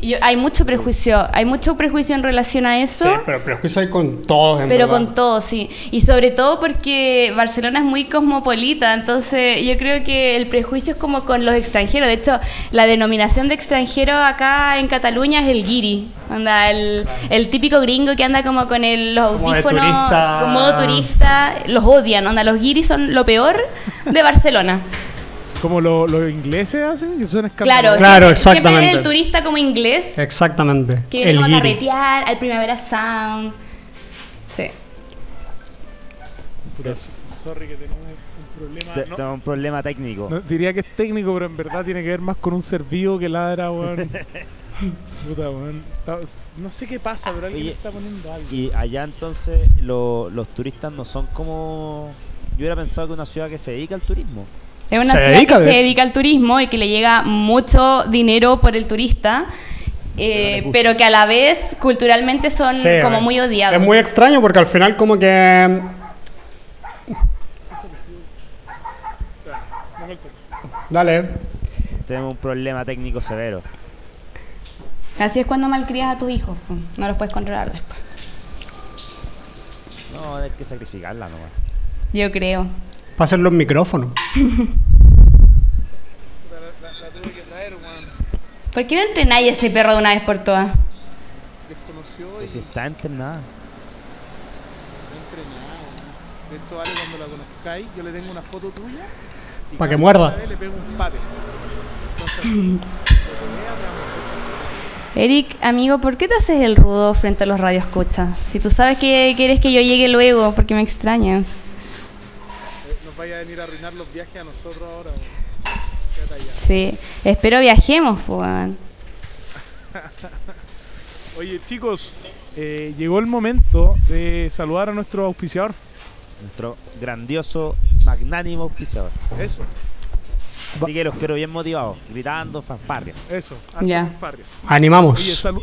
S4: Yo- hay mucho prejuicio, hay mucho prejuicio en relación a eso.
S3: Sí, pero prejuicio hay con todos, en
S4: Pero
S3: verdad.
S4: con todo, sí. Y sobre todo porque Barcelona es muy cosmopolita, entonces yo creo que el prejuicio es como con los extranjeros. De hecho, la denominación de extranjero acá en Cataluña es el guiri. Anda, el, el típico gringo que anda como con el, los
S3: Como
S4: audífonos,
S3: turista.
S4: con modo turista. Los odian, anda, los guiris son lo peor de Barcelona.
S1: Como lo- los ingleses hacen, que son
S4: Claro,
S1: escandalosos.
S3: Claro,
S4: siempre, siempre
S3: exactamente.
S4: el turista como inglés,
S3: Exactamente.
S4: que viene
S3: el
S4: como a carretear al Primavera Sound. Sí.
S1: Sorry que tenemos un problema.
S2: Te-
S1: no-
S2: Tengo un problema técnico.
S1: no, diría que es técnico, pero en verdad tiene que ver más con un ser vivo que ladra, weón. Puta, weón. No sé qué pasa, pero alguien
S2: Oye,
S1: está poniendo algo.
S2: Y allá entonces lo- los turistas no son como... Yo hubiera pensado que una ciudad que se dedica al turismo.
S4: Es una
S3: Se
S4: ciudad
S3: dedica,
S4: que
S3: de
S4: se dedica al turismo y que le llega mucho dinero por el turista, eh, pero que a la vez culturalmente son
S3: Sí,
S4: como
S3: eh.
S4: muy odiados.
S3: Es muy extraño porque al final como que... Dale.
S2: Tenemos un problema técnico severo.
S4: Así es cuando malcrías a tus hijos, no los puedes controlar después.
S2: No, hay que sacrificarla nomás.
S4: Yo creo.
S3: Pasen los micrófonos.
S4: ¿Por qué no entrenáis a ese perro de una vez por todas?
S1: Desconoció
S2: Pues si está entrenada.
S1: entrenado. De hecho, vale, cuando la conozcáis, yo le tengo una foto tuya. y
S3: Pa' que muerda.
S1: Le pego un pate. Entonces, va a.
S4: Eric, amigo, ¿por qué te haces el rudo frente a los radioescuchas? Si tú sabes que quieres que yo llegue luego, porque me extrañas.
S1: Vaya a venir a arruinar los viajes a nosotros ahora.
S4: Sí, espero viajemos, pues.
S1: Oye, chicos, eh, llegó el momento de saludar a nuestro auspiciador.
S2: Nuestro grandioso, magnánimo auspiciador.
S1: Eso,
S2: Así que los quiero bien motivados, gritando, fanfarria.
S1: eso.
S4: Ya.
S1: fanfarria.
S3: Animamos.
S1: Oye, salu-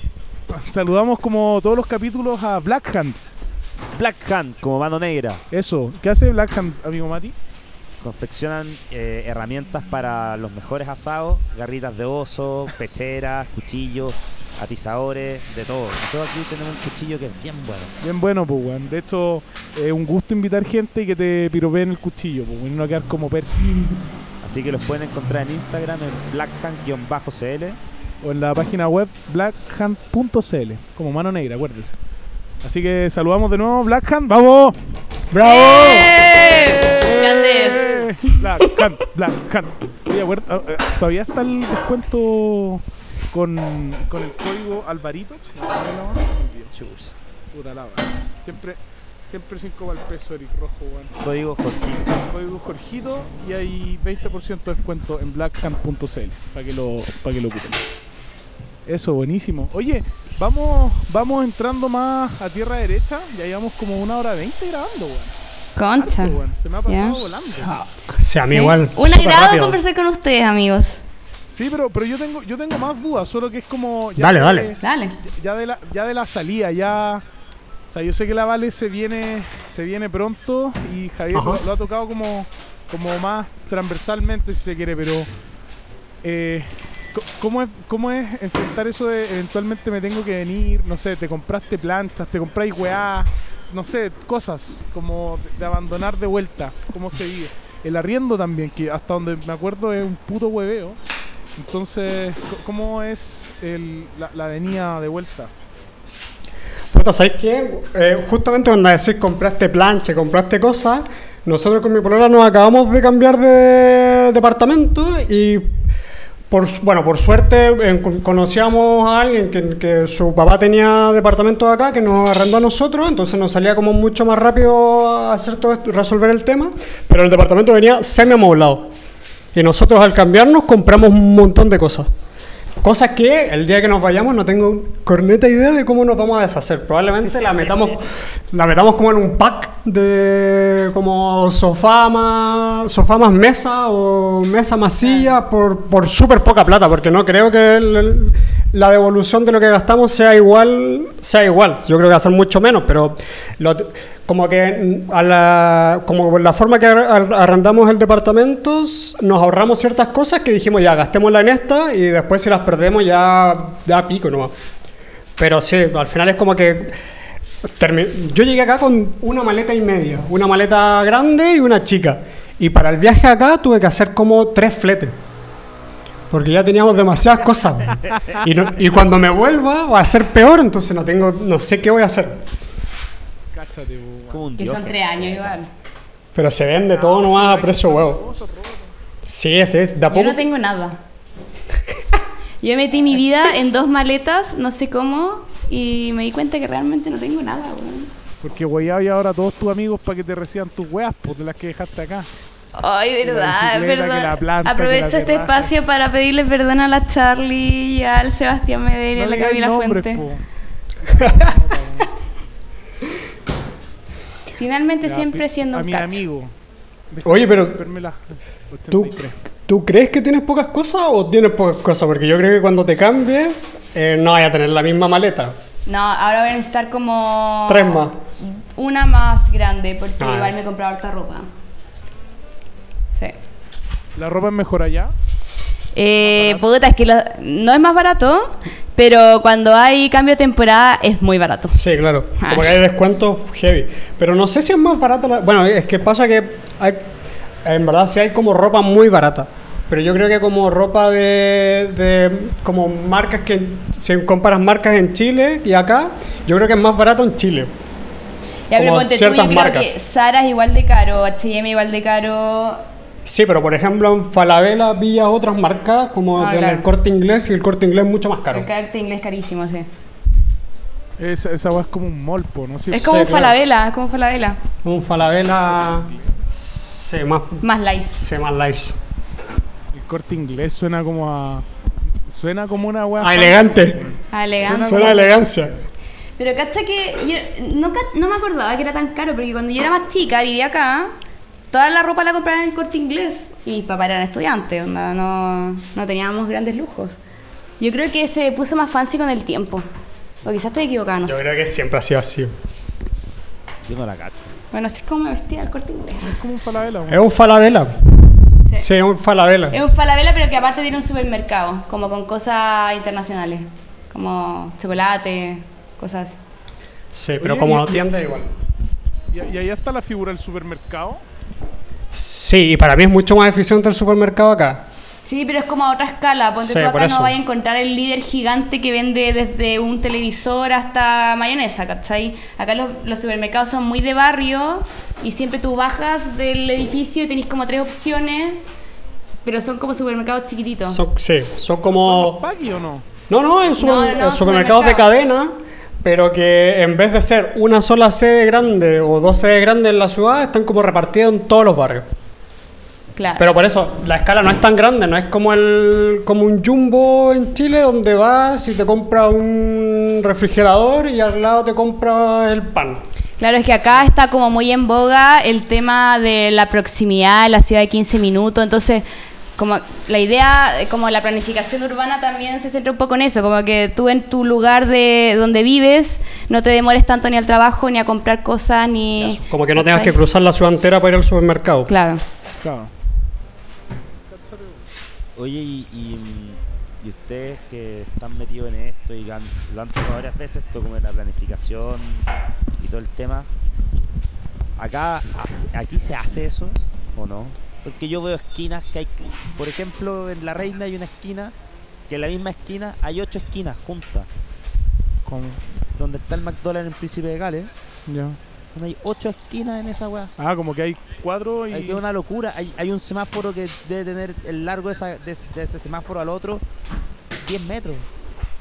S1: saludamos como todos los capítulos a Black Hand.
S2: Black Hand, como mano negra.
S1: Eso, ¿qué hace Black Hand, amigo Mati?
S2: Confeccionan eh, herramientas para los mejores asados, garritas de oso, pecheras, cuchillos, atizadores, de todo. Nosotros aquí tenemos un cuchillo que es bien bueno.
S1: Bien bueno, pues, weón. De hecho, es un gusto invitar gente y que te piropeen el cuchillo, pues, no quedar como per
S2: Así que los pueden encontrar en Instagram en blackhand-cl.
S1: o en la página web blackhand.cl, como mano negra, acuérdense. Así que saludamos de nuevo, Black Hand, ¡vamos!
S3: ¡Bravo!
S4: ¡Eh! ¡Grandes!
S1: ¡Eh! Black Hand, Black Hand. Oye, eh, todavía está el descuento con, con el código Alvarito. Puta la. Siempre, siempre 5 para el peso, Eric Rojo, weón.
S2: Código Jorgito.
S1: Código Jorgito y hay 20% de descuento en blackhand.cl para que lo para que lo ocupen. Eso, buenísimo. Oye, vamos vamos entrando más a tierra derecha. Ya llevamos como una hora veinte grabando, weón.
S4: Concha.
S1: Harto, weón. Se me ha pasado
S4: Ya.
S1: volando.
S3: Sí, a mí
S4: Sí.
S3: igual.
S4: Un agrado conversar con ustedes, amigos.
S1: Sí, pero, pero yo tengo yo tengo más dudas, solo que es como ya
S3: Dale,
S1: de-
S3: dale.
S4: Dale.
S1: ya de la ya de la salida, ya o sea, yo sé que la Vale se viene se viene pronto y Javier lo, lo ha tocado como como más transversalmente si se quiere, pero eh, ¿Cómo es, ¿Cómo es enfrentar eso de eventualmente me tengo que venir? No sé, te compraste planchas, te compráis weá, no sé, cosas como de, abandonar de vuelta. ¿Cómo se vive? El arriendo también, que hasta donde me acuerdo es un puto hueveo. Entonces, ¿cómo es el- la, la venida de vuelta?
S3: Puta, ¿sabes qué? Eh, justamente cuando decís compraste plancha, compraste cosas, nosotros con mi polola nos acabamos de cambiar de departamento y bueno, por suerte con- conocíamos a alguien que, que su papá tenía departamento acá que nos arrendó a nosotros, entonces nos salía como mucho más rápido hacer todo esto, resolver el tema, pero el departamento venía semi amoblado y nosotros al cambiarnos compramos un montón de cosas. Cosas que el día que nos vayamos no tengo corneta idea de cómo nos vamos a deshacer. Probablemente la metamos, la metamos como en un pack de como sofá más, sofá más mesa o mesa más silla por, por súper poca plata, porque no creo que el- el- la devolución de lo que gastamos sea igual, sea igual. Yo creo que va a ser mucho menos, pero lo- como que a la, como la forma que ar- ar- arrendamos el departamento, nos ahorramos ciertas cosas que dijimos ya, gastémosla en esta y después si las perdemos ya, ya pico nomás. Pero sí, al final es como que yo llegué acá con una maleta y media, una maleta grande y una chica. Y para el viaje acá tuve que hacer como tres fletes. Porque ya teníamos demasiadas cosas. Y, no- y cuando me vuelva va a ser peor, entonces no tengo, no sé qué voy a hacer.
S1: Cáchate, po, weón.
S2: Como un
S4: Que son tres años igual.
S3: Pero se vende todo nomás a precio huevo. Sí, es, es,
S4: Yo no tengo nada. Yo metí mi vida en dos maletas, no sé cómo, y me di cuenta que realmente no tengo nada, weón.
S1: Porque weyaba y ahora todos tus amigos para que te reciban tus weas, pues de las que dejaste acá.
S4: Ay, verdad, perdón.
S1: la planta,
S4: Aprovecho este espacio para pedirle perdón a la Charlie y al Sebastián Medellín y a la Camila
S1: nombres,
S4: Fuente. Finalmente
S1: Ya,
S4: siempre siendo
S1: a
S4: un
S1: mi
S4: cacho.
S1: amigo.
S3: Oye, pero ¿Tú,
S1: 83.
S3: ¿Tú crees que tienes pocas cosas o tienes pocas cosas? Porque yo creo que cuando te cambies eh, no vaya a tener la misma maleta.
S4: No, ahora voy a necesitar como...
S3: Tres más.
S4: Una más grande, porque
S3: Ah.
S4: igual me he comprado harta ropa. Sí.
S1: ¿La ropa es mejor allá?
S4: Eh, puta, es que lo- no es más barato, pero cuando hay cambio de temporada es muy barato.
S3: Sí, claro. Como que hay descuentos heavy. Pero no sé si es más barata la... Bueno, es que pasa que hay... En verdad sí hay como ropa muy barata. Pero yo creo que como ropa de... de como marcas que... Si comparas marcas en Chile y acá, yo creo que es más barato en Chile.
S4: Ya, pero
S3: Como
S4: ponte tú, yo
S3: ciertas
S4: creo
S3: marcas.
S4: que Zara es igual de caro, H&M igual de caro.
S3: Sí, pero por ejemplo en Falabella pilla otras marcas como
S4: Ah,
S3: en
S4: claro.
S3: el corte inglés y el corte inglés es mucho más caro.
S4: El caerte inglés carísimo, sí.
S1: Esa, esa es como un molpo, ¿no? Sí,
S4: Es como
S3: Sí,
S4: un
S3: claro.
S4: falabella, es como un falabella.
S3: Un Falabella sí, más,
S4: Más light.
S3: sí, más light.
S1: El corte inglés suena como a. Suena como una weá.
S3: Ah, elegante.
S4: Ah, elegante.
S3: Suena a elegancia.
S4: Pero cacha que yo no, no me acordaba que era tan caro, porque cuando yo era más chica, vivía acá, toda la ropa la compraba en el corte inglés. Y mis papás eran estudiantes, onda, no, no teníamos grandes lujos. Yo creo que se puso más fancy con el tiempo. O quizás estoy equivocada, no
S3: Yo
S4: sé.
S3: creo que siempre ha sido así.
S2: Yo no la cacho.
S4: Bueno, así es como me vestía el corte inglés.
S1: Es como un falabella. weón.
S3: Es un Falabella.
S4: Sí.
S3: Sí, es un Falabella.
S4: Es un falabella, pero que aparte tiene un supermercado, como con cosas internacionales, como chocolate, cosas así.
S3: Sí, pero
S1: Oye,
S3: como
S1: y-
S3: tienda igual.
S1: Y, y ahí está la figura del supermercado.
S3: Sí, y para mí es mucho más eficiente el supermercado acá.
S4: Sí, pero es como a otra escala. Ponte
S3: Sí,
S4: tú acá no vaya a encontrar el líder gigante que vende desde un televisor hasta mayonesa, ¿cachai? Acá los, los supermercados son muy de barrio y siempre tú bajas del edificio y tenés como tres opciones, pero son como supermercados chiquititos.
S3: Son, sí, son
S1: ¿Son
S3: como...
S1: los Paqui o no?
S3: No, no, es
S4: No, no, no,
S3: supermercados de
S4: supermercado.
S3: cadena, pero que en vez de ser una sola sede grande o dos sedes grandes en la ciudad, están como repartidas en todos los barrios.
S4: Claro.
S3: Pero por eso, la escala no es tan grande, no es como el como un jumbo en Chile donde vas y te compras un refrigerador y al lado te compras el pan.
S4: Claro, es que acá está como muy en boga el tema de la proximidad, la ciudad de 15 minutos, entonces como la idea, como la planificación urbana también se centra un poco en eso, como que tú en tu lugar de donde vives no te demores tanto ni al trabajo, ni a comprar cosas, ni...
S3: Como que no tengas que cruzar la ciudad entera para ir al supermercado.
S4: Claro.
S1: Claro.
S2: Oye, y, y, mm, y ustedes que están metidos en esto y han- lo han tocado varias veces, esto como en la planificación y todo el tema, acá aquí se hace eso o no? Porque yo veo esquinas que hay, por ejemplo, en La Reina hay una esquina que en la misma esquina hay ocho esquinas juntas,
S1: Como-
S2: donde está el McDonald's en Príncipe de Gales,
S1: ya.
S2: Hay ocho esquinas en esa weá.
S1: Ah, como que hay cuatro y.
S2: Hay una locura. Hay, hay un semáforo que debe tener el largo de, esa- de- de ese semáforo al otro 10 metros.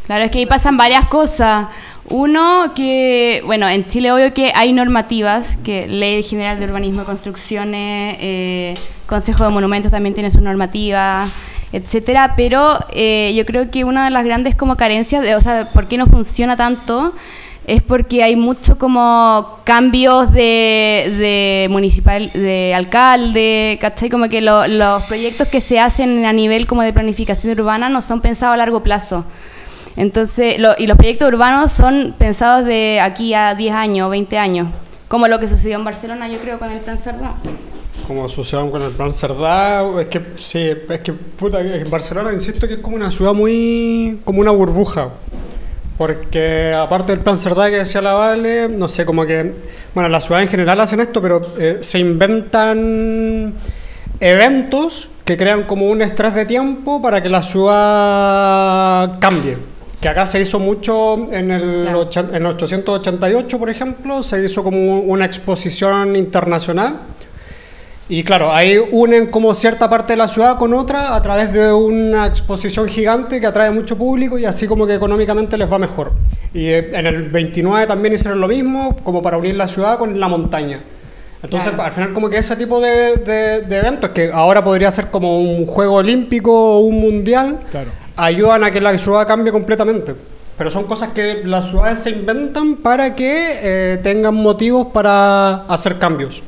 S4: Claro, es que ahí pasan varias cosas. Uno, que, bueno, en Chile obvio que hay normativas, que Ley General de Urbanismo y Construcciones, eh, Consejo de Monumentos también tiene sus normativas, etcétera, pero eh, yo creo que una de las grandes como carencias, de, o sea, por qué no funciona tanto, es porque hay mucho como cambios de, de municipal, de alcalde, ¿cachai? Como que lo- los proyectos que se hacen a nivel como de planificación urbana no son pensados a largo plazo. Entonces, lo- y los proyectos urbanos son pensados de aquí a 10 años, 20 años, como lo que sucedió en Barcelona, yo creo, con el Plan Cerdá.
S3: Como sucedió con el plan Cerdá, es que sí, es que puta, en Barcelona insisto que es como una ciudad muy, como una burbuja. Porque aparte del plan Cerdá que decía la Vale, no sé, como que, bueno, las ciudades en general hacen esto, pero eh, se inventan eventos que crean como un estrés de tiempo para que la ciudad cambie. Que acá se hizo mucho en el,
S4: Claro.
S3: ochen- en el 888, por ejemplo, se hizo como una exposición internacional. Y claro, ahí unen como cierta parte de la ciudad con otra a través de una exposición gigante que atrae mucho público y así como que económicamente les va mejor. Y eh, en el 29 también hicieron lo mismo, como para unir la ciudad con la montaña. Entonces,
S4: Claro.
S3: al final como que ese tipo de, de- de eventos, que ahora podría ser como un juego olímpico o un mundial,
S1: Claro.
S3: ayudan a que la ciudad cambie completamente. Pero son cosas que las ciudades se inventan para que eh, tengan motivos para hacer cambios.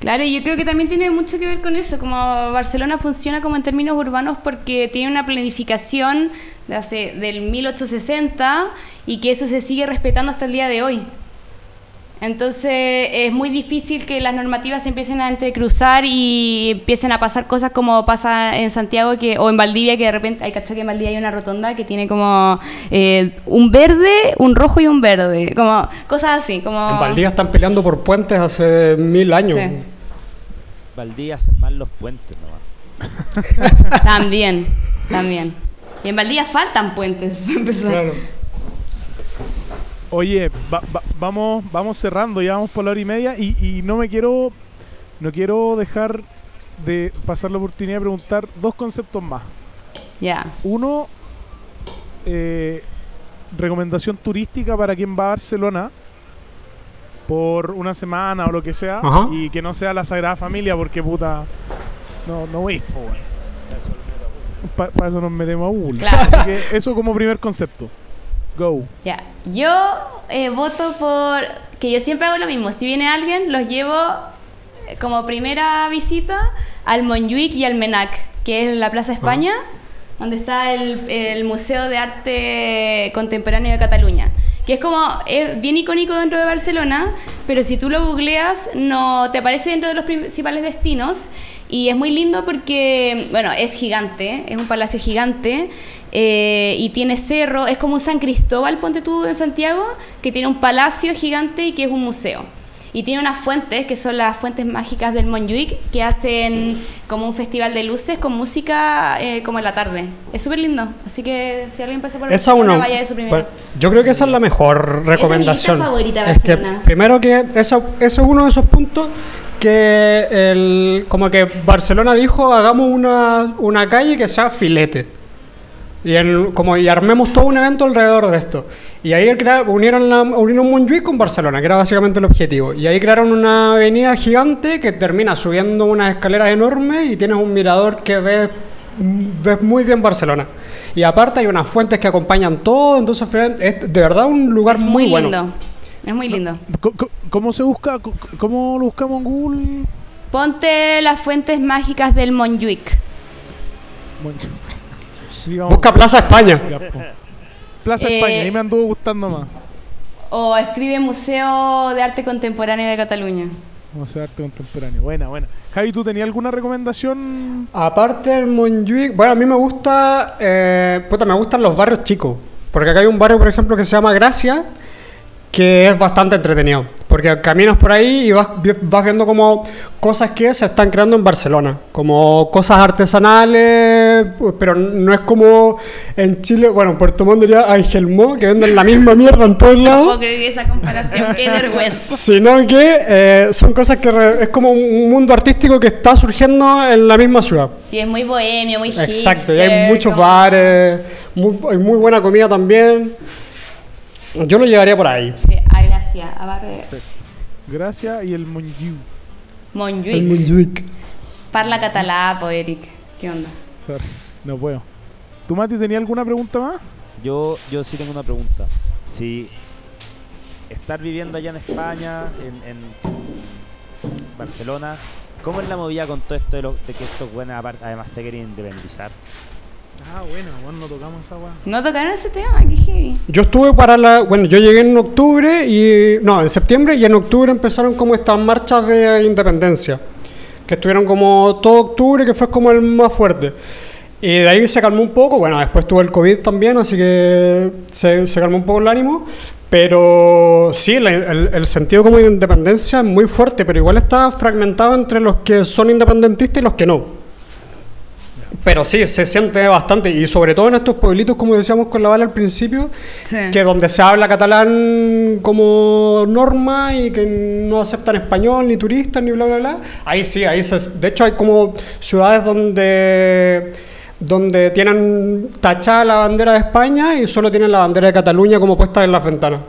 S4: Claro, y yo creo que también tiene mucho que ver con eso, como Barcelona funciona como en términos urbanos porque tiene una planificación de hace, del 1860 y que eso se sigue respetando hasta el día de hoy. Entonces es muy difícil que las normativas se empiecen a entrecruzar y empiecen a pasar cosas como pasa en Santiago que, o en Valdivia, que de repente hay que en Valdivia hay una rotonda que tiene como eh, un verde, un rojo y un verde, como cosas así, como...
S3: En Valdivia están peleando por puentes hace mil años.
S4: Sí.
S2: Valdivia hacen mal los puentes nomás.
S4: También, también. Y en Valdivia faltan puentes, para empezar.
S3: Claro.
S1: Oye, va- va- vamos, vamos cerrando, ya vamos por la hora y media y, y no me quiero, no quiero dejar de pasar la oportunidad de preguntar dos conceptos más.
S4: Ya.
S1: Uno, eh, recomendación turística para quien va a Barcelona por una semana o lo que sea
S3: Ajá.
S1: y que no sea la Sagrada Familia porque puta no no voy para eso nos metemos a Google
S4: Claro.
S1: así que eso como primer concepto go
S4: Ya, yo eh, voto por que yo siempre hago lo mismo. Si viene alguien, los llevo eh, como primera visita al Montjuic y al Menac, que es la Plaza España, donde está el, el Museo de Arte Contemporáneo de Cataluña. Que es como, es bien icónico dentro de Barcelona, pero si tú lo googleas, no te aparece dentro de los principales destinos. Y es muy lindo porque, bueno, es gigante, es un palacio gigante eh, y tiene cerro, es como un San Cristóbal, ponte tú en Santiago, que tiene un palacio gigante y que es un museo. Y tiene unas fuentes, que son las fuentes mágicas del Montjuic, que hacen como un festival de luces con música eh, como en la tarde. Es súper lindo, así que si alguien pasa por
S3: Esa uno.
S4: vaya eso primero.
S3: Bueno, yo creo que esa es la mejor recomendación.
S4: lista favorita de
S3: es que primero que eso, eso es uno de esos puntos que el, como que Barcelona dijo hagamos una, una calle que sea filete. Y, en- como, y armemos todo un evento alrededor de esto. Y ahí unieron, la, unieron Montjuic con Barcelona, que era básicamente el objetivo. Y ahí crearon una avenida gigante que termina subiendo unas escaleras enormes y tienes un mirador que ves, ves muy bien Barcelona. Y aparte hay unas fuentes que acompañan todo, entonces es de verdad un lugar
S4: es
S3: muy,
S4: muy
S3: bueno.
S4: Es muy lindo.
S1: Co- ¿Cómo se busca? ¿Cómo lo buscamos en Google?
S4: Ponte las fuentes mágicas del.
S1: Moncho. Sigamos.
S3: Busca Plaza España.
S1: Plaza
S4: Eh,
S1: España, ahí me anduvo gustando más.
S4: O escribe Museo de Arte Contemporáneo de Cataluña.
S1: A hacer arte contemporáneo. Buena, buena. Javi, ¿tú tenías alguna recomendación?
S3: Aparte del Montjuic, bueno, a mí me gusta, eh, puta, me gustan los barrios chicos. Porque acá hay un barrio, por ejemplo, que se llama Gracia, que es bastante entretenido. Porque caminas por ahí y vas, vas viendo como cosas que se están creando en Barcelona. Como cosas artesanales, pero no es como en Chile, bueno, en Puerto Montt diría Ángel Mo, que venden la misma mierda en todos
S4: No
S3: lados.
S4: puedo creer esa comparación, qué vergüenza.
S3: sino que eh, son cosas que re- es como un mundo artístico que está surgiendo en la misma ciudad.
S4: Y es muy bohemio, muy
S3: Exacto, y hay
S4: hipster,
S3: muchos
S4: como-
S3: bares, muy, hay muy buena comida también. Yo lo llevaría por ahí.
S4: Sí, a Gracia, a Barrio de Gracia.
S1: Gracia y el Monju.
S3: El
S4: Montjuic.
S3: Montjuic.
S4: Parla catalá, po, Eric. ¿Qué onda?
S1: Sorry, no puedo. ¿Tú, Mati, tenías alguna pregunta más?
S2: Yo, yo sí tengo una pregunta. Si estar viviendo allá en España, en, en Barcelona, ¿cómo es la movida con todo esto de, lo- de que estos buenos además se quieren independizar?
S1: Ah, bueno, bueno, no tocamos esa weá.
S4: ¿No tocaron ese tema? Qué heavy.
S3: Yo estuve para la. Bueno, yo llegué en octubre y. No, en septiembre y en octubre empezaron como estas marchas de independencia. Que estuvieron como todo octubre, que fue como el más fuerte. Y de ahí se calmó un poco. Bueno, después tuvo el COVID también, así que se, se calmó un poco el ánimo. Pero sí, la- el, el sentido como de independencia es muy fuerte, pero igual está fragmentado entre los que son independentistas y los que no. Pero sí, se siente bastante, y sobre todo en estos pueblitos, como decíamos con la bala al principio, que donde se habla catalán como norma y que no aceptan español, ni turistas, ni bla, bla, bla. Ahí sí, ahí se... De hecho, hay como ciudades donde donde tienen tachada la bandera de España y solo tienen la bandera de Cataluña como puesta en las ventanas.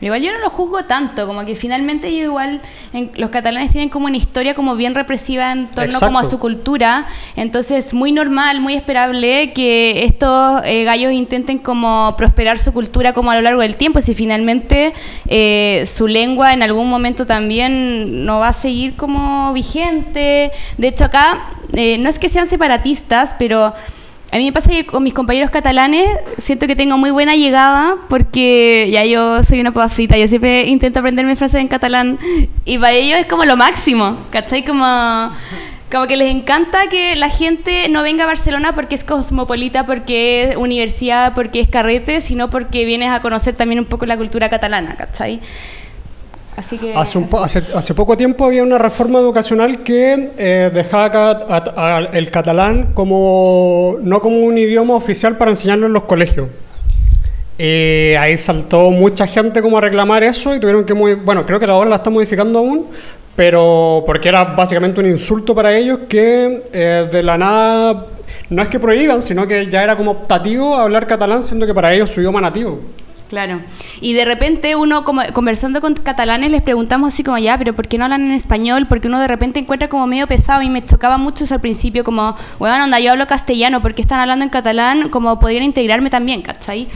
S4: Igual yo no lo juzgo tanto, como que finalmente ellos igual, en- los catalanes tienen como una historia como bien represiva en torno como a su cultura, entonces muy normal, muy esperable que estos eh, gallos intenten como prosperar su cultura como a lo largo del tiempo, si finalmente eh, su lengua en algún momento también no va a seguir como vigente. De hecho acá, eh, no es que sean separatistas, pero... A mí me pasa que con mis compañeros catalanes siento que tengo muy buena llegada porque ya yo soy una pava frita, yo siempre intento aprenderme frases en catalán y para ellos es como lo máximo, ¿cachai? Como, como que les encanta que la gente no venga a Barcelona porque es cosmopolita, porque es universidad, porque es carrete, sino porque vienes a conocer también un poco la cultura catalana, ¿cachai? Así que...
S3: Hace, un po- hace, hace poco tiempo había una reforma educacional que eh, dejaba ca- a- a- el catalán como no como un idioma oficial para enseñarlo en los colegios. Y ahí saltó mucha gente como a reclamar eso y tuvieron que muy bueno creo que la ahora la está modificando aún pero porque era básicamente un insulto para ellos que eh, de la nada no es que prohíban, sino que ya era como optativo hablar catalán, siendo que para ellos su idioma nativo.
S4: Claro. Y de repente uno, como conversando con catalanes, les preguntamos así como, ya, pero ¿por qué no hablan en español? Porque uno de repente encuentra como medio pesado y me chocaba mucho eso al principio, como, bueno, onda, yo hablo castellano, ¿por qué están hablando en catalán? Como podrían integrarme también, ¿cachai?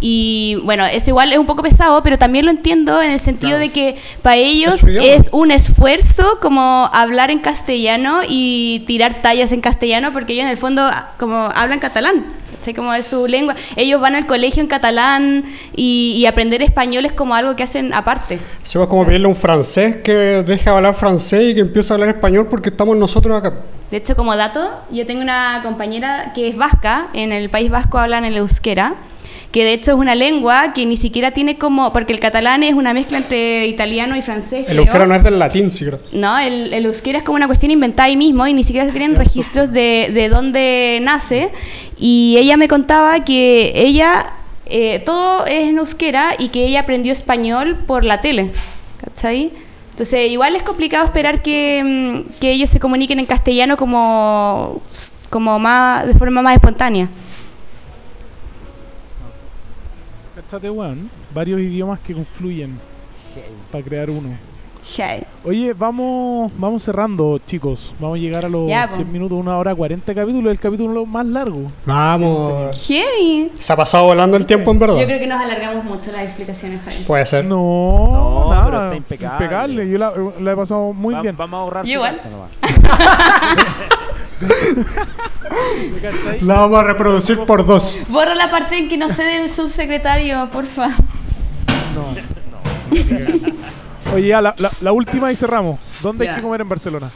S4: Y bueno, eso igual es un poco pesado, pero también lo entiendo en el sentido de que para ellos
S3: Es
S4: es un esfuerzo como hablar en castellano y tirar tallas en castellano, porque ellos en el fondo ah, como hablan catalán. ¿cachai? Como es su lengua. Ellos van al colegio en catalán y, y aprender español es como algo que hacen aparte.
S3: Sí, pues como pedirle a un francés que deje de hablar francés y que empiece a hablar español porque estamos nosotros acá.
S4: De hecho, como dato, yo tengo una compañera que es vasca, en el País Vasco hablan el euskera, que de hecho es una lengua que ni siquiera tiene como, porque el catalán es una mezcla entre italiano y francés.
S3: El euskera no es del latín, sí, creo.
S4: No, el, el euskera es como una cuestión inventada ahí mismo y ni siquiera se tienen registros de, de dónde nace. Y ella me contaba que ella, eh, todo es en euskera y que ella aprendió español por la tele. ¿Cachai? Entonces, igual es complicado esperar que, mm, que ellos se comuniquen en castellano como, como más, de forma más espontánea.
S1: Weón. Varios idiomas que confluyen para crear uno.
S4: Hey.
S1: Oye, vamos vamos cerrando, chicos. Vamos a llegar a los
S4: Ya, po.
S1: 100 minutos, una hora 40 capítulos. El capítulo más largo.
S3: Vamos.
S4: Heavy.
S3: Se ha pasado volando el tiempo en verdad.
S4: Yo creo que nos alargamos mucho las explicaciones, Javi.
S3: Puede ser.
S1: No,
S2: No,
S1: nada.
S2: pero está impecable.
S1: Yo la, la he pasado muy
S2: Va-
S1: bien.
S2: Vamos a ahorrar
S4: igual.
S3: La vamos a reproducir por dos.
S4: Borra la parte en que no sé del subsecretario, porfa.
S1: No. Oye, ya, la, la- la última y cerramos. ¿Dónde
S4: Ya.
S1: hay que comer en Barcelona?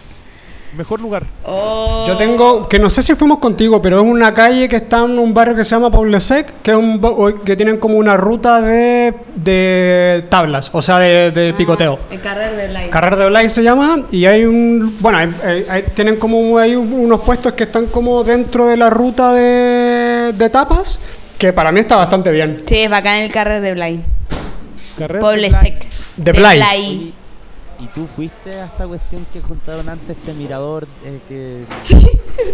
S1: Mejor lugar.
S4: Oh.
S3: Yo tengo, que no sé si fuimos contigo, pero es una calle que está en un barrio que se llama Paul Sec, que es un que tienen como una ruta de, de tablas, o sea, de, de picoteo.
S4: El carrer de Blay.
S3: Carrer de Blay se llama y hay un bueno hay- hay- hay- tienen como hay un- unos puestos que están como dentro de la ruta de, de tapas que para mí está bastante bien
S4: Sí, es bacán el carrer de Blay.
S1: Carrera
S4: Poble
S1: Blanc.
S4: Sec.
S3: De Blay.
S2: ¿Y tú fuiste a esta cuestión que contaron antes, este mirador eh, que...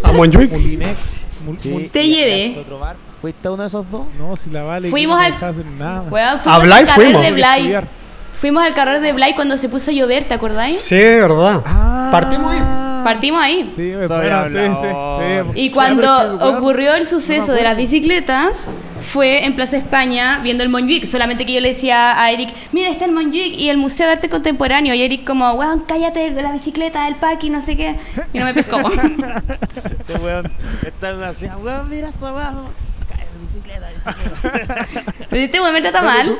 S3: a Montjuic
S1: Molinex. Mul-
S2: Sí,
S4: Te llevé.
S2: hasta otro bar? ¿Fuiste a uno de esos dos?
S1: No, si la vale.
S4: Fuimos
S1: no
S4: al-
S1: nada.
S4: Weón,
S3: A
S4: fuimos
S3: Blay
S4: al
S3: fuimos.
S4: de Blay. Fuimos al carrer de Blay cuando se puso a llover, ¿te acordáis?
S3: sí verdad
S1: Ah.
S3: partimos ahí
S4: Partimos ahí.
S1: Sí, bueno, sí, sí, sí.
S4: Y
S1: Sí,
S4: cuando
S1: pero es que, weón,
S4: ocurrió el suceso
S1: no
S4: de las bicicletas, fue en Plaza España viendo el Montjuic. Solamente que yo le decía a Eric, mira, está el Montjuic y el Museo de Arte Contemporáneo. Y Eric como, weón, cállate la bicicleta, del paqui, no sé qué. Y no me pescó.
S2: Este weón una ciudad, weón, mira. Cae en bicicleta, bicicleta.
S4: Pero este weón me trata mal.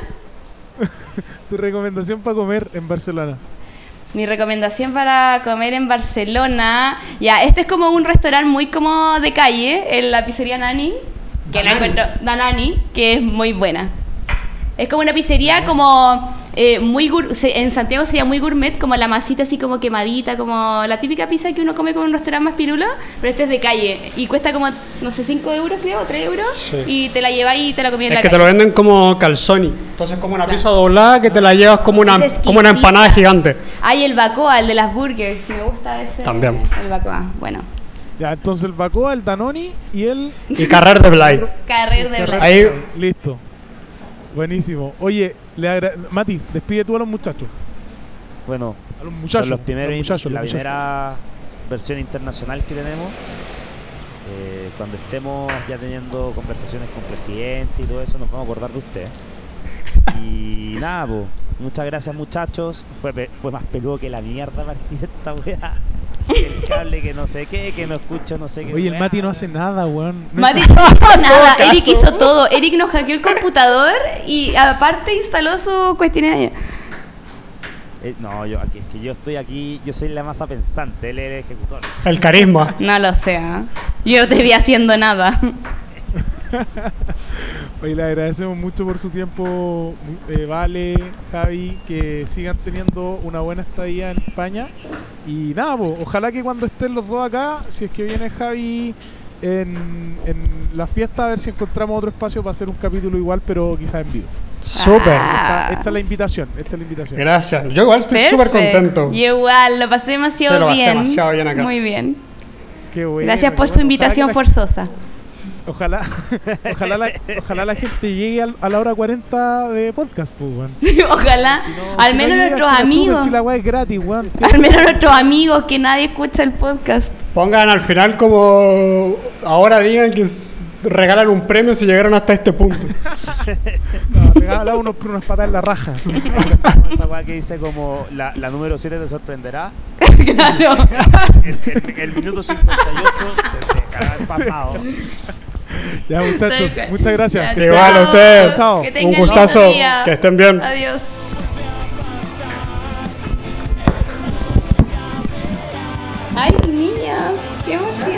S1: Tu recomendación para comer en Barcelona.
S4: Mi recomendación para comer en Barcelona, ya, este es como un restaurante muy como de calle, en la pizzería Nani, que la encuentro, Danani, que es muy buena. Es como una pizzería como eh, muy gur- en Santiago sería muy gourmet, como la masita así como quemadita, como la típica pizza que uno come con un restaurante más pirulo, pero este es de calle y cuesta como, no sé, 5 euros creo, o 3 euros,
S3: Sí.
S4: y te la lleváis y te la comí en
S3: es
S4: la
S3: que te
S4: calle.
S3: lo venden como calzoni entonces como una
S4: Claro.
S3: pizza doblada que te la llevas como una, como una empanada gigante
S4: Hay el Bacoa, el de las burgers, me gusta ese.
S3: También.
S4: El Bacoa, bueno.
S1: Ya, entonces el Bacoa, el Danoni y el.
S3: y Carrer de Blay
S4: Carrer de Blay.
S3: Ahí-
S1: Listo. Buenísimo. Oye, le agra- Mati, despide tú a los muchachos.
S2: Bueno,
S1: A los muchachos.
S2: son los primeros,
S1: los muchachos,
S2: la
S1: los muchachos.
S2: primera versión internacional que tenemos. Eh, cuando estemos ya teniendo conversaciones con presidente y todo eso, nos vamos a acordar de usted. Y nada, pues, muchas gracias muchachos. Fue, fue más peludo que la mierda partir esta weá. El cable que no sé qué, que no escucho no sé qué.
S1: Oye, el. Mati no hace nada, weón. No
S4: Mati no hizo nada. Eric hizo todo. Eric nos hackeó el computador y aparte instaló su cuestionario.
S2: Eh, no, yo aquí, es que yo estoy aquí, yo soy la masa pensante, él es el ejecutor.
S3: el carisma
S4: No lo sé, ¿ah? yo no te vi haciendo nada.
S1: Oye, le agradecemos mucho por su tiempo, eh, Vale, Javi, que sigan teniendo una buena estadía en España. Y nada, po, ojalá que cuando estén los dos acá, si es que viene Javi en, en la fiesta, a ver si encontramos otro espacio para hacer un capítulo igual, pero quizás en vivo.
S3: Súper.
S4: Ah.
S1: Esta es la invitación. Esta es la invitación.
S3: Gracias. Yo igual estoy súper contento.
S4: Y igual, lo pasé demasiado
S3: Se lo pasé
S4: bien.
S3: demasiado bien acá.
S4: Muy bien.
S1: Qué bueno,
S4: Gracias por
S1: qué
S4: su
S1: bueno.
S4: invitación forzosa.
S1: Ojalá, ojalá, la, ojalá la gente llegue al- a la hora 40 de podcast, pues, weón.
S4: Sí, ojalá. al
S1: Si no
S4: menos nuestros amigos.
S1: Si la weá es gratis, weón. Sí.
S4: Al menos nuestros amigos que nadie escucha el podcast.
S3: Pongan al final como ahora digan que regalan un premio si llegaron hasta este punto.
S1: No, regala unos, unas patas en la raja.
S2: Esa weá que dice como la, la número 7 te sorprenderá.
S4: claro.
S2: El, el- el minuto 58 te, te cagas pasmado.
S1: ya, muchachos, muchas gracias.
S4: Ya,
S3: Igual a ustedes. Un gustazo. Que estén bien.
S4: Adiós. ¡Ay, niñas! ¡Qué emoción!